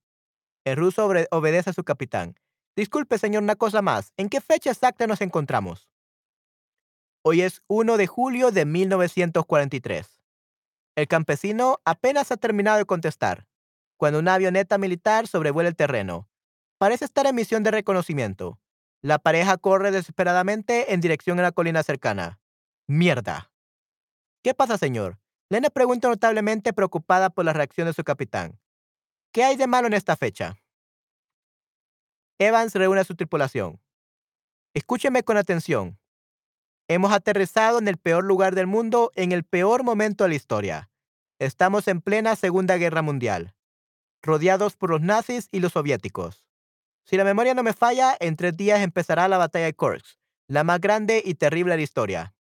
El ruso obedece a su capitán. Disculpe, señor, una cosa más. ¿En qué fecha exacta nos encontramos? Hoy es 1 de julio de 1943. El campesino apenas ha terminado de contestar, cuando una avioneta militar sobrevuela el terreno. Parece estar en misión de reconocimiento. La pareja corre desesperadamente en dirección a la colina cercana. Mierda. ¿Qué pasa, señor? Lena pregunta notablemente preocupada por la reacción de su capitán. ¿Qué hay de malo en esta fecha? Evans reúne a su tripulación. Escúcheme con atención. Hemos aterrizado en el peor lugar del mundo en el peor momento de la historia. Estamos en plena Segunda Guerra Mundial, rodeados por los nazis y los soviéticos. Si la memoria no me falla, en tres días empezará la batalla de Kursk, la más grande y terrible de la historia.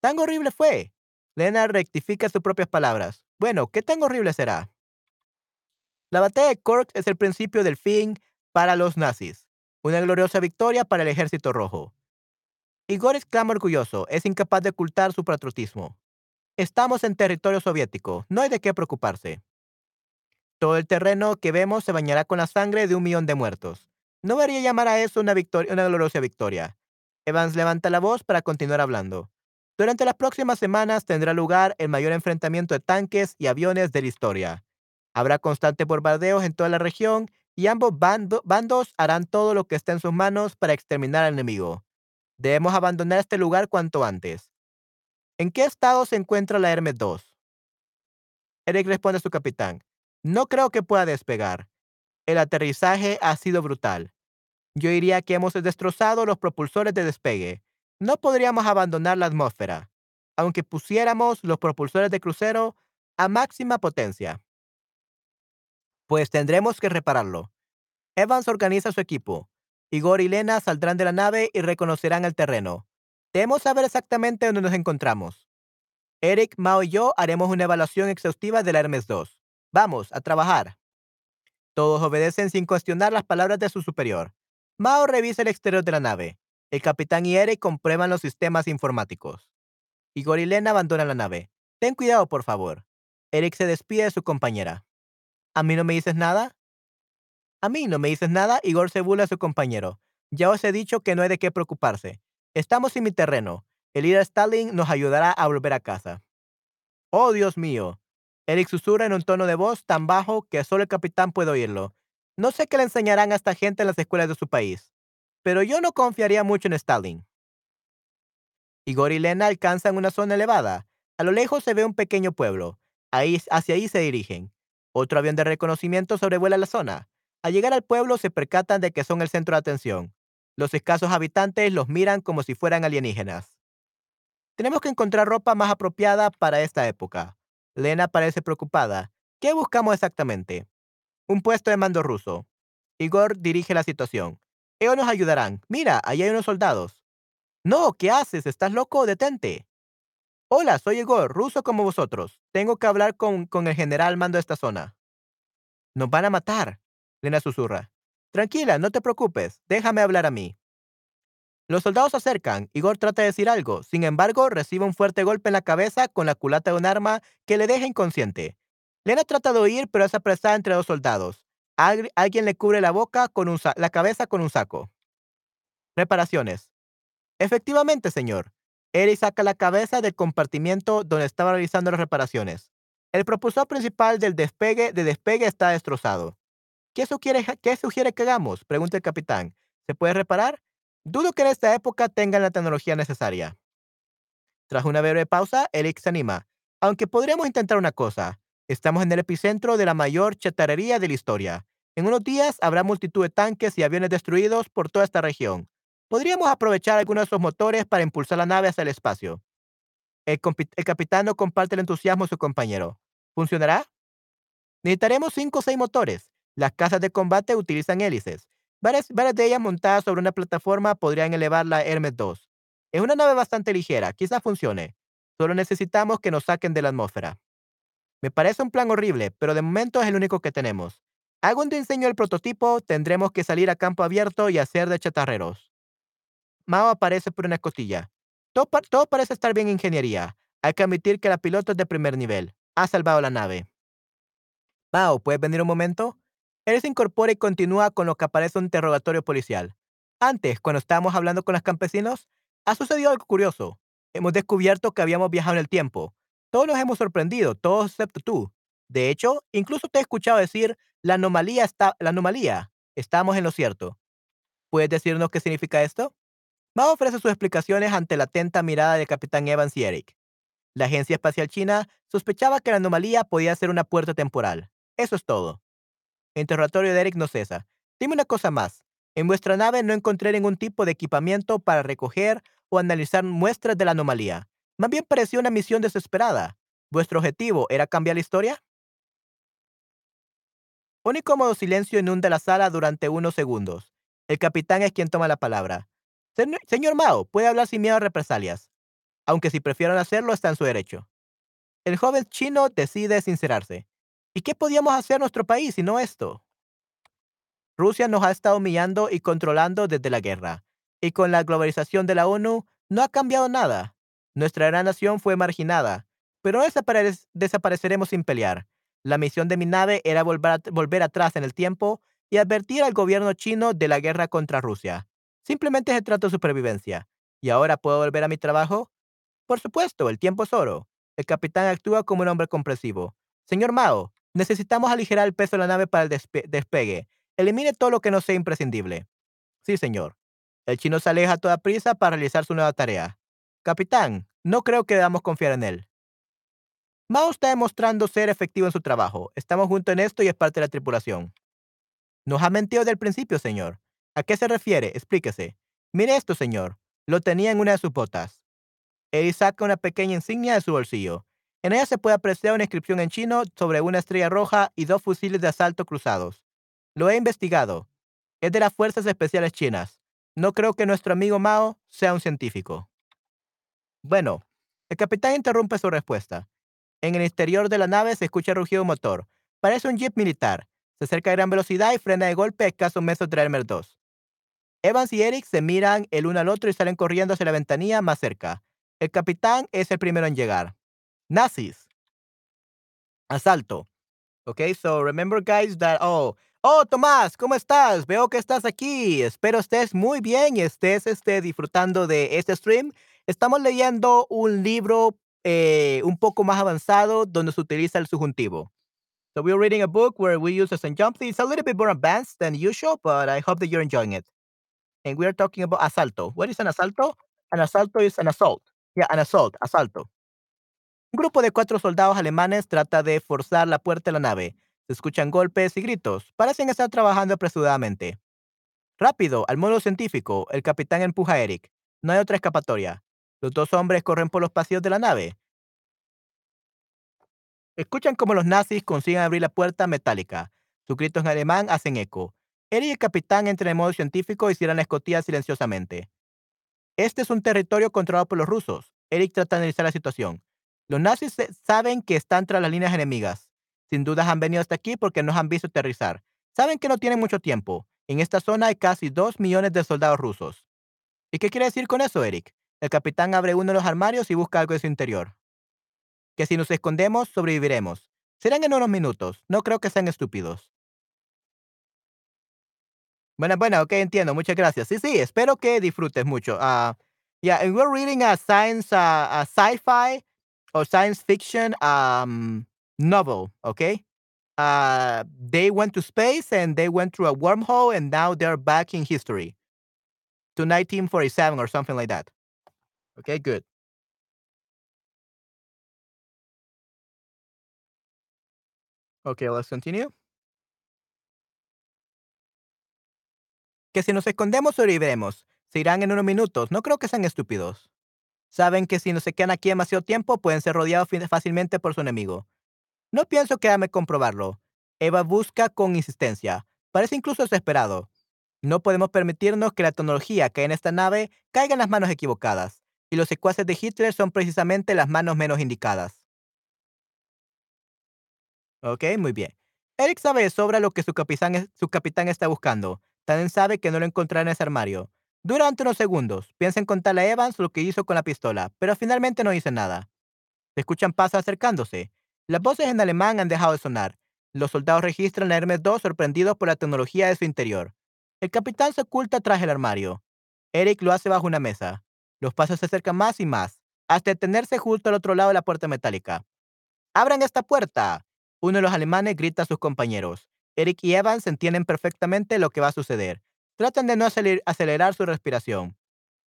¿Tan horrible fue? Lena rectifica sus propias palabras. Bueno, ¿qué tan horrible será? La batalla de Kursk es el principio del fin para los nazis. Una gloriosa victoria para el ejército rojo. Igor exclama orgulloso, es incapaz de ocultar su patriotismo. Estamos en territorio soviético, no hay de qué preocuparse. Todo el terreno que vemos se bañará con la sangre de un millón de muertos. No debería llamar a eso una, victoria, una gloriosa victoria. Evans levanta la voz para continuar hablando. Durante las próximas semanas tendrá lugar el mayor enfrentamiento de tanques y aviones de la historia. Habrá constantes bombardeos en toda la región y ambos bandos harán todo lo que esté en sus manos para exterminar al enemigo. Debemos abandonar este lugar cuanto antes. ¿En qué estado se encuentra la Hermes 2? Eric responde a su capitán. No creo que pueda despegar. El aterrizaje ha sido brutal. Yo diría que hemos destrozado los propulsores de despegue. No podríamos abandonar la atmósfera, aunque pusiéramos los propulsores de crucero a máxima potencia pues tendremos que repararlo. Evans organiza su equipo. Igor y Lena saldrán de la nave y reconocerán el terreno. Debemos saber exactamente dónde nos encontramos. Eric, Mao y yo haremos una evaluación exhaustiva del Hermes 2. Vamos, a trabajar. Todos obedecen sin cuestionar las palabras de su superior. Mao revisa el exterior de la nave. El capitán y Eric comprueban los sistemas informáticos. Igor y Lena abandonan la nave. Ten cuidado, por favor. Eric se despide de su compañera. ¿A mí no me dices nada? A mí no me dices nada, Igor se burla a su compañero. Ya os he dicho que no hay de qué preocuparse. Estamos en mi terreno. El líder Stalin nos ayudará a volver a casa. Oh, Dios mío. Eric susurra en un tono de voz tan bajo que solo el capitán puede oírlo. No sé qué le enseñarán a esta gente en las escuelas de su país, pero yo no confiaría mucho en Stalin. Igor y Lena alcanzan una zona elevada. A lo lejos se ve un pequeño pueblo. Ahí, hacia ahí se dirigen. Otro avión de reconocimiento sobrevuela la zona. Al llegar al pueblo se percatan de que son el centro de atención. Los escasos habitantes los miran como si fueran alienígenas. Tenemos que encontrar ropa más apropiada para esta época. Lena parece preocupada. ¿Qué buscamos exactamente? Un puesto de mando ruso. Igor dirige la situación. Ellos nos ayudarán. Mira, ahí hay unos soldados. No, ¿qué haces? ¿Estás loco? Detente. Hola, soy Igor, ruso como vosotros. Tengo que hablar con, con el general mando de esta zona. Nos van a matar. Lena susurra. Tranquila, no te preocupes. Déjame hablar a mí. Los soldados se acercan. Igor trata de decir algo. Sin embargo, recibe un fuerte golpe en la cabeza con la culata de un arma que le deja inconsciente. Lena trata de huir, pero es apresada entre dos soldados. alguien le cubre la boca con la cabeza con un saco. Reparaciones. Efectivamente, señor. Eric saca la cabeza del compartimiento donde estaba realizando las reparaciones. El propulsor principal del despegue de despegue está destrozado. ¿Qué sugiere, ¿Qué sugiere que hagamos? Pregunta el capitán. ¿Se puede reparar? Dudo que en esta época tengan la tecnología necesaria. Tras una breve pausa, Eric se anima. Aunque podríamos intentar una cosa. Estamos en el epicentro de la mayor chatarrería de la historia. En unos días habrá multitud de tanques y aviones destruidos por toda esta región. Podríamos aprovechar algunos de esos motores para impulsar la nave hacia el espacio. El, el capitán no comparte el entusiasmo de su compañero. ¿Funcionará? Necesitaremos cinco o seis motores. Las casas de combate utilizan hélices. Varias, de ellas montadas sobre una plataforma podrían elevar la Hermes 2. Es una nave bastante ligera, quizás funcione. Solo necesitamos que nos saquen de la atmósfera. Me parece un plan horrible, pero de momento es el único que tenemos. Hago un diseño el prototipo, tendremos que salir a campo abierto y hacer de chatarreros. Mao aparece por una. Todo, todo parece estar bien en ingeniería. Hay que admitir que la piloto es de primer nivel. Ha salvado la nave. Mao, ¿puedes venir un momento? Él se incorpora y continúa con lo que aparece un interrogatorio policial. Antes, cuando estábamos hablando con los campesinos, ha sucedido algo curioso. Hemos descubierto que habíamos viajado en el tiempo. Todos nos hemos sorprendido, todos excepto tú. De hecho, incluso te he escuchado decir, la anomalía está, la anomalía. Estamos en lo cierto. ¿Puedes decirnos qué significa esto? Mao ofrece sus explicaciones ante la atenta mirada del capitán Evans y Eric. La Agencia Espacial China sospechaba que la anomalía podía ser una puerta temporal. Eso es todo. El interrogatorio de Eric no cesa. Dime una cosa más. En vuestra nave no encontré ningún tipo de equipamiento para recoger o analizar muestras de la anomalía. Más bien pareció una misión desesperada. ¿Vuestro objetivo era cambiar la historia? Un incómodo silencio inunda la sala durante unos segundos. El capitán es quien toma la palabra. Señor Mao, puede hablar sin miedo a represalias. Aunque si prefieren hacerlo, está en su derecho. El joven chino decide sincerarse. ¿Y qué podíamos hacer nuestro país si no esto? Rusia nos ha estado humillando y controlando desde la guerra. Y con la globalización de la ONU no ha cambiado nada. Nuestra gran nación fue marginada, pero desapareceremos sin pelear. La misión de mi nave era volver, volver atrás en el tiempo y advertir al gobierno chino de la guerra contra Rusia. Simplemente se trata de supervivencia. ¿Y ahora puedo volver a mi trabajo? Por supuesto, el tiempo es oro. El capitán actúa como un hombre comprensivo. Señor Mao, Necesitamos aligerar el peso de la nave para el despegue. Elimine todo lo que no sea imprescindible. Sí, señor. El chino se aleja a toda prisa para realizar su nueva tarea. Capitán, no creo que debamos confiar en él. Mao está demostrando ser efectivo en su trabajo. Estamos juntos en esto y es parte de la tripulación. Nos ha mentido desde el principio, señor. ¿A qué se refiere? Explíquese. Mire esto, señor. Lo tenía en una de sus botas. Él saca una pequeña insignia de su bolsillo. En ella se puede apreciar una inscripción en chino sobre una estrella roja y dos fusiles de asalto cruzados. Lo he investigado. Es de las Fuerzas Especiales Chinas. No creo que nuestro amigo Mao sea un científico. Bueno, el capitán interrumpe su respuesta. En el interior de la nave se escucha rugido motor. Parece un jeep militar. Se acerca a gran velocidad y frena de golpe a escasos metros de Elmer 2. Evans y Eric se miran el uno al otro y salen corriendo hacia la ventanilla más cerca. El capitán es el primero en llegar. Nazis. Asalto. Okay, so remember guys that, oh, oh, Tomás, ¿cómo estás? Veo que estás aquí. Espero estés muy bien y estés este, disfrutando de este stream. Estamos leyendo un libro eh, un poco más avanzado donde se utiliza el subjuntivo. So we're reading a book where we use a subjunctive. It's a little bit more advanced than usual, but I hope that you're enjoying it. And we're talking about asalto. What is an asalto? An asalto is an assault. Yeah, an assault, asalto. Un grupo de cuatro soldados alemanes trata de forzar la puerta de la nave. Se escuchan golpes y gritos. Parecen estar trabajando apresuradamente. Rápido, al modo científico, el capitán empuja a Eric. No hay otra escapatoria. Los dos hombres corren por los pasillos de la nave. Escuchan cómo los nazis consiguen abrir la puerta metálica. Sus gritos en alemán hacen eco. Eric y el capitán entran en modo científico y cierran la escotilla silenciosamente. Este es un territorio controlado por los rusos. Eric trata de analizar la situación. Los nazis saben que están tras las líneas enemigas. Sin dudas han venido hasta aquí porque nos han visto aterrizar. Saben que no tienen mucho tiempo. En esta zona hay casi dos millones de soldados rusos. ¿Y qué quiere decir con eso, Eric? El capitán abre uno de los armarios y busca algo en su interior. Que si nos escondemos, sobreviviremos. Serán en unos minutos. No creo que sean estúpidos. Bueno, bueno, ok, entiendo. Muchas gracias. Sí, sí, espero que disfrutes mucho. Uh, yeah, and we're reading a science, uh, a sci-fi or science fiction um, novel, okay? Uh, they went to space and they went through a wormhole and now they're back in history to 1947 or something like that. Okay, good. Okay, let's continue. Que si nos escondemos sobreviviremos. Se irán en unos minutos. No creo que sean estúpidos. Saben que si no se quedan aquí demasiado tiempo, pueden ser rodeados fácilmente por su enemigo. No pienso quedarme comprobarlo. Eva busca con insistencia. Parece incluso desesperado. No podemos permitirnos que la tecnología que hay en esta nave caiga en las manos equivocadas. Y los secuaces de Hitler son precisamente las manos menos indicadas. Ok, muy bien. Eric sabe de sobra lo que su capitán, su capitán está buscando. También sabe que no lo encontrará en ese armario. Durante unos segundos, piensa en contarle a Evans lo que hizo con la pistola, pero finalmente no dice nada. Se escuchan pasos acercándose. Las voces en alemán han dejado de sonar. Los soldados registran la Hermes 2 sorprendidos por la tecnología de su interior. El capitán se oculta tras el armario. Eric lo hace bajo una mesa. Los pasos se acercan más y más, hasta detenerse justo al otro lado de la puerta metálica. ¡Abran esta puerta! Uno de los alemanes grita a sus compañeros. Eric y Evans entienden perfectamente lo que va a suceder. Tratan de no acelerar su respiración.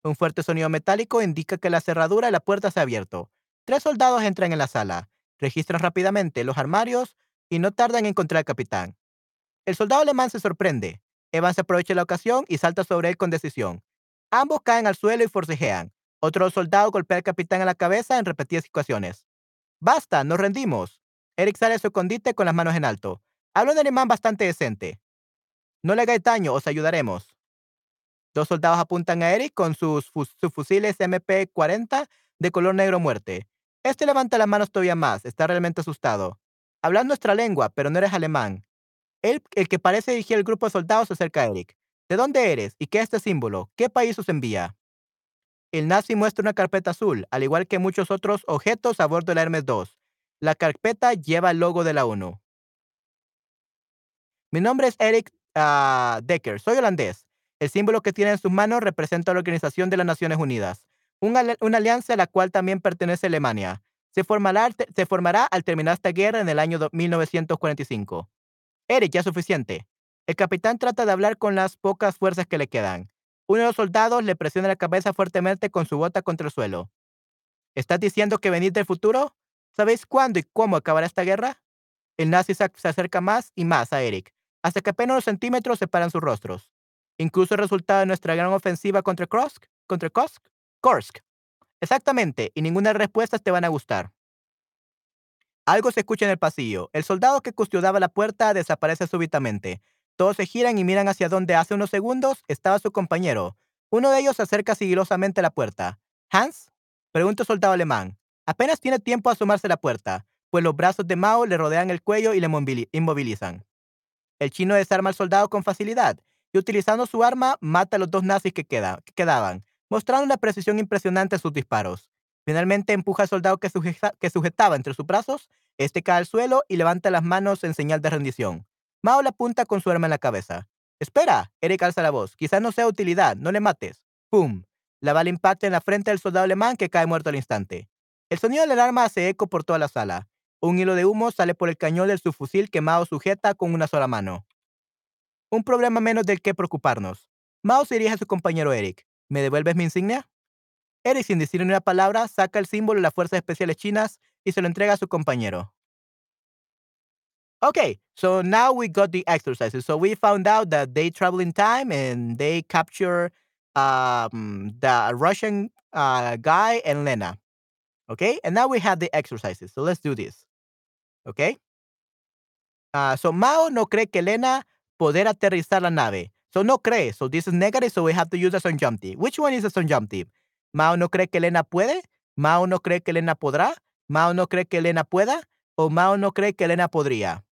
Un fuerte sonido metálico indica que la cerradura de la puerta se ha abierto. Tres soldados entran en la sala, registran rápidamente los armarios y no tardan en encontrar al capitán. El soldado alemán se sorprende. Evans aprovecha la ocasión y salta sobre él con decisión. Ambos caen al suelo y forcejean. Otro soldado golpea al capitán en la cabeza en repetidas situaciones. Basta, nos rendimos. Eric sale de su escondite con las manos en alto. Habla un alemán bastante decente. No le hagáis daño, os ayudaremos. Dos soldados apuntan a Eric con sus, fusiles MP-40 de color negro muerte. Este levanta las manos todavía más, está realmente asustado. Hablas nuestra lengua, pero no eres alemán. Él, el que parece dirigir el grupo de soldados se acerca a Eric. ¿De dónde eres? ¿Y qué es este símbolo? ¿Qué país os envía? El nazi muestra una carpeta azul, al igual que muchos otros objetos a bordo de la Hermes 2. La carpeta lleva el logo de la ONU. Mi nombre es Eric uh, Decker, soy holandés. El símbolo que tiene en sus manos representa a la Organización de las Naciones Unidas, una, una alianza a la cual también pertenece Alemania. Se formará, se formará al terminar esta guerra en el año 1945. Eric, ya es suficiente. El capitán trata de hablar con las pocas fuerzas que le quedan. Uno de los soldados le presiona la cabeza fuertemente con su bota contra el suelo. ¿Estás diciendo que venís del futuro? ¿Sabéis cuándo y cómo acabará esta guerra? El nazi se acerca más y más a Eric, hasta que apenas unos centímetros separan sus rostros. Incluso el resultado de nuestra gran ofensiva contra Kursk, contra Kursk, Kursk. Exactamente, y ninguna respuestas te van a gustar. Algo se escucha en el pasillo. El soldado que custodiaba la puerta desaparece súbitamente. Todos se giran y miran hacia donde hace unos segundos estaba su compañero. Uno de ellos se acerca sigilosamente a la puerta. ¿Hans? Pregunta el soldado alemán. Apenas tiene tiempo a asomarse a la puerta, pues los brazos de Mao le rodean el cuello y le inmovilizan. El chino desarma al soldado con facilidad y utilizando su arma mata a los dos nazis que, quedaban, mostrando una precisión impresionante en sus disparos. Finalmente empuja al soldado que, que, sujetaba entre sus brazos, este cae al suelo y levanta las manos en señal de rendición. Mao le apunta con su arma en la cabeza. Espera, Eric alza la voz. Quizás no sea utilidad, no le mates. ¡Pum! La bala impacta en la frente del soldado alemán que cae muerto al instante. El sonido de la alarma hace eco por toda la sala. Un hilo de humo sale por el cañón del subfusil que sujeta con una sola mano. Un problema menos del que preocuparnos. Mao se dirige a su compañero Eric. ¿Me devuelves mi insignia? Eric, sin decir una palabra, saca el símbolo de las Fuerzas Especiales Chinas y se lo entrega a su compañero. Okay, so now we got the exercises. So we found out that they travel in time and they capture um, the Russian uh, guy and Lena. Okay, and now we have the exercises. So let's do this. ¿Ok? Uh, so Mao no cree que Elena poder aterrizar la nave. So no cree. So this is negative, so we have to use a subjunctive. Which one is a subjunctive? Mao no cree que Elena puede. Mao no cree que Elena podrá. Mao no cree que Elena pueda. O Mao no cree que Elena podría.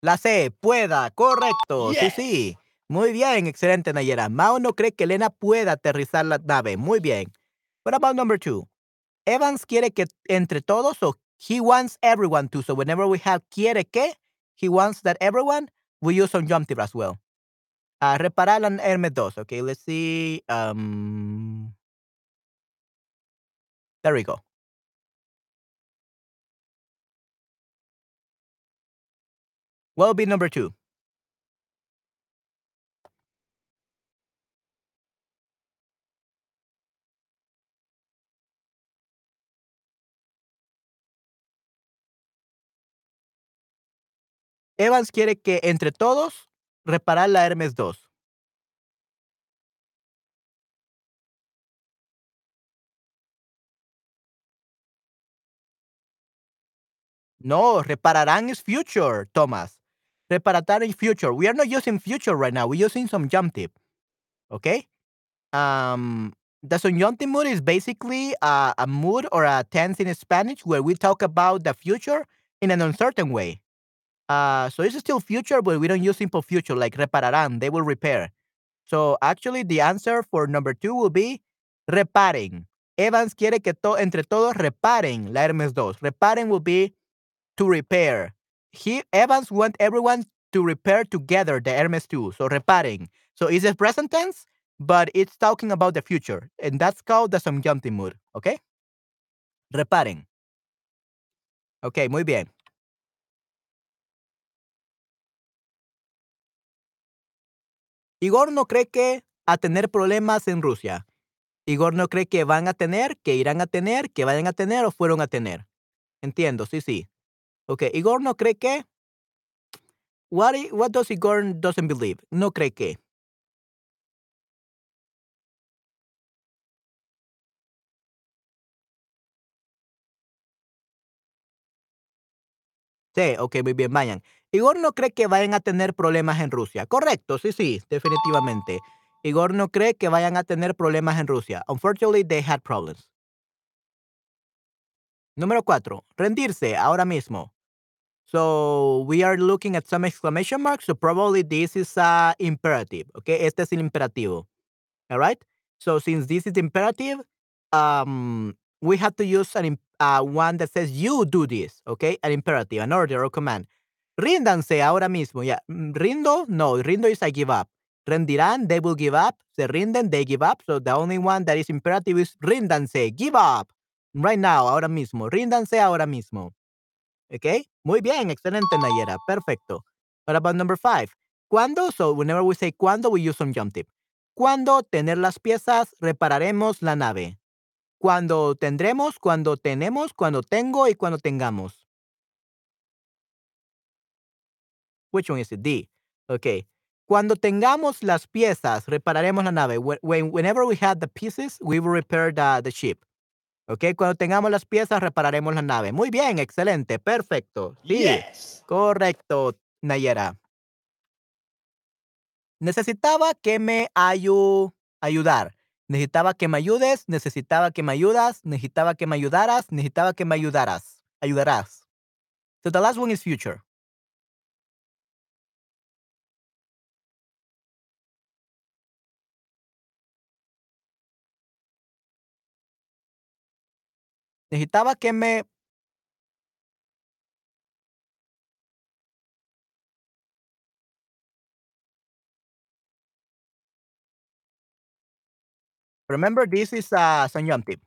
La C, pueda, correcto. Sí, sí. Muy bien, excelente, Nayera. Mao no cree que Elena pueda aterrizar la nave. Muy bien. What about number two? Evans quiere que entre todos, so he wants everyone to. So whenever we have quiere que, he wants that everyone, we use subjunctive as well. Uh, reparar la Hermes 2. Okay, let's see. Um, there we go. Will be number two? Evans quiere que entre todos reparar la Hermes 2. No, repararán is future, Thomas. Repararán is future. We are not using future right now. We're using subjunctive. Okay? Um, the subjunctive mood is basically a, a mood or a tense in Spanish where we talk about the future in an uncertain way. Uh, so it's still future, but we don't use simple future like repararán. They will repair. So actually, the answer for number two will be reparen. Evans quiere que to entre todos reparen la Hermes 2. Reparen will be to repair. He Evans want everyone to repair together the Hermes 2. So reparen. So it's a present tense, but it's talking about the future. And that's called the mood. Okay? Reparen. Okay, muy bien. Igor no cree que a tener problemas en Rusia. Igor no cree que van a tener, que irán a tener, que vayan a tener o fueron a tener. Entiendo, sí, sí. Ok, Igor no cree que. What, what does Igor doesn't believe? No cree que. Sí, ok, muy bien, vayan. Igor no cree que vayan a tener problemas en Rusia. Correcto, sí, sí, definitivamente. Igor no cree que vayan a tener problemas en Rusia. Unfortunately, they had problems. Número cuatro, rendirse ahora mismo. So we are looking at some exclamation marks. So probably this is a imperative. Okay, este es el imperativo. All right. So since this is imperative, um, we have to use an uh, one that says you do this. Okay, an imperative, an order or command. Ríndanse ahora mismo. Ya, yeah. rindo. No, rindo is I give up. Rendirán, they will give up. Se rinden, they give up. So the only one that is imperative is ríndanse, give up. Right now, ahora mismo. Ríndanse ahora mismo. Okay? Muy bien, excelente, Nayera. Perfecto. What about number five? ¿Cuándo? So whenever we say cuándo, we use subjunctive. ¿Cuándo tener las piezas? Repararemos la nave. Cuando tendremos, cuando tenemos, cuando tengo y cuando tengamos. Which one is it? D. Okay. Cuando tengamos las piezas, repararemos la nave. When, whenever we have the pieces, we will repair the, the ship. Ok, cuando tengamos las piezas, repararemos la nave. Muy bien, excelente, perfecto. Sí, Yes. correcto, Nayera. Necesitaba que me ayu ayudar. Necesitaba que me ayudes, necesitaba que me ayudas, necesitaba que me ayudaras, necesitaba que me ayudaras. Ayudarás. So the last one is future. Necesitaba que me Remember, this is uh, a subjunctive.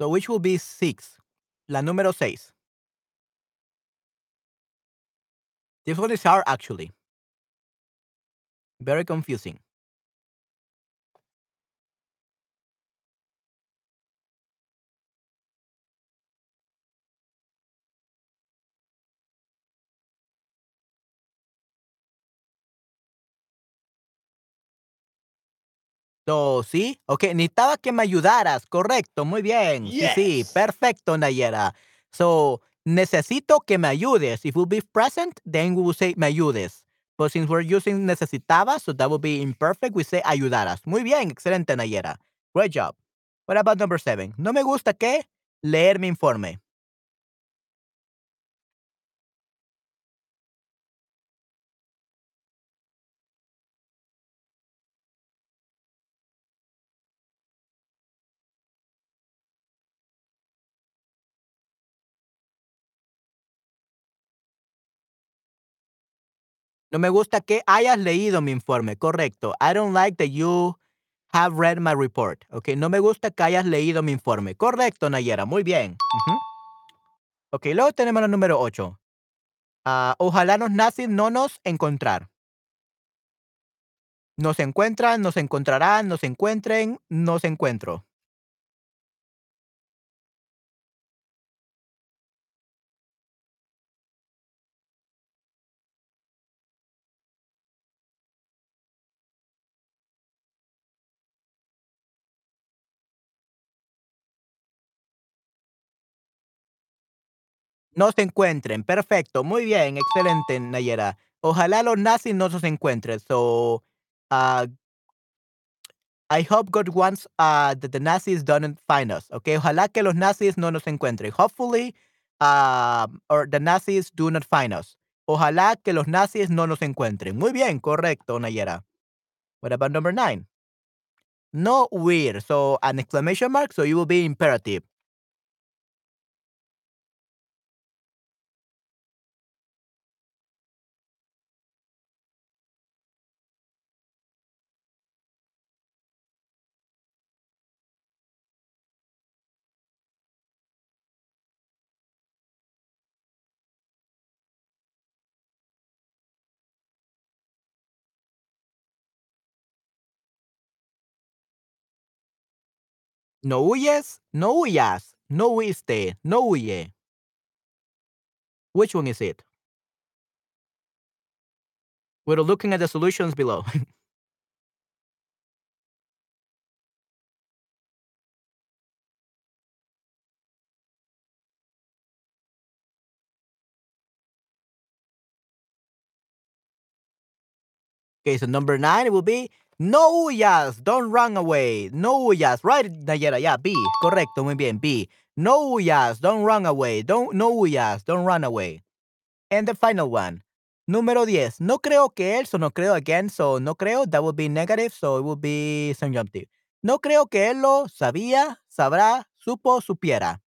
So which will be six? La número seis. This one is hard actually. Very confusing. ¿Sí? Okey, necesitaba que me ayudaras, correcto, muy bien. Sí, sí, perfecto, Nayera. So, necesito que me ayudes. If will be present, then we will say me ayudes. But since we're using necesitaba, so that would be imperfect, we say ayudaras. Muy bien, excelente, Nayera. Great job. What about number seven? No me gusta que leer mi informe. No me gusta que hayas leído mi informe, correcto. I don't like that you have read my report. Okey, no me gusta que hayas leído mi informe. Correcto, Nayera, muy bien. Ujú. Okey, luego tenemos la número 8. Ah, ojalá los nazis no nos encontrar. Nos encuentran, nos encontrarán, nos encuentren, nos encuentro. No se encuentren, perfecto, muy bien, excelente, Nayera. Ojalá los nazis no nos encuentren. So, ah, I hope God wants uh, that the Nazis don't find us. Okay, ojalá que los nazis no nos encuentren. Hopefully, um, or the Nazis do not find us. Ojalá que los nazis no nos encuentren. Muy bien, correcto, Nayera. What about number nine? No huir. So an exclamation mark. So you will be imperative. No huyes, no huyas, no huiste, no huye. Which one is it? We're looking at the solutions below. Okay, so number nine will be no huyas, don't run away. No huyas, right, Nayera? Yeah, B. Correcto, muy bien, B. No huyas, don't run away. Don't, no huyas, don't run away. And the final one. Número 10. No creo que él, so no creo again, so no creo, that would be negative, so it would be subjunctive. No creo que él lo sabía, sabrá, supo, supiera.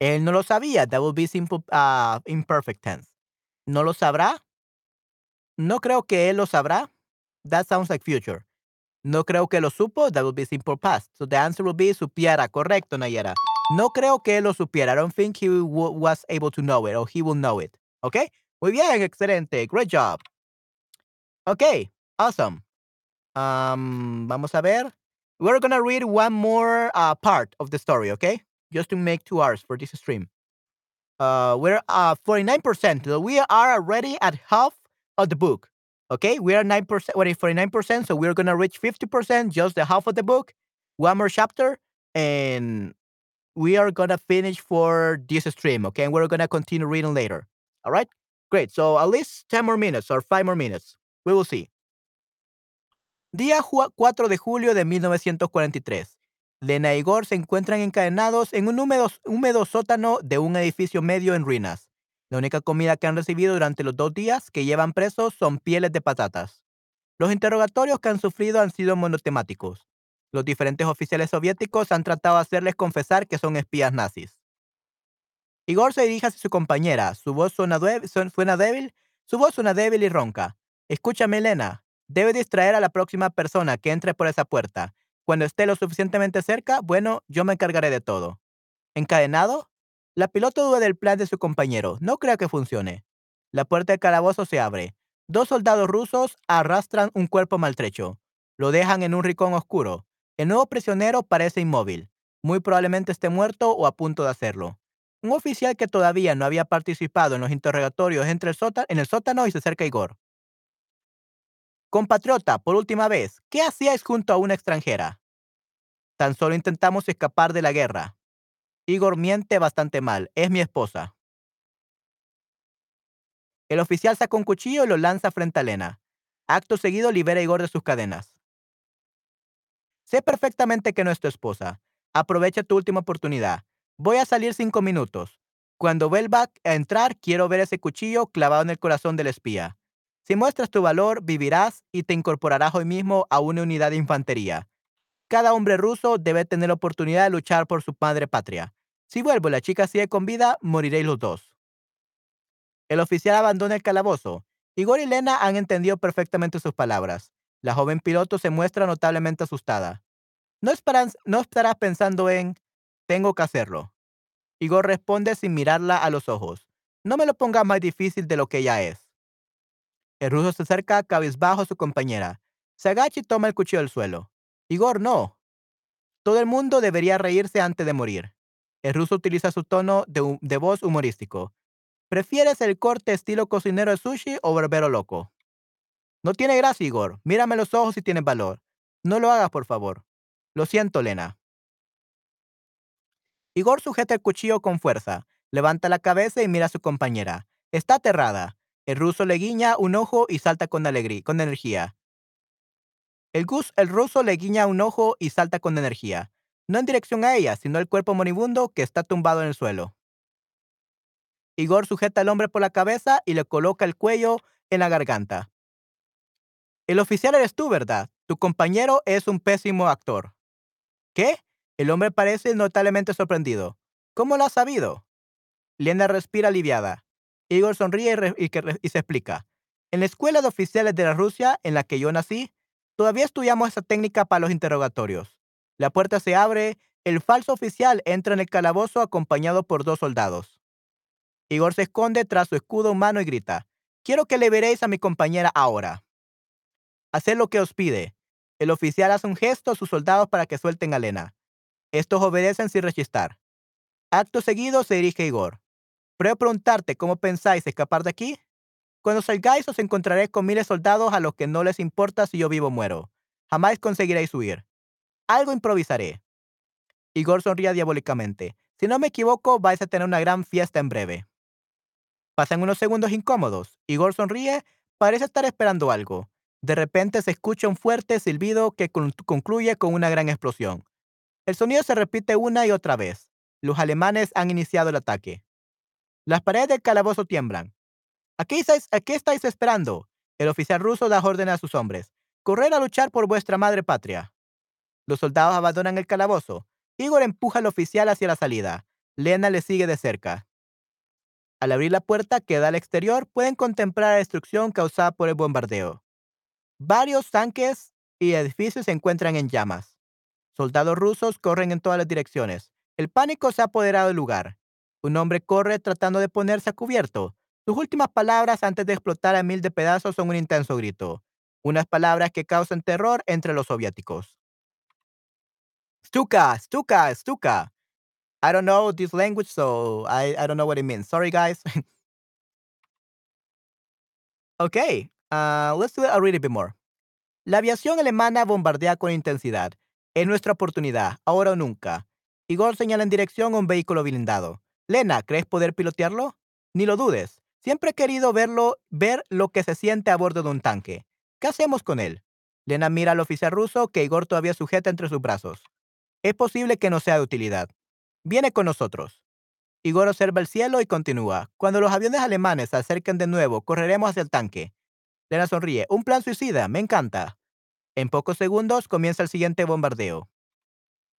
Él no lo sabía, that would be simple, uh, imperfect tense. No lo sabrá, No creo que él lo sabrá. That sounds like future. No creo que lo supo. That would be simple past. So the answer will be supiera. Correcto, Nayera. No creo que él lo supiera. I don't think he was able to know it or he will know it. Okay? Muy bien, excelente. Great job. Okay, awesome. Um, vamos a ver. We're gonna read one more uh, part of the story, okay? Just to make two hours for this stream. Uh, we're uh 49%. So we are already at half of the book. Okay, we are 9%, what is 49%? So we're gonna reach 50%, just the half of the book, one more chapter, and we are gonna finish for this stream. Okay, and we're gonna continue reading later. All right, great. So at least 10 more minutes or 5 more minutes. We will see. Día 4 de julio de 1943. Lena y Igor se encuentran encadenados en un húmedo, húmedo sótano de un edificio medio en ruinas. La única comida que han recibido durante los dos días que llevan presos son pieles de patatas. Los interrogatorios que han sufrido han sido monotemáticos. Los diferentes oficiales soviéticos han tratado de hacerles confesar que son espías nazis. Igor se dirige hacia su compañera. Su voz suena, suena débil. Su voz suena débil y ronca. Escúchame, Elena. Debe distraer a la próxima persona que entre por esa puerta. Cuando esté lo suficientemente cerca, bueno, yo me encargaré de todo. ¿Encadenado? La piloto duda del plan de su compañero. No creo que funcione. La puerta del calabozo se abre. Dos soldados rusos arrastran un cuerpo maltrecho. Lo dejan en un rincón oscuro. El nuevo prisionero parece inmóvil. Muy probablemente esté muerto o a punto de hacerlo. Un oficial que todavía no había participado en los interrogatorios entre el sótano, en el sótano y se acerca a Igor. Compatriota, por última vez, ¿qué hacíais junto a una extranjera? Tan solo intentamos escapar de la guerra. Igor miente bastante mal. Es mi esposa. El oficial saca un cuchillo y lo lanza frente a Lena. Acto seguido libera a Igor de sus cadenas. Sé perfectamente que no es tu esposa. Aprovecha tu última oportunidad. Voy a salir cinco minutos. Cuando vuelva a entrar, quiero ver ese cuchillo clavado en el corazón del espía. Si muestras tu valor, vivirás y te incorporarás hoy mismo a una unidad de infantería. Cada hombre ruso debe tener la oportunidad de luchar por su madre patria. Si vuelvo y la chica sigue con vida, moriréis los dos. El oficial abandona el calabozo. Igor y Lena han entendido perfectamente sus palabras. La joven piloto se muestra notablemente asustada. No, no estarás pensando en, tengo que hacerlo. Igor responde sin mirarla a los ojos. No me lo pongas más difícil de lo que ya es. El ruso se acerca cabizbajo a su compañera. Se toma el cuchillo del suelo. Igor, no. Todo el mundo debería reírse antes de morir. El ruso utiliza su tono de, voz humorístico. ¿Prefieres el corte estilo cocinero de sushi o barbero loco? No tiene gracia, Igor. Mírame los ojos si tienes valor. No lo hagas, por favor. Lo siento, Lena. Igor sujeta el cuchillo con fuerza, levanta la cabeza y mira a su compañera. Está aterrada. El ruso le guiña un ojo y salta con alegría, con energía. El, gus, el ruso le guiña un ojo y salta con energía, no en dirección a ella, sino al cuerpo moribundo que está tumbado en el suelo. Igor sujeta al hombre por la cabeza y le coloca el cuello en la garganta. El oficial eres tú, ¿verdad? Tu compañero es un pésimo actor. ¿Qué? El hombre parece notablemente sorprendido. ¿Cómo lo has sabido? Lena respira aliviada. Igor sonríe y, y, se explica. En la escuela de oficiales de la Rusia en la que yo nací, todavía estudiamos esa técnica para los interrogatorios. La puerta se abre, el falso oficial entra en el calabozo acompañado por dos soldados. Igor se esconde tras su escudo humano y grita, Quiero que le veréis a mi compañera ahora. Haced lo que os pide. El oficial hace un gesto a sus soldados para que suelten a Lena. Estos obedecen sin rechistar. Acto seguido se dirige a Igor. Pruebo preguntarte cómo pensáis escapar de aquí. Cuando salgáis os encontraréis con miles de soldados a los que no les importa si yo vivo o muero. Jamás conseguiréis huir. Algo improvisaré. Igor sonríe diabólicamente. Si no me equivoco, vais a tener una gran fiesta en breve. Pasan unos segundos incómodos. Igor sonríe, parece estar esperando algo. De repente se escucha un fuerte silbido que concluye con una gran explosión. El sonido se repite una y otra vez. Los alemanes han iniciado el ataque. Las paredes del calabozo tiemblan. ¿Aquí estáis, ¿A estáis esperando? El oficial ruso da órdenes a sus hombres. Correr a luchar por vuestra madre patria. Los soldados abandonan el calabozo. Igor empuja al oficial hacia la salida. Lena le sigue de cerca. Al abrir la puerta que da al exterior, pueden contemplar la destrucción causada por el bombardeo. Varios tanques y edificios se encuentran en llamas. Soldados rusos corren en todas las direcciones. El pánico se ha apoderado del lugar. Un hombre corre tratando de ponerse a cubierto. Sus últimas palabras antes de explotar a mil de pedazos son un intenso grito. Unas palabras que causan terror entre los soviéticos. Stuka, Stuka, Stuka. I don't know this language, so I, I don't know what it means. Sorry, guys. okay, uh, let's do it a little bit more. La aviación alemana bombardea con intensidad. Es nuestra oportunidad, ahora o nunca. Igor señala en dirección a un vehículo blindado. Lena, ¿crees poder pilotearlo? Ni lo dudes. Siempre he querido verlo, ver lo que se siente a bordo de un tanque. ¿Qué hacemos con él? Lena mira al oficial ruso que Igor todavía sujeta entre sus brazos. Es posible que no sea de utilidad. Viene con nosotros. Igor observa el cielo y continúa. Cuando los aviones alemanes se acerquen de nuevo, correremos hacia el tanque. Lena sonríe. Un plan suicida. Me encanta. En pocos segundos comienza el siguiente bombardeo.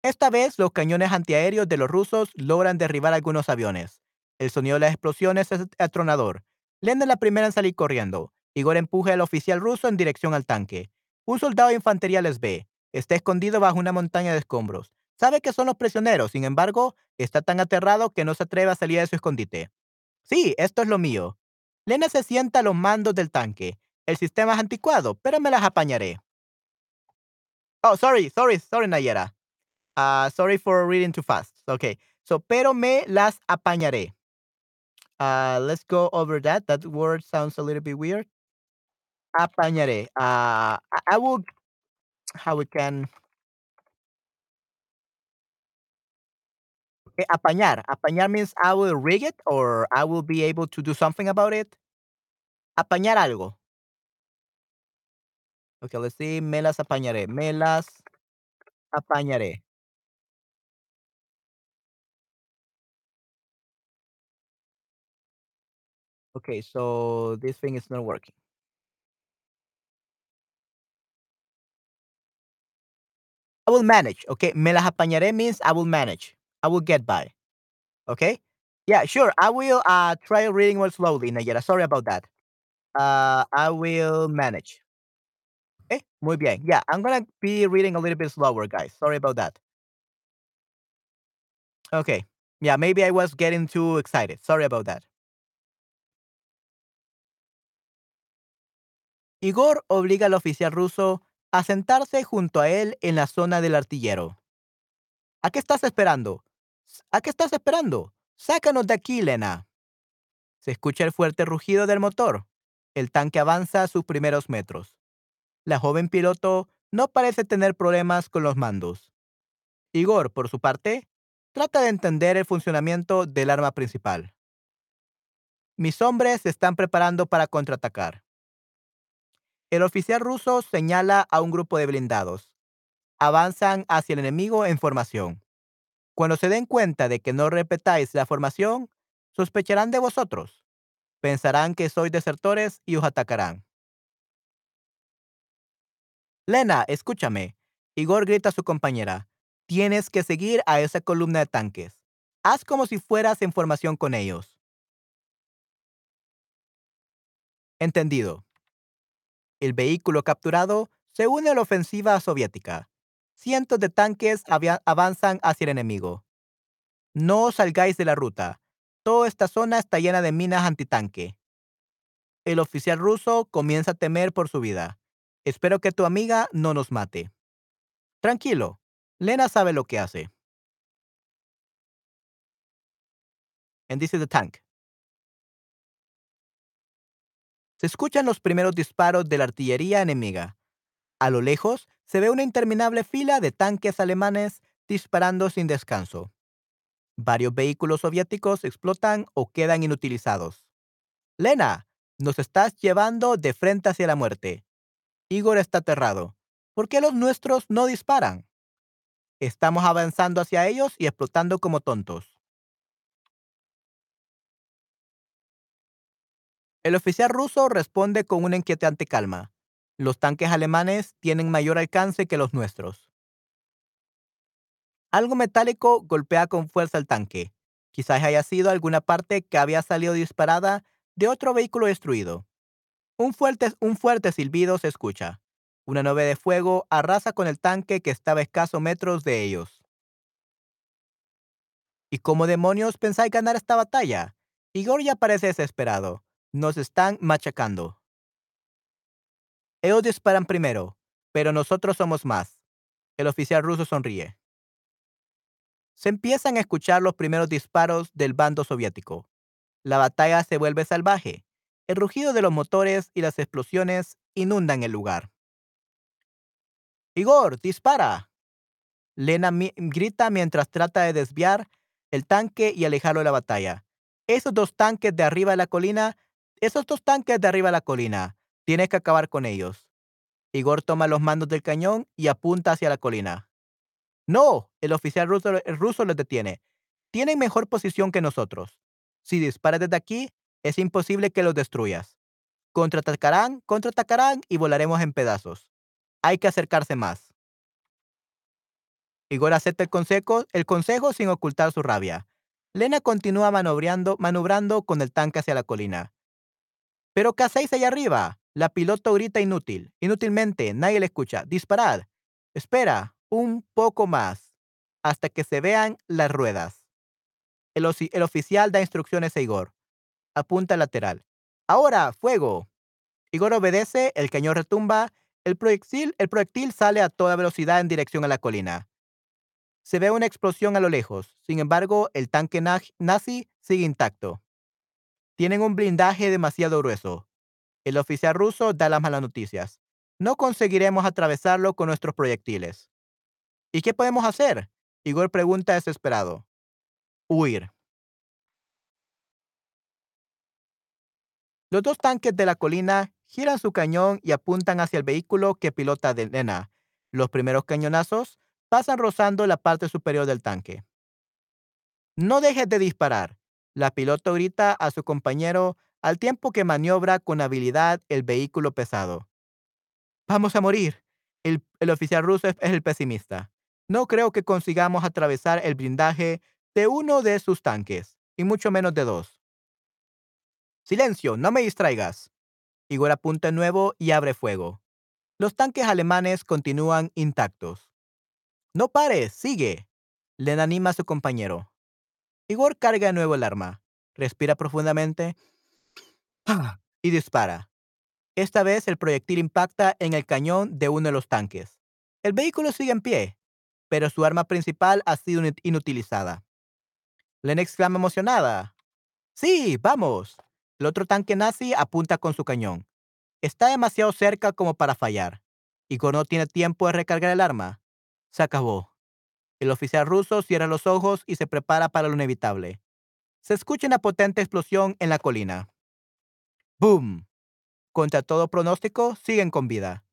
Esta vez los cañones antiaéreos de los rusos logran derribar algunos aviones. El sonido de las explosiones es atronador. Lena es la primera en salir corriendo. Igor empuja al oficial ruso en dirección al tanque. Un soldado de infantería les ve. Está escondido bajo una montaña de escombros. Sabe que son los prisioneros, sin embargo, está tan aterrado que no se atreve a salir de su escondite. Sí, esto es lo mío. Lena se sienta a los mandos del tanque. El sistema es anticuado, pero me las apañaré. Oh, sorry, sorry, sorry, Nayera. Uh, sorry for reading too fast. Okay, so, pero me las apañaré. Uh, let's go over that. That word sounds a little bit weird. Apañaré. I, I will. How we can. Okay, apañar. Apañar means I will rig it or I will be able to do something about it. Apañar algo. Okay, let's see. Me las apañaré. Me las apañaré. Okay, so this thing is not working. I will manage. Okay, me las apañaré means I will manage. I will get by. Okay? Yeah, sure. I will uh try reading more slowly, Nayera. Sorry about that. Uh, I will manage. Okay, muy bien. Yeah, I'm gonna be reading a little bit slower, guys. Sorry about that. Okay. Yeah, maybe I was getting too excited. Sorry about that. Igor obliga al oficial ruso a sentarse junto a él en la zona del artillero. ¿A qué estás esperando? ¿A qué estás esperando? Sácanos de aquí, Lena. Se escucha el fuerte rugido del motor. El tanque avanza sus primeros metros. La joven piloto no parece tener problemas con los mandos. Igor, por su parte, trata de entender el funcionamiento del arma principal. Mis hombres se están preparando para contraatacar. El oficial ruso señala a un grupo de blindados. Avanzan hacia el enemigo en formación. Cuando se den cuenta de que no repetáis la formación, sospecharán de vosotros. Pensarán que sois desertores y os atacarán. Lena, escúchame. Igor grita a su compañera. Tienes que seguir a esa columna de tanques. Haz como si fueras en formación con ellos. Entendido. El vehículo capturado se une a la ofensiva soviética. Cientos de tanques avanzan hacia el enemigo. No salgáis de la ruta. Toda esta zona está llena de minas antitanque. El oficial ruso comienza a temer por su vida. Espero que tu amiga no nos mate. Tranquilo, Lena sabe lo que hace. And this is the tank. Se escuchan los primeros disparos de la artillería enemiga. A lo lejos se ve una interminable fila de tanques alemanes disparando sin descanso. Varios vehículos soviéticos explotan o quedan inutilizados. Lena, nos estás llevando de frente hacia la muerte. Igor está aterrado. ¿Por qué los nuestros no disparan? Estamos avanzando hacia ellos y explotando como tontos. El oficial ruso responde con una inquietante calma. Los tanques alemanes tienen mayor alcance que los nuestros. Algo metálico golpea con fuerza el tanque. Quizás haya sido alguna parte que había salido disparada de otro vehículo destruido. Un fuerte, un fuerte silbido se escucha. Una nube de fuego arrasa con el tanque que estaba a escasos metros de ellos. ¿Y cómo demonios pensáis ganar esta batalla? Igor ya parece desesperado. Nos están machacando. Ellos disparan primero, pero nosotros somos más. El oficial ruso sonríe. Se empiezan a escuchar los primeros disparos del bando soviético. La batalla se vuelve salvaje. El rugido de los motores y las explosiones inundan el lugar. Igor, dispara. Lena grita mientras trata de desviar el tanque y alejarlo de la batalla. Esos dos tanques de arriba de la colina esos dos tanques de arriba de la colina. Tienes que acabar con ellos. Igor toma los mandos del cañón y apunta hacia la colina. No, el oficial ruso, el ruso los detiene. Tienen mejor posición que nosotros. Si disparas desde aquí, es imposible que los destruyas. Contraatacarán, contraatacarán y volaremos en pedazos. Hay que acercarse más. Igor acepta el consejo, el consejo sin ocultar su rabia. Lena continúa manobrando, manobrando con el tanque hacia la colina. ¿Pero qué hacéis allá arriba? La piloto grita inútil. Inútilmente, nadie le escucha. Disparad. Espera, un poco más, hasta que se vean las ruedas. El, el oficial da instrucciones a Igor. Apunta al lateral. Ahora, fuego. Igor obedece, el cañón retumba, el proyectil, el proyectil sale a toda velocidad en dirección a la colina. Se ve una explosión a lo lejos. Sin embargo, el tanque nazi sigue intacto. Tienen un blindaje demasiado grueso. El oficial ruso da las malas noticias. No conseguiremos atravesarlo con nuestros proyectiles. ¿Y qué podemos hacer? Igor pregunta desesperado. Huir. Los dos tanques de la colina giran su cañón y apuntan hacia el vehículo que pilota de Lena. Los primeros cañonazos pasan rozando la parte superior del tanque. No dejes de disparar. La piloto grita a su compañero al tiempo que maniobra con habilidad el vehículo pesado. Vamos a morir. El, el oficial ruso es el pesimista. No creo que consigamos atravesar el blindaje de uno de sus tanques, y mucho menos de dos. Silencio, no me distraigas. Igor apunta nuevo y abre fuego. Los tanques alemanes continúan intactos. No pares, sigue. Le anima a su compañero. Igor carga de nuevo el arma, respira profundamente y dispara. Esta vez el proyectil impacta en el cañón de uno de los tanques. El vehículo sigue en pie, pero su arma principal ha sido inutilizada. Len exclama emocionada. Sí, vamos. El otro tanque nazi apunta con su cañón. Está demasiado cerca como para fallar. Igor no tiene tiempo de recargar el arma. Se acabó. El oficial ruso cierra los ojos y se prepara para lo inevitable. Se escucha una potente explosión en la colina. ¡Boom! Contra todo pronóstico, siguen con vida.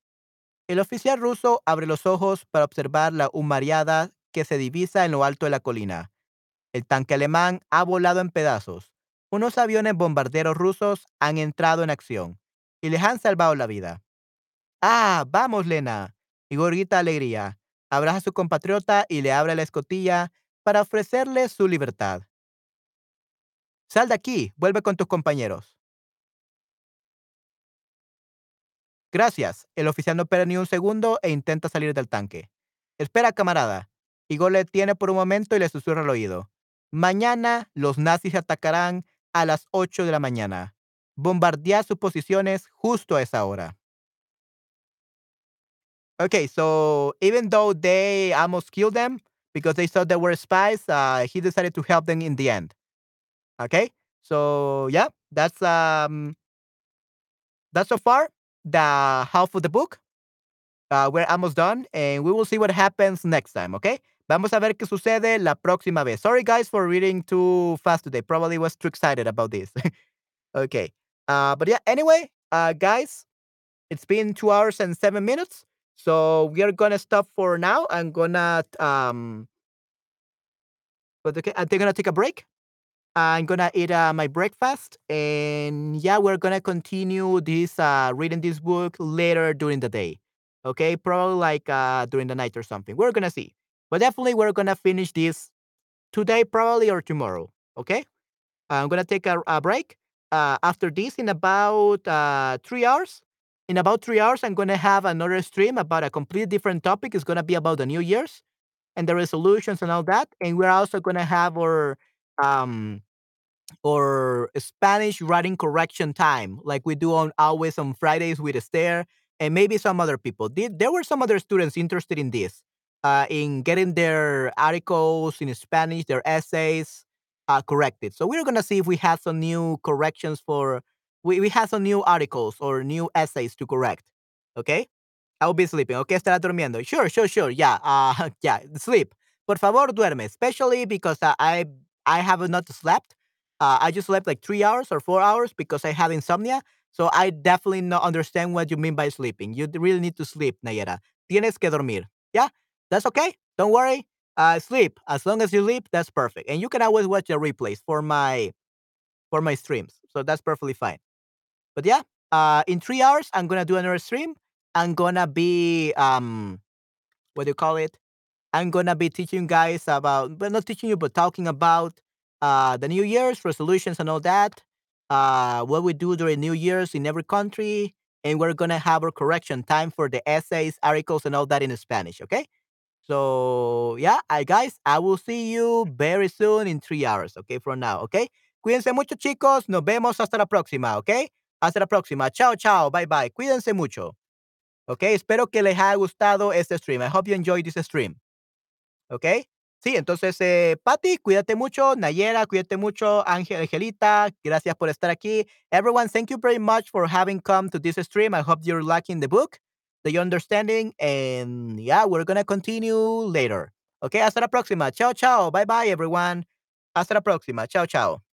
El oficial ruso abre los ojos para observar la humariada que se divisa en lo alto de la colina. El tanque alemán ha volado en pedazos. Unos aviones bombarderos rusos han entrado en acción y les han salvado la vida. ¡Ah! ¡Vamos, Lena! Igor grita alegría. Abraza a su compatriota y le abre la escotilla para ofrecerle su libertad. Sal de aquí, vuelve con tus compañeros. Gracias. El oficial no espera ni un segundo e intenta salir del tanque. Espera, camarada. Igor le tiene por un momento y le susurra al oído. Mañana los nazis atacarán a las 8 de la mañana. Bombardea sus posiciones justo a esa hora. Okay, so even though they almost killed them because they thought they were spies, uh, he decided to help them in the end. Okay, so yeah, that's um, that's so far the half of the book. Uh, we're almost done, and we will see what happens next time. Okay, vamos a ver qué sucede la próxima vez. Sorry guys for reading too fast today. Probably was too excited about this. okay, uh, but yeah. Anyway, uh, guys, it's been two hours and seven minutes. So we are gonna stop for now. I'm gonna um, but okay, I'm gonna take a break. I'm gonna eat uh, my breakfast, and yeah, we're gonna continue this uh, reading this book later during the day. Okay, probably like uh, during the night or something. We're gonna see, but definitely we're gonna finish this today, probably or tomorrow. Okay, I'm gonna take a, a break. Uh, after this, in about uh, three hours, in about three hours, I'm gonna have another stream about a completely different topic. It's gonna be about the New Year's and the resolutions and all that, and we're also gonna have our um or Spanish writing correction time, like we do on always on Fridays with Esther and maybe some other people. Did there were some other students interested in this, uh, in getting their articles in Spanish, their essays uh, corrected. So we're gonna see if we have some new corrections for we, we have some new articles or new essays to correct. Okay, I will be sleeping. Okay, estará durmiendo. Sure, sure, sure. Yeah, uh, yeah, sleep. Por favor, duerme. Especially because uh, I I have not slept uh, I just slept like three hours or four hours because I have insomnia. So I definitely not understand what you mean by sleeping. You really need to sleep, Nayera. Tienes que dormir. Yeah, that's okay. Don't worry. Uh, sleep. As long as you sleep, that's perfect. And you can always watch the replays for my for my streams. So that's perfectly fine. But yeah, uh, in three hours, I'm gonna do another stream. I'm gonna be um, what do you call it? I'm gonna be teaching you guys about, but not teaching you, but talking about uh, the New Year's resolutions and all that, uh, what we do during New Year's in every country, and we're gonna have our correction time for the essays, articles, and all that in Spanish. Okay. So yeah, I guys, I will see you very soon in three hours. Okay, from now. Okay. Cuídense mucho, chicos. Nos vemos hasta la próxima. Okay. Hasta la próxima. Chao, chao. Bye, bye. Cuídense mucho. Okay. Espero que les haya gustado este stream. I hope you enjoyed this stream. Okay. Sí, entonces, eh, Patty, cuídate mucho. Nayera, cuídate mucho. Ángel, Angelita, gracias por estar aquí. Everyone, thank you very much for having come to this stream. I hope you're liking the book, the understanding, and yeah, we're gonna continue later. Okay, hasta la próxima. Chao, chao. Bye, bye, everyone. Hasta la próxima. Chao, chao.